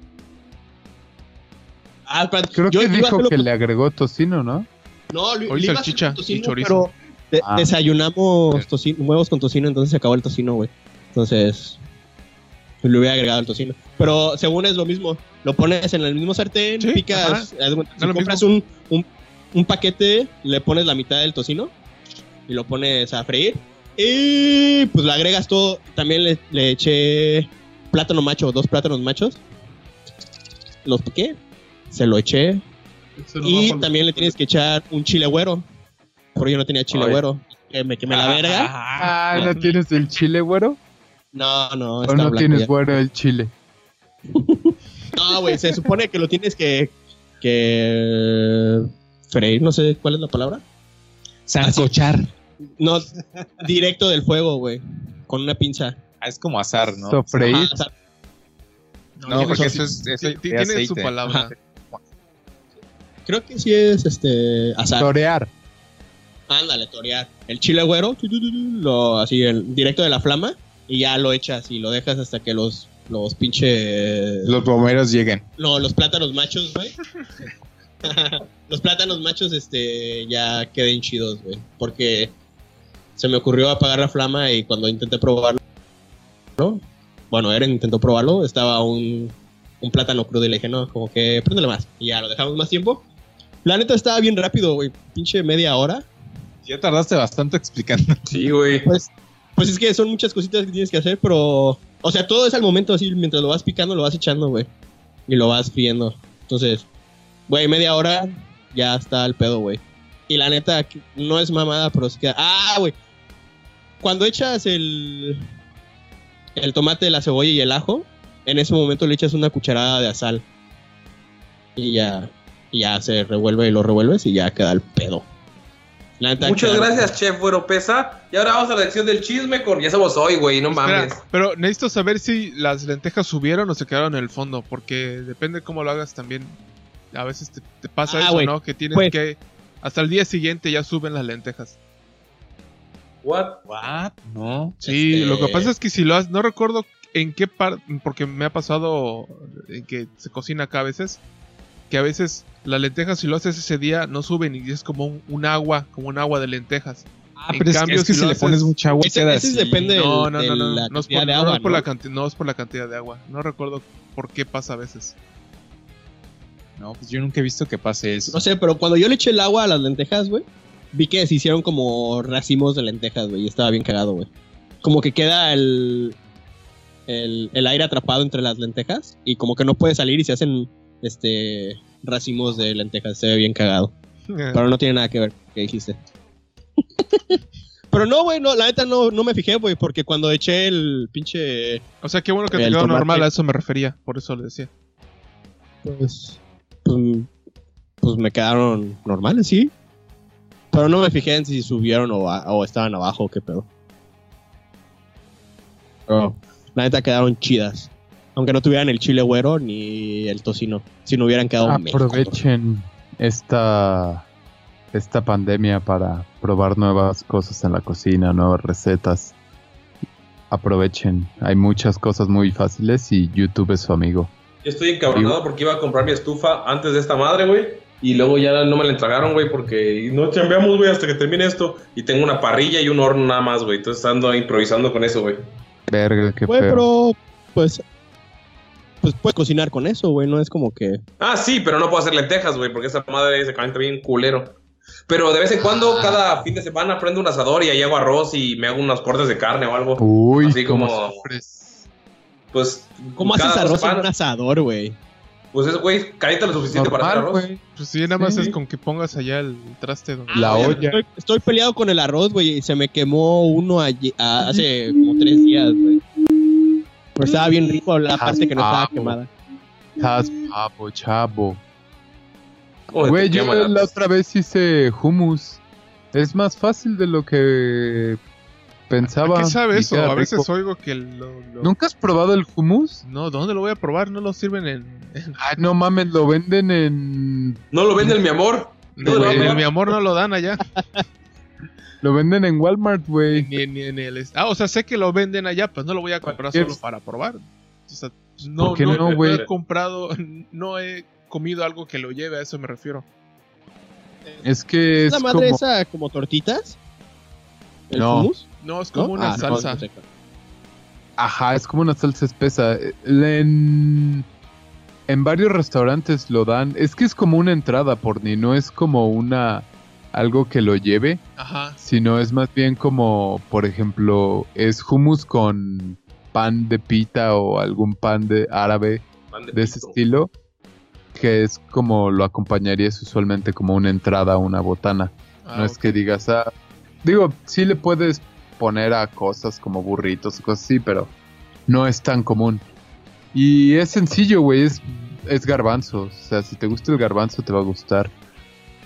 Ah, Creo yo que dijo que con- le agregó tocino, ¿no? No, lo- Hoy le iba a salchicha tocino, y chorizo. pero de- Ah. desayunamos tocino- huevos con tocino, entonces se acabó el tocino, güey. Entonces, le hubiera agregado el tocino. Pero según es lo mismo, lo pones en el mismo sartén, Sí, picas, si lo compras un, un, un paquete, le pones la mitad del tocino y lo pones a freír. Y pues le agregas todo. También le, le eché plátano macho, dos plátanos machos. Los piqué, se lo eché. Y también le tienes que echar un chile güero. Porque yo no tenía chile Ay. güero. Que me quemé la verga. Ah, ¿no tienes el chile, Güero? No, no, ¿O no tienes ya. Güero el chile? [laughs] No, güey, se supone que lo tienes que. que. freír, no sé cuál es la palabra. Sancochar. No, directo del fuego, güey. Con una pinza. Ah, es como azar, ¿no? Sofreír. No, tiene porque su- eso es, eso tiene su palabra. Creo que sí es este. asar. Torear. Ándale, torear. El chile güero, tu, tu, tu, tu, lo, así, el, directo de la flama. Y ya lo echas y lo dejas hasta que los, los pinche. Los bomberos lleguen. No, los plátanos machos, güey. [laughs] los plátanos machos, este, ya queden chidos, güey. Porque se me ocurrió apagar la flama y cuando intenté probarlo, ¿no? bueno, Eren intentó probarlo, estaba un, un plátano crudo y le dije, no, como que préndele más. Y ya lo dejamos más tiempo. La neta estaba bien rápido, güey. Pinche media hora. Ya tardaste bastante explicando. Sí, güey. Pues, pues es que son muchas cositas que tienes que hacer, pero. O sea, todo es al momento así, mientras lo vas picando, lo vas echando, güey. Y lo vas friendo. Entonces, güey, media hora ya está el pedo, güey. Y la neta, no es mamada, pero sí que. ¡Ah, güey! Cuando echas el. El tomate, la cebolla y el ajo, en ese momento le echas una cucharada de sal. Y ya. Y ya se revuelve y lo revuelves y ya queda el pedo. La neta, Muchas queda- gracias, Chef Güero Pesa. Y ahora vamos a la sección del chisme con. Ya somos hoy, güey, no Espera, mames. pero necesito saber si las lentejas subieron o se quedaron en el fondo, porque depende cómo lo hagas también. A veces te, te pasa Ah, eso. ¿no? Que tienes Pues- que hasta el día siguiente ya suben las lentejas. What? What? No. Sí, Este- lo que pasa es que si lo has, no recuerdo en qué parte, porque me ha pasado en que se cocina acá a veces, que a veces las lentejas si lo haces ese día no suben y es como un, un agua, como un agua de lentejas. Ah, En pero es, cambio, es que si le pones mucha agua Ese- queda ese así. depende- De- no, no, de no, no, la no es, cantidad por, de no agua, es por ¿no? la canti- no es por la cantidad de agua. No recuerdo por qué pasa a veces. No, pues yo nunca he visto que pase eso. No sé, pero cuando yo le eché el agua a las lentejas, güey, vi que se hicieron como racimos de lentejas, güey, y estaba bien cagado, güey. Como que queda el, el, el aire atrapado entre las lentejas y como que no puede salir y se hacen este racimos de lentejas, se ve bien cagado. Pero no tiene nada que ver con lo que dijiste. [laughs] pero no, güey, no, la neta no, no me fijé, güey, porque cuando eché el pinche o sea, qué bueno que te quedó tomate. normal, a eso me refería, por eso le decía. pues, pues, pues me quedaron normales, sí. Pero no me fijé en si subieron o, a- o estaban abajo qué pedo. Pero la neta quedaron chidas. Aunque no tuvieran el chile güero ni el tocino. Si no hubieran quedado mejor. Aprovechen esta, esta pandemia para probar nuevas cosas en la cocina, nuevas recetas. Aprovechen, hay muchas cosas muy fáciles y YouTube es su amigo. Yo estoy encabronado porque iba a comprar mi estufa antes de esta madre, güey. Y luego ya no me la entregaron, güey, porque no chambeamos, güey, hasta que termine esto. Y tengo una parrilla y un horno nada más, güey. Entonces ando improvisando con eso, güey. Verga, qué Güey, pero pues pues puedes cocinar con eso, güey, no es como que Ah, sí, pero no puedo hacer lentejas, güey, porque esa madre se calienta bien culero. Pero de vez en Ah. cuando, cada fin de semana, prendo un asador y ahí hago arroz y me hago unos cortes de carne o algo. Uy, Así como. Pues. ¿Cómo haces arroz en un asador, güey? Pues es, güey, calienta lo suficiente para hacer arroz. güey. Pues sí, nada más Sí. es con que pongas allá el traste. donde- La Oye, olla. Estoy, estoy peleado con el arroz, güey, y se me quemó uno aye- a- hace como tres días, güey. Pero estaba bien rico la parte que no estaba Ah, quemada. Estás pavo, chavo. Como Güey, te yo la- otra vez hice hummus. Es más fácil de lo que pensaba. ¿A qué sabe eso? A veces rico. oigo que lo, lo- ¿Nunca has probado el hummus? No, ¿dónde lo voy a probar? No lo sirven en... Ay, no mames, lo venden en. No lo venden, mi amor. No, No, en el mi amor no lo dan allá. [laughs] Lo venden en Walmart, güey. Ni, ni en el... Ah, o sea, sé que lo venden allá, pues no lo voy a comprar solo para probar. O sea, no, ¿Por qué no, no, no güey? he comprado, [laughs] no he comido algo que lo lleve, a eso me refiero. Es que ¿Es es la madre como. esa como tortitas? ¿El No. hummus? No, es ¿No? como una Ah, no, salsa. no. Ajá, es como una salsa espesa. En, en varios restaurantes lo dan. Es que es como una entrada, por ni no es como una algo que lo lleve, Ajá. sino es más bien como, por ejemplo, es hummus con pan de pita o algún pan de árabe Pan de ese estilo, que es como lo acompañarías usualmente como una entrada a una botana. Ah, no es que digas, ah, digo, sí le puedes poner a cosas como burritos o cosas así, pero no es tan común. Y es sencillo, güey, es, es garbanzo. O sea, si te gusta el garbanzo te va a gustar.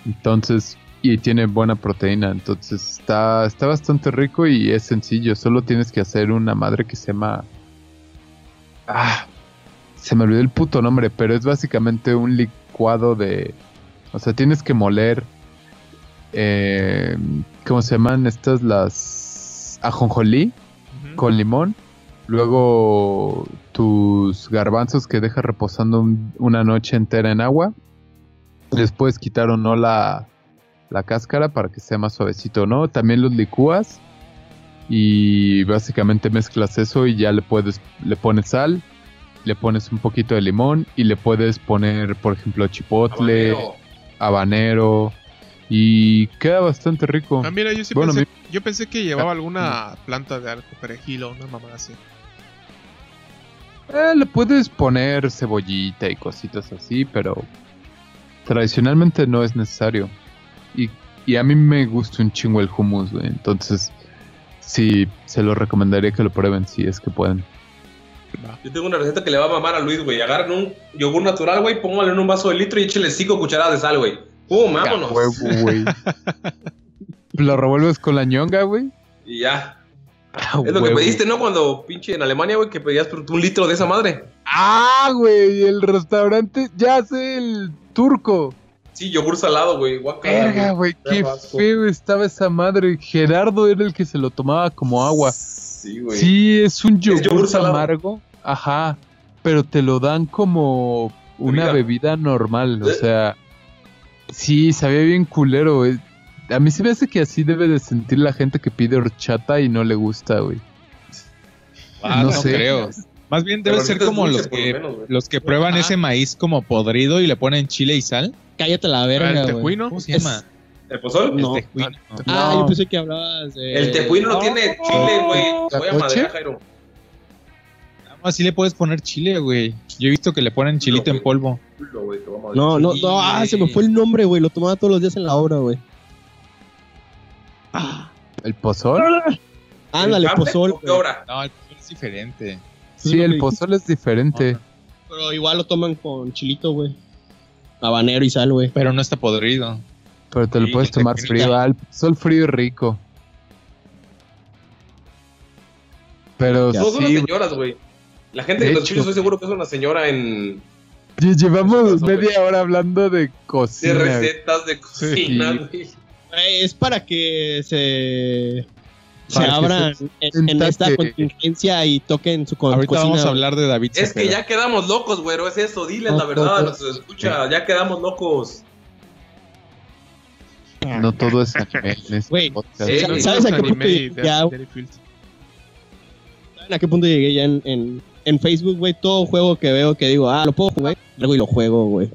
Entonces, y tiene buena proteína, entonces está, está bastante rico y es sencillo. Solo tienes que hacer una madre que se llama... Ah, se me olvidó el puto nombre, pero es básicamente un licuado de... O sea, tienes que moler eh, ¿cómo se llaman estas? Las ajonjolí con limón. Luego tus garbanzos que dejas reposando un- una noche entera en agua. Después quitar o no la, la cáscara para que sea más suavecito no. También los licúas. Y básicamente mezclas eso y ya le puedes, le pones sal, le pones un poquito de limón y le puedes poner, por ejemplo, chipotle Habanero. habanero y queda bastante rico. Ah, mira, yo sí Bueno, pensé, mi- yo pensé que llevaba alguna planta de algo, perejil o una mamá así. Eh, le puedes poner cebollita y cositas así, pero tradicionalmente no es necesario. Y, y a mí me gusta un chingo el hummus, güey. Entonces, sí, se lo recomendaría que lo prueben si es que pueden. Yo tengo una receta que le va a mamar a Luis, güey. Agarren un yogur natural, güey, póngale en un vaso de litro y échele 5 cucharadas de sal, güey. ¡Pum! ¡Vámonos! A huevo, güey. [laughs] lo revuelves con la ñonga, güey. Y ya. A Es lo que pediste, ¿no? Cuando pinche en Alemania, güey, que pedías un litro de esa madre. Ah, güey, el restaurante, ya sé, el turco. Sí, yogur salado, güey. Verga, güey, qué feo estaba esa madre. Gerardo era el que se lo tomaba como agua. Sí, güey. Sí, es un yogur, amargo. Ajá. Pero te lo dan como una Bebida. bebida normal. O sea, sí, sabía bien culero. eh. A mí se me hace que así debe de sentir la gente que pide horchata y no le gusta, güey. Ah, No no, sé. creo. Más bien debe Pero ser como los que, menos, güey. los que prueban Ajá. ese maíz como podrido y le ponen chile y sal. Cállate la Ah, verga, el güey. tejuino. ¿Cómo se llama? ¿El pozol? No. El tejuino. Ah, No. yo pensé que hablabas de... El tejuino no tiene chile, güey. ¿La Voy a madrear, Jairo. Así le puedes poner chile, güey. Yo he visto que le ponen chilito en polvo. No, no, no, ah, se me fue el nombre, güey. Lo tomaba todos los días en la obra, güey. Ah, ¿El pozol? ándale, ¿El café pozol. ¿Qué? No, el pozol es diferente. Sí, el pozol es diferente. Pero igual lo toman con chilito, güey. Habanero y sal, güey. Pero no está podrido. Pero te lo Sí, puedes tomar frío. El pozol frío es rico. Pero Ya. Todos son sí, unas señoras, güey. La gente De hecho. escucha, estoy seguro que es una señora en. Lle- Llevamos media hora hablando de de cocina. recetas de cocina, Sí. güey. Güey, Es para que se... Se abran en, en esta contingencia y toquen su co- Ahorita cocina. vamos a hablar de David Es que ya quedamos locos, güero. Es eso, diles No, la verdad a no, los que escucha. Ya quedamos locos. No todo es anime este [laughs] sí, ¿Sabes a qué punto llegué ya? Dairy Field. ¿Saben a qué punto llegué ya en, en, en Facebook, güey? Todo juego que veo que digo, ah, lo puedo jugar. Luego y lo juego, güey.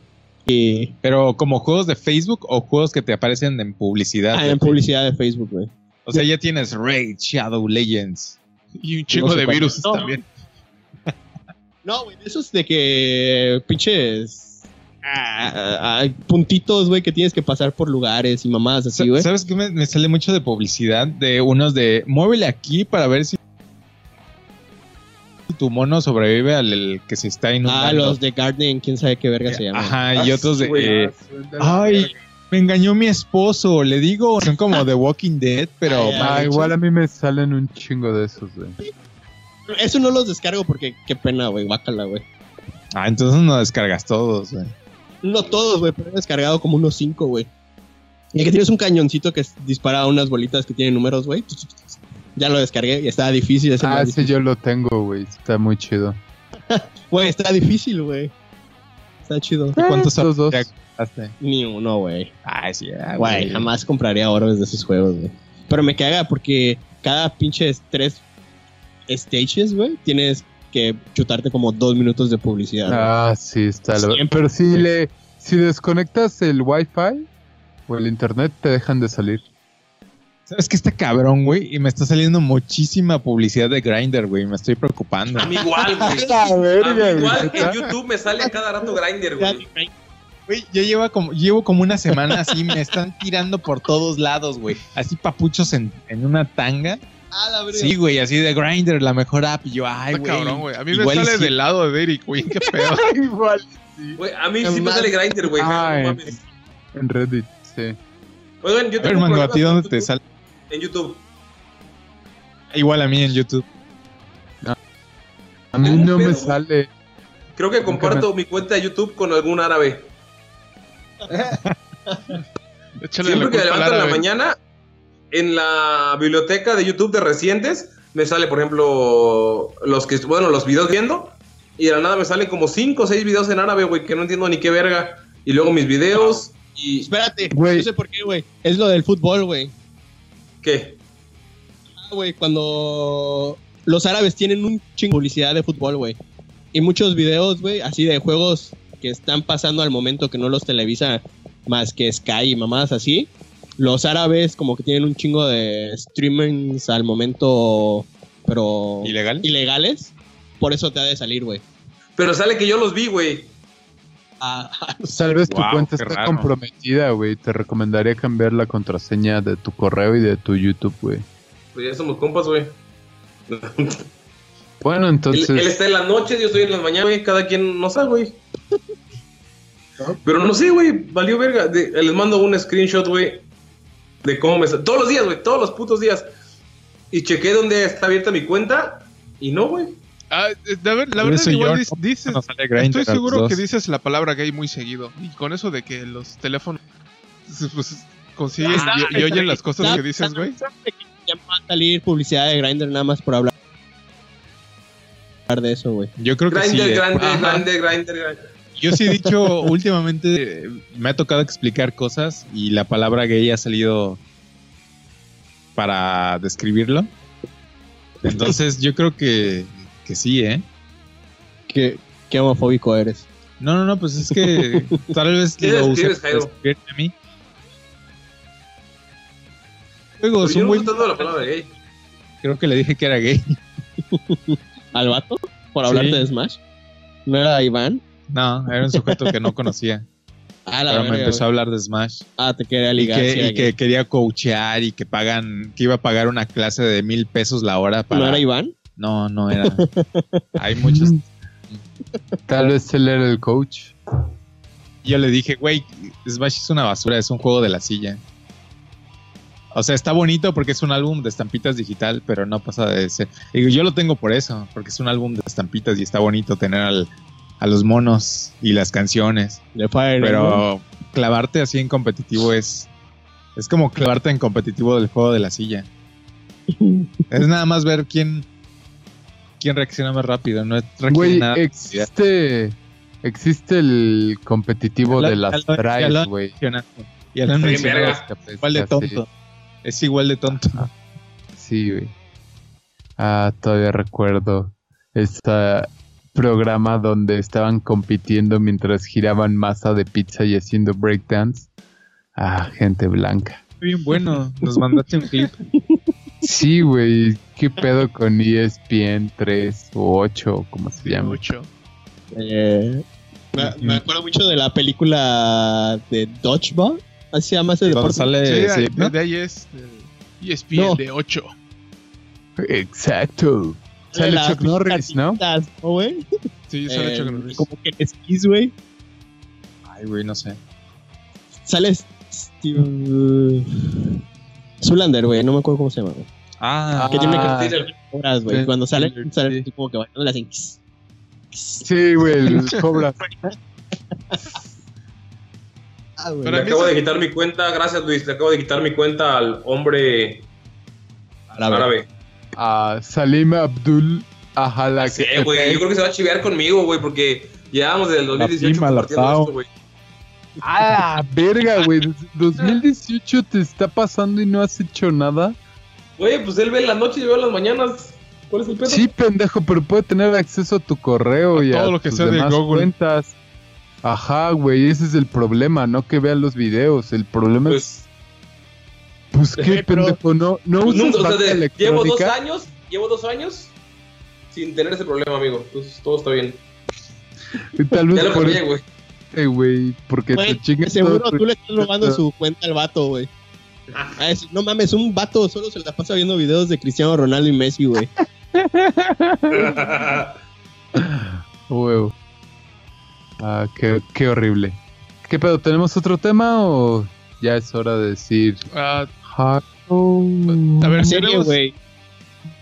Y Pero como juegos de Facebook o juegos que te aparecen en publicidad. ah, en publicidad de Facebook, güey. O sea, ya tienes Raid, Shadow Legends. Y un chingo No de virus No. también. [laughs] No, güey, eso es de que pinches ah, ah, puntitos, güey, que tienes que pasar por lugares y mamadas así, güey. ¿Sabes qué me, me sale mucho de publicidad? De unos de muévele aquí para ver si tu mono sobrevive al el que se está inundando. Ah, los de Garden, quién sabe qué verga se llama. Ajá, y Ah, otros de... eh, Ay, me engañó mi esposo, le digo, son como The Walking Dead, pero... Ay, ay, Ah, igual a mí me salen un chingo de esos, güey. Eso no los descargo porque qué pena, güey, guácala, güey. Ah, entonces no descargas todos, güey. No todos, güey, pero he descargado como unos cinco, güey. Y que tienes un cañoncito que dispara unas bolitas que tienen números, güey. Ya lo descargué y está difícil ese Ah, ese difícil. yo lo tengo, güey. Está muy chido. [laughs] Güey, está difícil, güey. Está chido. ¿Cuántos Esos dos. Compraste? Ni uno, güey. Ay, sí, Güey, jamás compraría oro desde esos juegos, güey. Pero me caga porque cada pinche tres stages, güey, tienes que chutarte como dos minutos de publicidad. Ah, sí, está. Siempre. Pero si le, si desconectas el wifi o el internet, te dejan de salir. ¿Sabes qué está cabrón, güey? Y me está saliendo muchísima publicidad de Grindr, güey. Me estoy preocupando. A mí igual, güey. [laughs] A mí igual en YouTube me sale a cada rato Grindr, güey. Güey, yo llevo como, llevo como una semana así, me están tirando por todos lados, güey. Así papuchos en, en una tanga. Ah, la. Sí, güey, así de Grindr, la mejor app. Y yo, ay, güey. cabrón, güey. A mí me sale sí. del lado de Eric, güey. Qué pedo. [laughs] igual. Güey, a mí sí me sale Grindr, güey. Ah, no en, mames. en Reddit, sí. Oigan, yo A ver, tengo Mango, ¿a ti dónde te sale? En YouTube. Igual a mí en YouTube. A mí no me sale. Creo que comparto mi cuenta de YouTube con algún árabe. [laughs] Échale Siempre que me levanto en la mañana, en la biblioteca de YouTube de recientes, me sale, por ejemplo, los que, bueno, los videos viendo. Y de la nada me salen como 5 o 6 videos en árabe, güey, que no entiendo ni qué verga. Y luego mis videos y... Espérate, Güey. no sé por qué, güey. Es lo del fútbol, güey. ¿Qué? Ah, güey, cuando los árabes tienen un chingo de publicidad de fútbol, güey. Y muchos videos, güey, así de juegos que están pasando al momento que no los televisa más que Sky y mamadas así. Los árabes como que tienen un chingo de streamings al momento, pero ¿Ilegal? ilegales. Por eso te ha de salir, güey. Pero sale que yo los vi, güey. Ah, [laughs] Tal vez tu Wow, cuenta está raro. comprometida, güey. Te recomendaría cambiar la contraseña de tu correo y de tu YouTube, güey. Pues ya somos compas, güey. Bueno, Él, entonces. él está en la noche, yo estoy en la mañana, güey. Cada quien no sabe, güey. Pero no sé, güey. Valió verga. De- les mando un screenshot, güey. De cómo me... Todos los días, güey. Todos los putos días. Y chequé dónde está abierta mi cuenta. Y no, güey. Ah, eh, la, ver- la verdad, igual yo dis- no- dices. no a Estoy seguro que dices la palabra gay muy seguido. Y con eso de que los teléfonos. Pues consiguen Ah, y, y oyen las cosas ¿sabes- que dices, güey. que Ya me va a salir publicidad de Grindr nada más por hablar de eso, güey. Yo creo que sí. Grindr, eh. grande, Ajá. grande, grande, grande. Yo sí he dicho [laughs] últimamente, me ha tocado explicar cosas y la palabra gay ha salido para describirlo. Entonces yo creo que, que sí, ¿eh? Qué, qué homofóbico eres. No, no, no, pues es que [laughs] tal vez ¿Qué lo use para describirme a mí. Luego, yo un no la palabra gay. creo que le dije que era gay. [laughs] ¿Al vato? ¿Por hablarte Sí. de Smash? ¿No era Iván? No, era un sujeto que no conocía. [laughs] Ah, la pero me empezó a hablar de Smash. Ah, te quería Y ligar. que, sí, y que quería coachear y que pagan, que iba a pagar una clase de mil pesos la hora para. ¿No era Iván? No, no era. Hay muchos. [laughs] Tal vez él era el coach. Yo le dije, güey, Smash es una basura, es un juego de la silla. O sea, está bonito porque es un álbum de estampitas digital, pero no pasa de ese. Digo, yo lo tengo por eso, porque es un álbum de estampitas y está bonito tener al- a los monos y las canciones. De Fire. Pero clavarte así en competitivo es. Es como clavarte en competitivo del juego de la silla. [laughs] es nada más ver quién. quién reacciona más rápido. No es Güey, existe. Existe el competitivo de las lo- güey. Y lo han Bien, mencionado, verga. Es igual de tonto. Tonto. Sí, güey. Ah, todavía recuerdo esta programa donde estaban compitiendo mientras giraban masa de pizza y haciendo breakdance. Ah, gente blanca. Bien bueno. Nos mandaste un clip. [laughs] Sí, güey. ¿Qué pedo con E ESPN 3 o 8, como se llama? Mucho. Eh, me, me acuerdo mucho de la película de Dodgeball. Así se llama ese deporte. sale. Sí, sí, de, ¿no? de ahí es el ESPN No. de 8. Exacto. Sale las Chuck Norris, ¿no? ¿no, güey? Sí, sale Eh, Chuck Norris. Como que en esquís, güey. Ay, güey, no sé. Sale Steve... Zulander, güey. No me acuerdo cómo se llama, güey. Ah, Que tiene que horas, güey. Cuando sale, sale sí. como que bailando, le hacen... Sí, güey, el cobra. [laughs] Ah, güey. Le a acabo de quitar mi cuenta, gracias Luis, le acabo de quitar mi cuenta al hombre Árabe. árabe. A Salim Abdul Ahala. Sí, güey, yo creo que se va a chivear conmigo, güey, porque llevamos desde el 2018 prima, la compartiendo esto, güey. Ah, [laughs] verga, güey. desde 2018 te está pasando y no has hecho nada. Güey, pues él ve en la noche y yo veo en las mañanas. ¿Cuál es el pedo? Sí, pendejo, pero puede tener acceso a tu correo A y a todo lo que tus sea de demás Google. cuentas. Ajá, güey, ese es el problema, no que vean los videos. El problema es, Pues, pues qué pendejo, no, no pues, usas nunca, o sea, de- llevo dos años, llevo dos años sin tener ese problema, amigo. Entonces todo está bien. Y Tal vez Ya lo por cambié, güey. eh, güey, porque Güey, te chingas seguro todo tú le estás robando su cuenta al vato, güey. Ah, es- no mames, un vato solo se la pasa viendo videos de Cristiano Ronaldo y Messi, güey. [laughs] Huevo. Ah, qué, qué horrible. ¿Qué pedo? ¿Tenemos otro tema o ya es hora de decir Jaco? a ver, tenemos, güey.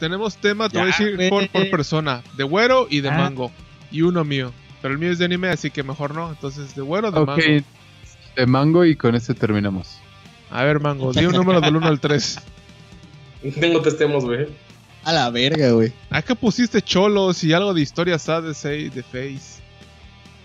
tenemos tema, te Ya, voy a decir por, por persona. De güero y de Ah. mango. Y uno mío. Pero el mío es de anime, así que mejor no. Entonces, de güero o de Ok, mango. de mango y con ese terminamos. A ver, mango, di un número del 1 al 3. Tengo testemos, güey. A la verga, güey. ¿A qué pusiste cholos y algo de historia sad de, de Face?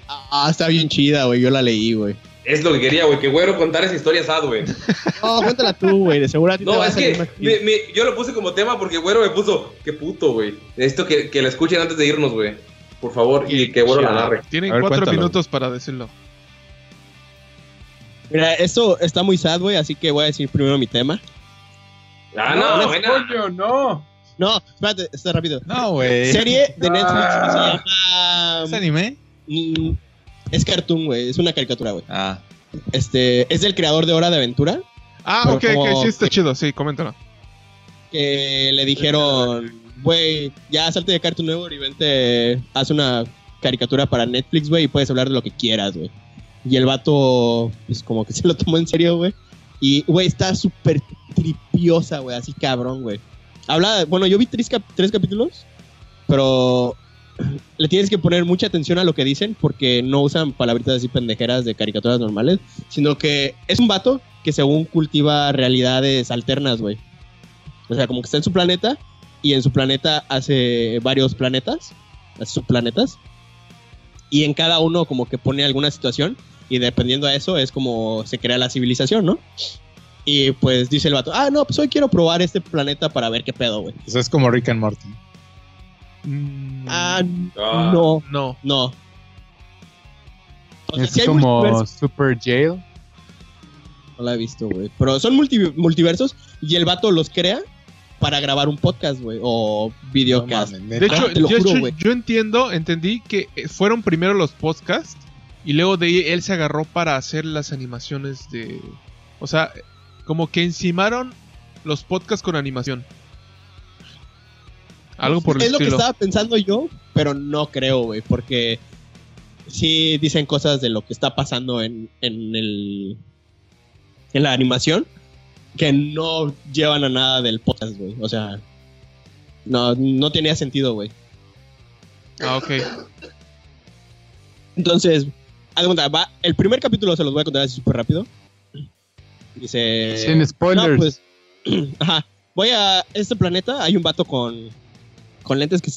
Ah, está bien chida, güey. Yo la leí, güey. Es lo que quería, güey, que güero contar esa historia sad, güey. [laughs] No, cuéntala tú, güey. De seguro a ti te No, va a es salir que más me- me- yo lo puse como tema porque güero me puso, qué puto, güey. Necesito que, que la escuchen antes de irnos, güey. Por favor, y que güero la narre. Tienen A ver, cuatro cuéntalo. minutos para decirlo. Mira, esto está muy sad, güey, así que voy a decir primero mi tema. Ah, no, buena. no. No, espérate, está rápido. No, güey. Serie de Netflix que se ¿Es anime? Mm, es cartoon, güey. Es una caricatura, güey. Ah. Este, es del creador de Hora de Aventura. Ah, ok, ok, sí está chido, sí, coméntalo. que le dijeron, güey, ya salte de Cartoon Network y vente, haz una caricatura para Netflix, güey, y puedes hablar de lo que quieras, güey. Y el vato, pues como que [laughs] se lo tomó en serio, güey. Y, güey, está súper tripiosa, güey, así cabrón, güey. Habla, bueno, yo vi tres, cap- tres capítulos, pero le tienes que poner mucha atención a lo que dicen porque no usan palabritas así pendejeras de caricaturas normales, sino que es un vato que según cultiva realidades alternas, güey. O sea, como que está en su planeta y en su planeta hace varios planetas, hace subplanetas. Y en cada uno como que pone alguna situación y dependiendo a eso es como se crea la civilización, ¿no? Y pues dice el vato, ah, no, pues hoy quiero probar este planeta para ver qué pedo, güey. Eso es como Rick and Morty. Mm, Ah, Ah. no, no. no. O sea, Es como. Super Jail. No la he visto, güey. Pero son multi- multiversos y el vato los crea para grabar un podcast, güey, o videocast. No mames, De hecho, te lo yo, juro, yo entiendo, entendí que eh, fueron primero los podcasts y luego de ahí él se agarró para hacer las animaciones de... O sea, como que encimaron los podcasts con animación. Algo por el es lo que estilo. estaba pensando yo, pero no creo, güey, porque sí dicen cosas de lo que está pasando en, en el en la animación que no llevan a nada del podcast, güey. O sea, no, no tenía sentido, güey. Ah, ok. Entonces, va, el primer capítulo se los voy a contar así súper rápido. Dice. Sin spoilers. No, pues. [clears throat] Ajá. Voy a este planeta. Hay un vato con. Con lentes que.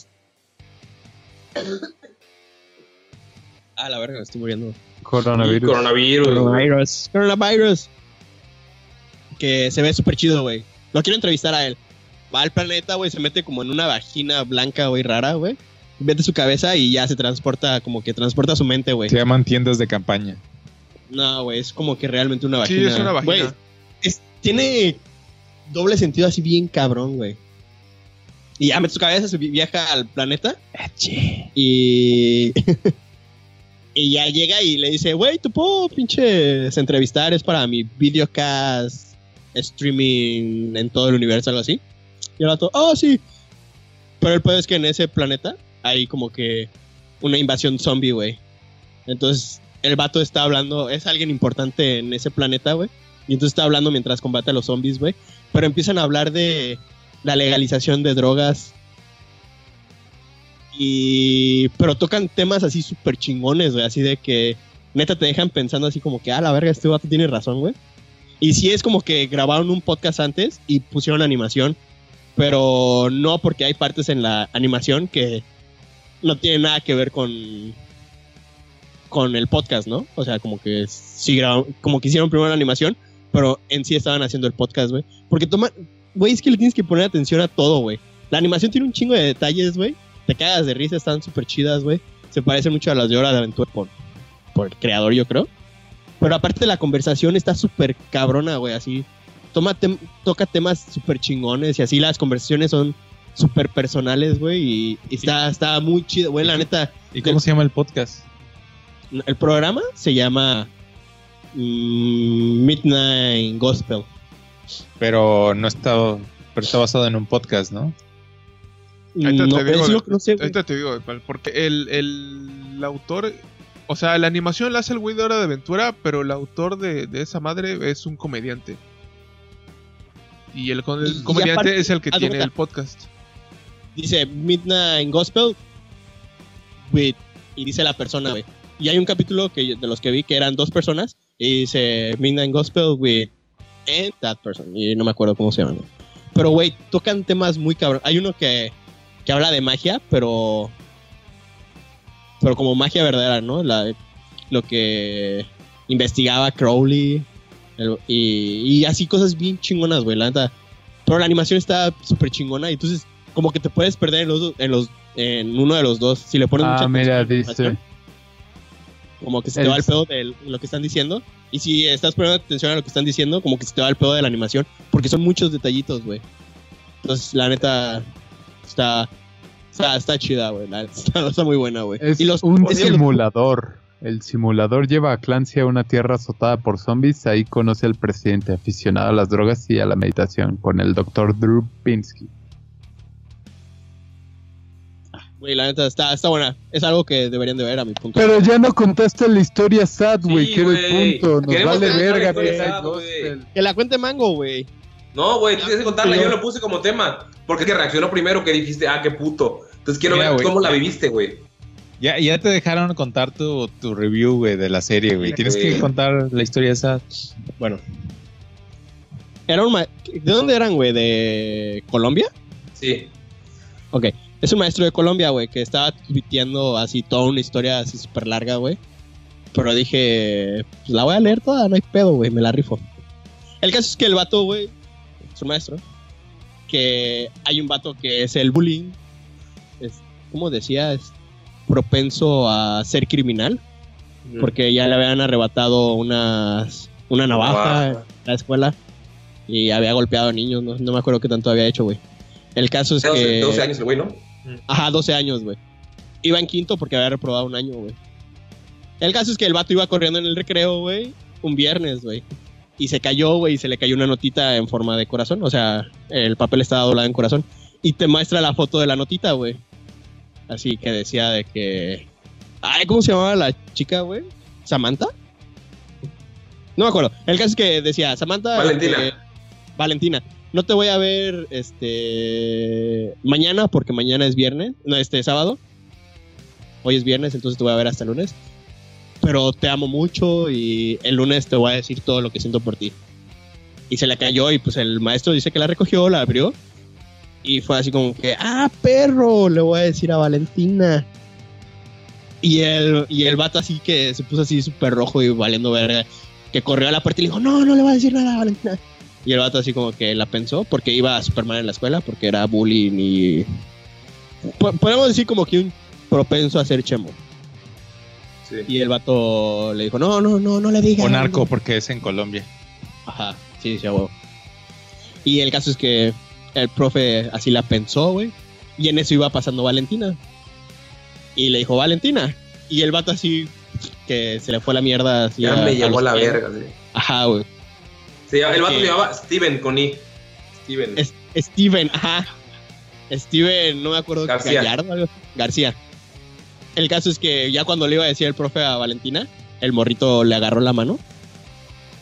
Ah, la verga, me estoy muriendo. Coronavirus. Coronavirus. Coronavirus. Coronavirus. Que se ve súper chido, güey. Lo quiero entrevistar a él. Va al planeta, güey. Se mete como en una vagina blanca, güey, rara, güey. Vete su cabeza y ya se transporta, como que transporta su mente, güey. Se llaman tiendas de campaña. No, güey, es como que realmente una Sí, vagina. es una vagina. Güey, tiene doble sentido así bien cabrón, güey. Y ya mete su cabeza, se vi- viaja al planeta. Y. [laughs] y ya llega y le dice, güey, ¿te puedo pinches entrevistar? Es para mi videocast streaming en todo el universo, algo así. Y el vato, oh, sí. Pero el peor es que en ese planeta hay como que una invasión zombie, güey. Entonces, el vato está hablando, es alguien importante en ese planeta, güey. Y entonces está hablando mientras combate a los zombies, güey. Pero empiezan a hablar de la legalización de drogas. Y. Pero tocan temas así súper chingones, güey. Así de que. Neta te dejan pensando así como que, ah, la verga, este vato tiene razón, güey. Y sí es como que grabaron un podcast antes y pusieron animación. Pero no porque hay partes en la animación que no tienen nada que ver con. con el podcast, ¿no? O sea, como que sí graba- como que hicieron primero la animación, pero en sí estaban haciendo el podcast, güey. Porque toma, güey, es que le tienes que poner atención a todo, güey. La animación tiene un chingo de detalles, güey. Te cagas de risa, están súper chidas, güey. Se parecen mucho a las de Hora de Aventura por, por el creador, yo creo. Pero aparte la conversación está súper cabrona, güey, así. Toma tem- toca temas súper chingones y así las conversaciones son súper personales, güey. Y, y está, está muy chido, güey, la neta. ¿Y cómo se llama el podcast? El programa se llama mm, Midnight Gospel. Pero no está, pero está basado en un podcast, ¿no? Ahorita no, te digo, es lo que no sé. Ahorita te digo, porque el, el, el autor, o sea, la animación la hace el güey de Hora de Aventura, pero el autor de, de esa madre es un comediante. Y el, con- el Y- y comediante aparte, es el que tiene el podcast. Dice Midnight Gospel with, y dice la persona, güey. Y hay un capítulo que de los que vi que eran dos personas y dice Midnight Gospel with and that person. Y no me acuerdo cómo se llaman. güey. Pero, güey, tocan temas muy cabrón. Hay uno que, que habla de magia, pero. Pero como magia verdadera, ¿no? La, lo que investigaba Crowley. el- y, y así cosas bien chingonas, güey, la neta. Pero la animación está súper chingona y entonces como que te puedes perder en los, en los en uno de los dos. Si le pones mucha Ah, mira, atención Como que se te El- va el pedo de lo que están diciendo. Y si estás poniendo atención a lo que están diciendo, como que se te va el pedo de la animación. Porque son muchos detallitos, güey. Entonces, la neta, está, está, está chida, güey. La neta, [laughs] Está, está muy buena, güey. Es Y los- un es que los- simulador. El simulador lleva a Clancy a una tierra azotada por zombies. Ahí conoce al presidente aficionado a las drogas y a la meditación con el doctor Drew Pinsky. Güey, la neta, está, está buena. Es algo que deberían de ver a mi punto. Pero ya no contaste la historia sad, güey, Sí, que era el punto. Nos Queremos vale verga. güey. Que la cuente Mango, güey. No, güey, tienes que contarla. Yo lo puse como tema. Porque es que reaccionó primero que dijiste, ah, qué puto. Entonces quiero Mira, ver cómo la viviste, güey. Ya, ya te dejaron contar tu, tu review, güey, de la serie, güey. Tienes que contar la historia esa. Bueno. Era un ma- ¿De dónde eran, güey? ¿De Colombia? Sí. Ok. Es un maestro de Colombia, güey, que estaba tuiteando así toda una historia así súper larga, güey. Pero dije, pues la voy a leer toda, no hay pedo, güey, me la rifo. El caso es que el vato, güey, es un maestro, que hay un vato que es el bullying, es, ¿cómo decía? Es propenso a ser criminal, porque ya le habían arrebatado unas, una navaja en la escuela y había golpeado a niños, no, no me acuerdo qué tanto había hecho, güey. El caso es 12, que... 12 años el güey, ¿no? Ajá, 12 años, güey. Iba en quinto porque había reprobado un año, güey. El caso es que el vato iba corriendo en el recreo, güey, un viernes, güey. Y se cayó, güey, y se le cayó una notita en forma de corazón. O sea, el papel estaba doblado en corazón. Y te muestra la foto de la notita, güey. Así que decía de que... Ay, ¿cómo se llamaba la chica, güey? ¿Samantha? No me acuerdo. El caso es que decía, Samantha... Valentina. eh, Valentina. No te voy a ver este mañana porque mañana es viernes, no este sábado. Hoy es viernes, entonces te voy a ver hasta el lunes. Pero te amo mucho y el lunes te voy a decir todo lo que siento por ti. Y se la cayó y pues el maestro dice que la recogió, la abrió y fue así como que, ah, perro, le voy a decir a Valentina. Y el, y el vato así que se puso así súper rojo y valiendo verga, que corrió a la puerta y le dijo, no, no le voy a decir nada a Valentina. Y el vato así como que la pensó porque iba a Superman en la escuela, porque era bullying y... Po- Podemos decir como que un propenso a ser chemo. Sí. Y el vato le dijo, no, no, no, no le digas. O narco, porque es en Colombia. Ajá, sí, sí, huevo. Y el caso es que el profe así la pensó, güey. Y en eso iba pasando Valentina. Y le dijo, Valentina. Y el vato así, que se le fue la mierda. Así Ya a- me a llevó la verga, sí. Ajá, güey. El vato se llamaba Steven con I. Steven. Es- Steven, ajá. Steven, no me acuerdo. García. Gallardo, algo así. García. El caso es que ya cuando le iba a decir el profe a Valentina, el morrito le agarró la mano.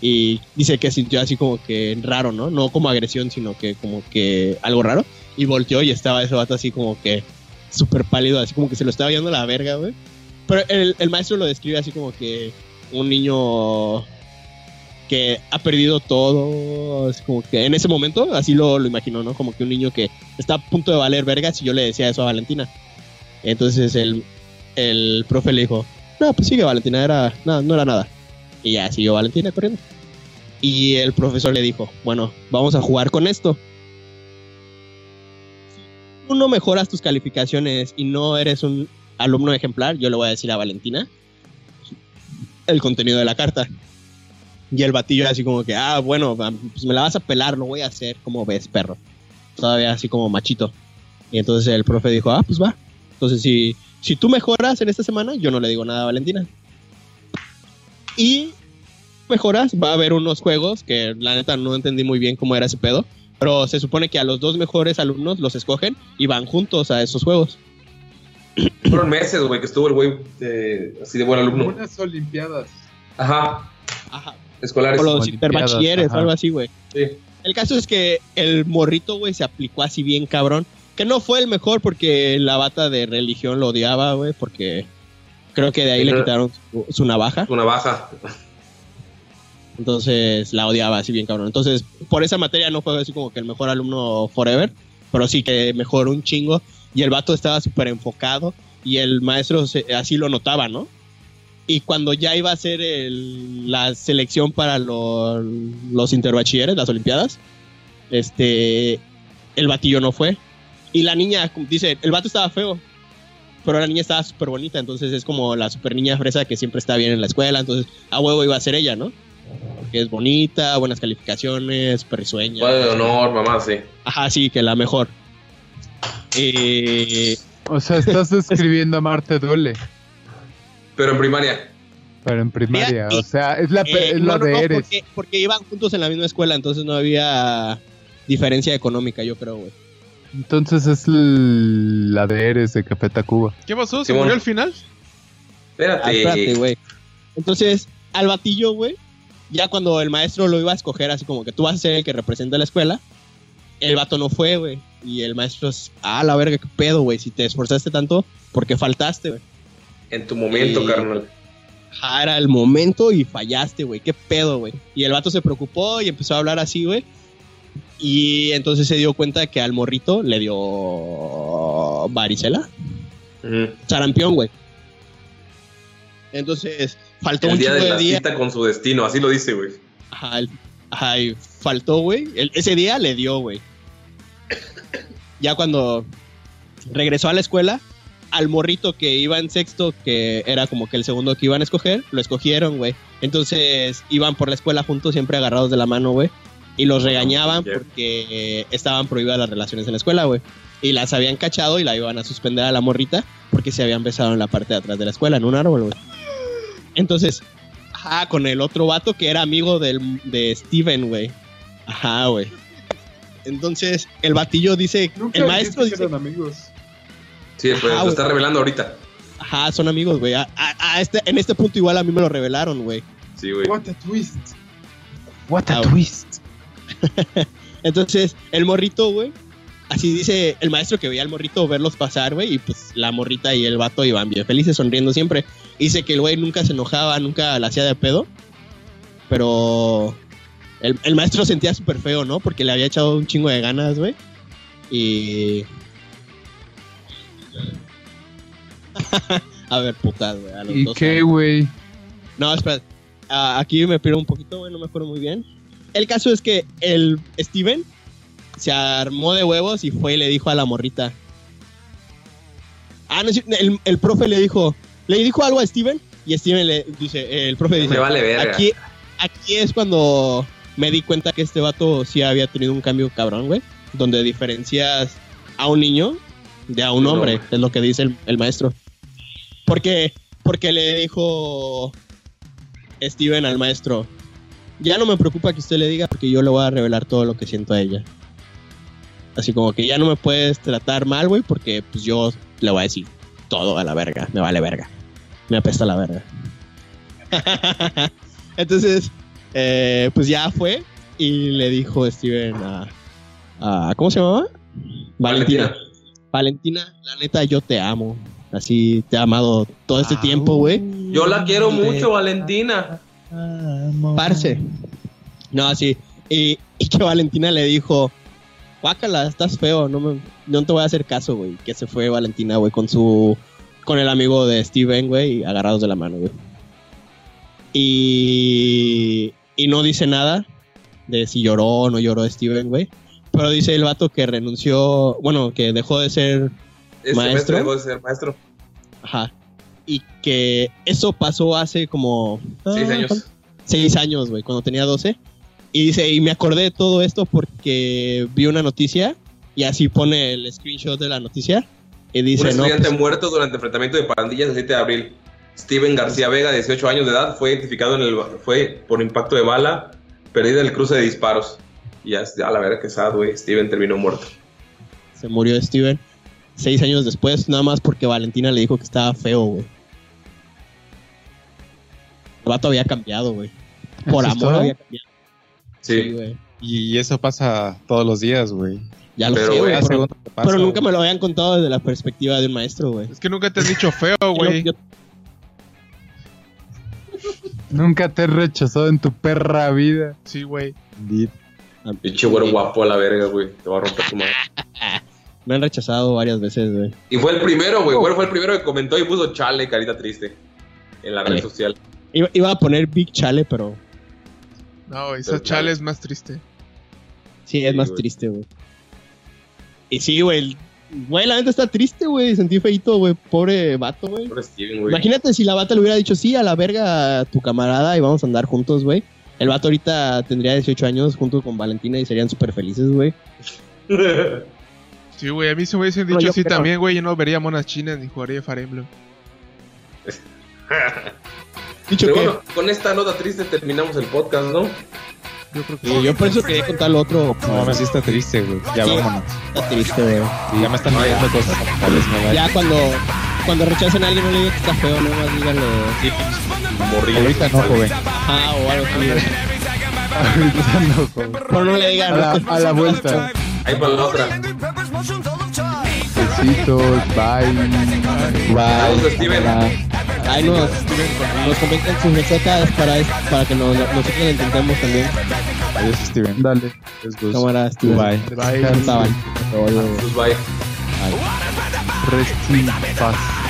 Y dice que sintió así como que raro, ¿no? No como agresión, sino que como que algo raro. Y volteó y estaba ese vato así como que súper pálido, así como que se lo estaba viendo la verga, güey. Pero el, el maestro lo describe así como que un niño que ha perdido todo, así como que en ese momento, así lo, lo imaginó, ¿no? Como que un niño que está a punto de valer vergas y yo le decía eso a Valentina. Entonces el, el profe le dijo, no, pues sigue Valentina, era, no, no era nada. Y ya siguió Valentina corriendo. Y el profesor le dijo, bueno, vamos a jugar con esto. Si tú no mejoras tus calificaciones y no eres un alumno ejemplar, yo le voy a decir a Valentina el contenido de la carta. Y el batillo así como que, ah, bueno, pues me la vas a pelar, lo voy a hacer, como ves, perro. Todavía así como machito. Y entonces el profe dijo, ah, pues va. Entonces si, si tú mejoras en esta semana, yo no le digo nada a Valentina. Y mejoras, va a haber unos juegos que la neta no entendí muy bien cómo era ese pedo. Pero se supone que a los dos mejores alumnos los escogen y van juntos a esos juegos. [clears throat] Fueron meses, güey, que estuvo el güey eh, así de buen alumno. Unas olimpiadas. Ajá, Ajá. Escolares. O los interbachilleres algo así, güey. Sí. El caso es que el morrito, güey, se aplicó así bien cabrón. Que no fue el mejor porque la bata de religión lo odiaba, güey, porque creo que de ahí le quitaron su, su navaja. Una baja. Entonces la odiaba así bien cabrón. Entonces, por esa materia no fue así como que el mejor alumno forever, pero sí que mejoró un chingo. Y el vato estaba súper enfocado y el maestro se- así lo notaba, ¿no? Y cuando ya iba a ser el- la selección para lo- los interbachilleres, las olimpiadas, este, el batillo no fue. Y la niña, dice, el vato estaba feo, pero la niña estaba súper bonita, entonces es como la super niña fresa que siempre está bien en la escuela, entonces a huevo iba a ser ella, ¿no? Porque es bonita, buenas calificaciones, súper risueña. Padre de honor, mamá, sí. Ajá, sí, que la mejor. Eh, O sea, estás [laughs] describiendo a Marte Duele, Pero en primaria. pero en primaria. O sea, es la, eh, es no, la no, de no, Eres. Porque, porque iban juntos en la misma escuela, entonces no había diferencia económica, yo creo, güey. Entonces es la de Eres de Café Tacuba. ¿Qué pasó? ¿Se murió al final? Espérate. Ah, espérate, güey. Entonces, al batillo, güey, ya cuando el maestro lo iba a escoger, así como que tú vas a ser el que representa la escuela, el vato no fue, güey. Y el maestro, es, ah, la verga, qué pedo, güey. Si te esforzaste tanto, ¿por qué faltaste, güey? En tu momento, Eh, carnal. Era el momento y fallaste, güey. ¿Qué pedo, güey? Y el vato se preocupó y empezó a hablar así, güey. Y entonces se dio cuenta que al morrito le dio varicela, Ujú. sarampión, güey. Entonces, faltó El un día de de la cita con su destino, así lo dice, güey. Ajá, ajá, faltó, güey. Ese día le dio, güey. Ya cuando regresó a la escuela, al morrito que iba en sexto, que era como que el segundo que iban a escoger, lo escogieron, güey. Entonces iban por la escuela juntos, siempre agarrados de la mano, güey. Y los regañaban porque estaban prohibidas las relaciones en la escuela, güey. Y las habían cachado y la iban a suspender a la morrita porque se habían besado en la parte de atrás de la escuela, en un árbol, güey. Entonces, ajá, con el otro vato que era amigo del, de Steven, güey. Ajá, güey. Entonces, el batillo dice, el maestro dice, amigos. Sí, pues Ajá, lo está revelando ahorita. ajá, son amigos, güey. A, a- a este, en este punto igual a mí me lo revelaron, güey. Sí, güey. What a twist. What Ah, a güey. twist. [laughs] Entonces, el morrito, güey. Así dice el maestro que veía al morrito verlos pasar, güey. Y pues la morrita y el vato iban bien felices, sonriendo siempre. Dice que el güey nunca se enojaba, nunca la hacía de pedo. Pero el, el maestro sentía súper feo, ¿no? Porque le había echado un chingo de ganas, güey. Y. [laughs] a ver, putas, güey. a los ¿Y dos qué, güey? No, espera. Ah, aquí me pierdo un poquito, güey, no me acuerdo muy bien. El caso es que el Steven se armó de huevos y fue y le dijo a la morrita. Ah, no, sí, el, el profe le dijo, le dijo algo a Steven y Steven le dice, el profe dice, Me vale verga. aquí, aquí es cuando me di cuenta que este vato sí había tenido un cambio cabrón, güey, donde diferencias a un niño de a un hombre, hombre. es lo que dice el, el maestro. Porque, porque le dijo Steven al maestro, ya no me preocupa que usted le diga porque yo le voy a revelar todo lo que siento a ella. Así como que ya no me puedes tratar mal, güey, porque pues yo le voy a decir todo a la verga, me vale verga. Me apesta la verga. [laughs] Entonces, eh, pues ya fue y le dijo Steven a, a- ¿cómo se llamaba? Valentina. Valentina, la neta, yo te amo. Así te he amado todo este Ah, tiempo, güey. Yo la quiero mucho, Valentina. Parce. No, sí. Y, y que Valentina le dijo, guácala, estás feo, no, me, no te voy a hacer caso, güey. Que se fue Valentina, güey, con su... Con el amigo de Steven, güey, agarrados de la mano, güey. Y... Y no dice nada de si lloró o no lloró Steven, güey. Pero dice el vato que renunció, bueno, que dejó de ser Este Maestro. dejó de ser maestro. Ajá. Y que eso pasó hace como... Seis ah, años. Seis años, güey, cuando tenía 12. Y dice, y me acordé de todo esto porque vi una noticia y así pone el screenshot de la noticia. Y dice, un no, estudiante pues, muerto durante enfrentamiento de pandillas el 7 de abril. Steven García Vega, 18 años de edad, fue identificado en el fue por impacto de bala, perdida en el cruce de disparos. Y ya, ya la verdad que sad, güey. Steven terminó muerto. se murió Steven. Seis años después, nada más porque Valentina le dijo que estaba feo, güey. El vato había cambiado, güey. Por ¿Eso es amor todo? había cambiado. Sí. güey. Y eso pasa todos los días, güey. Ya lo Pero, sé, güey, Pero, nunca me lo habían contado desde la perspectiva de un maestro, güey. Es que nunca te has dicho feo, [laughs] güey. Yo- Nunca te he rechazado en tu perra vida. Sí, güey. Pinche güero guapo a la verga, güey. Te va a romper tu madre. [laughs] Me han rechazado varias veces, güey. Y fue el primero, güey. Güero fue el primero que comentó y puso chale, carita triste. En la red social. Iba, iba a poner Big Chale, pero No, esa Pero chale es más triste. sí, es Sí, más güey. triste, güey. Y sí, güey. Güey, la neta está triste, güey. Sentí feito, güey. Pobre vato, güey. Pobre Steven, güey. Imagínate si la bata le hubiera dicho, sí, a la verga a tu camarada y vamos a andar juntos, güey. El vato ahorita tendría 18 años junto con Valentina y serían súper felices, güey. Sí, güey, a mí se me hubiesen dicho así creo. también, güey. Yo no vería monas chinas ni jugaría Fire Emblem. [laughs] Dicho Pero que bueno, con esta nota triste terminamos el podcast, ¿no? Yo creo que Sí, yo por eso quería contar lo otro. No mames, sí está triste, güey. Ya Sí. vámonos. Está triste, güey. Sí, ya me están pidiendo cosas. Tal vez me vaya. Ya cuando, cuando rechacen a alguien, no le digan que está feo, no más díganle. Morrillo. Ahorita no, joven. Ah, o algo así. Ahorita no, joven. Pero no le digan. A la, "No, a la vuelta. Ahí para la otra. Besitos, bye. Saludos, Steven. Ahí nos, nos comentan sus recetas para, para que nos, nosotros lo intentemos también. Adiós, Steven. Dale. Cámara, Steven. Bye. Bye. Pues bye. Rest in paz.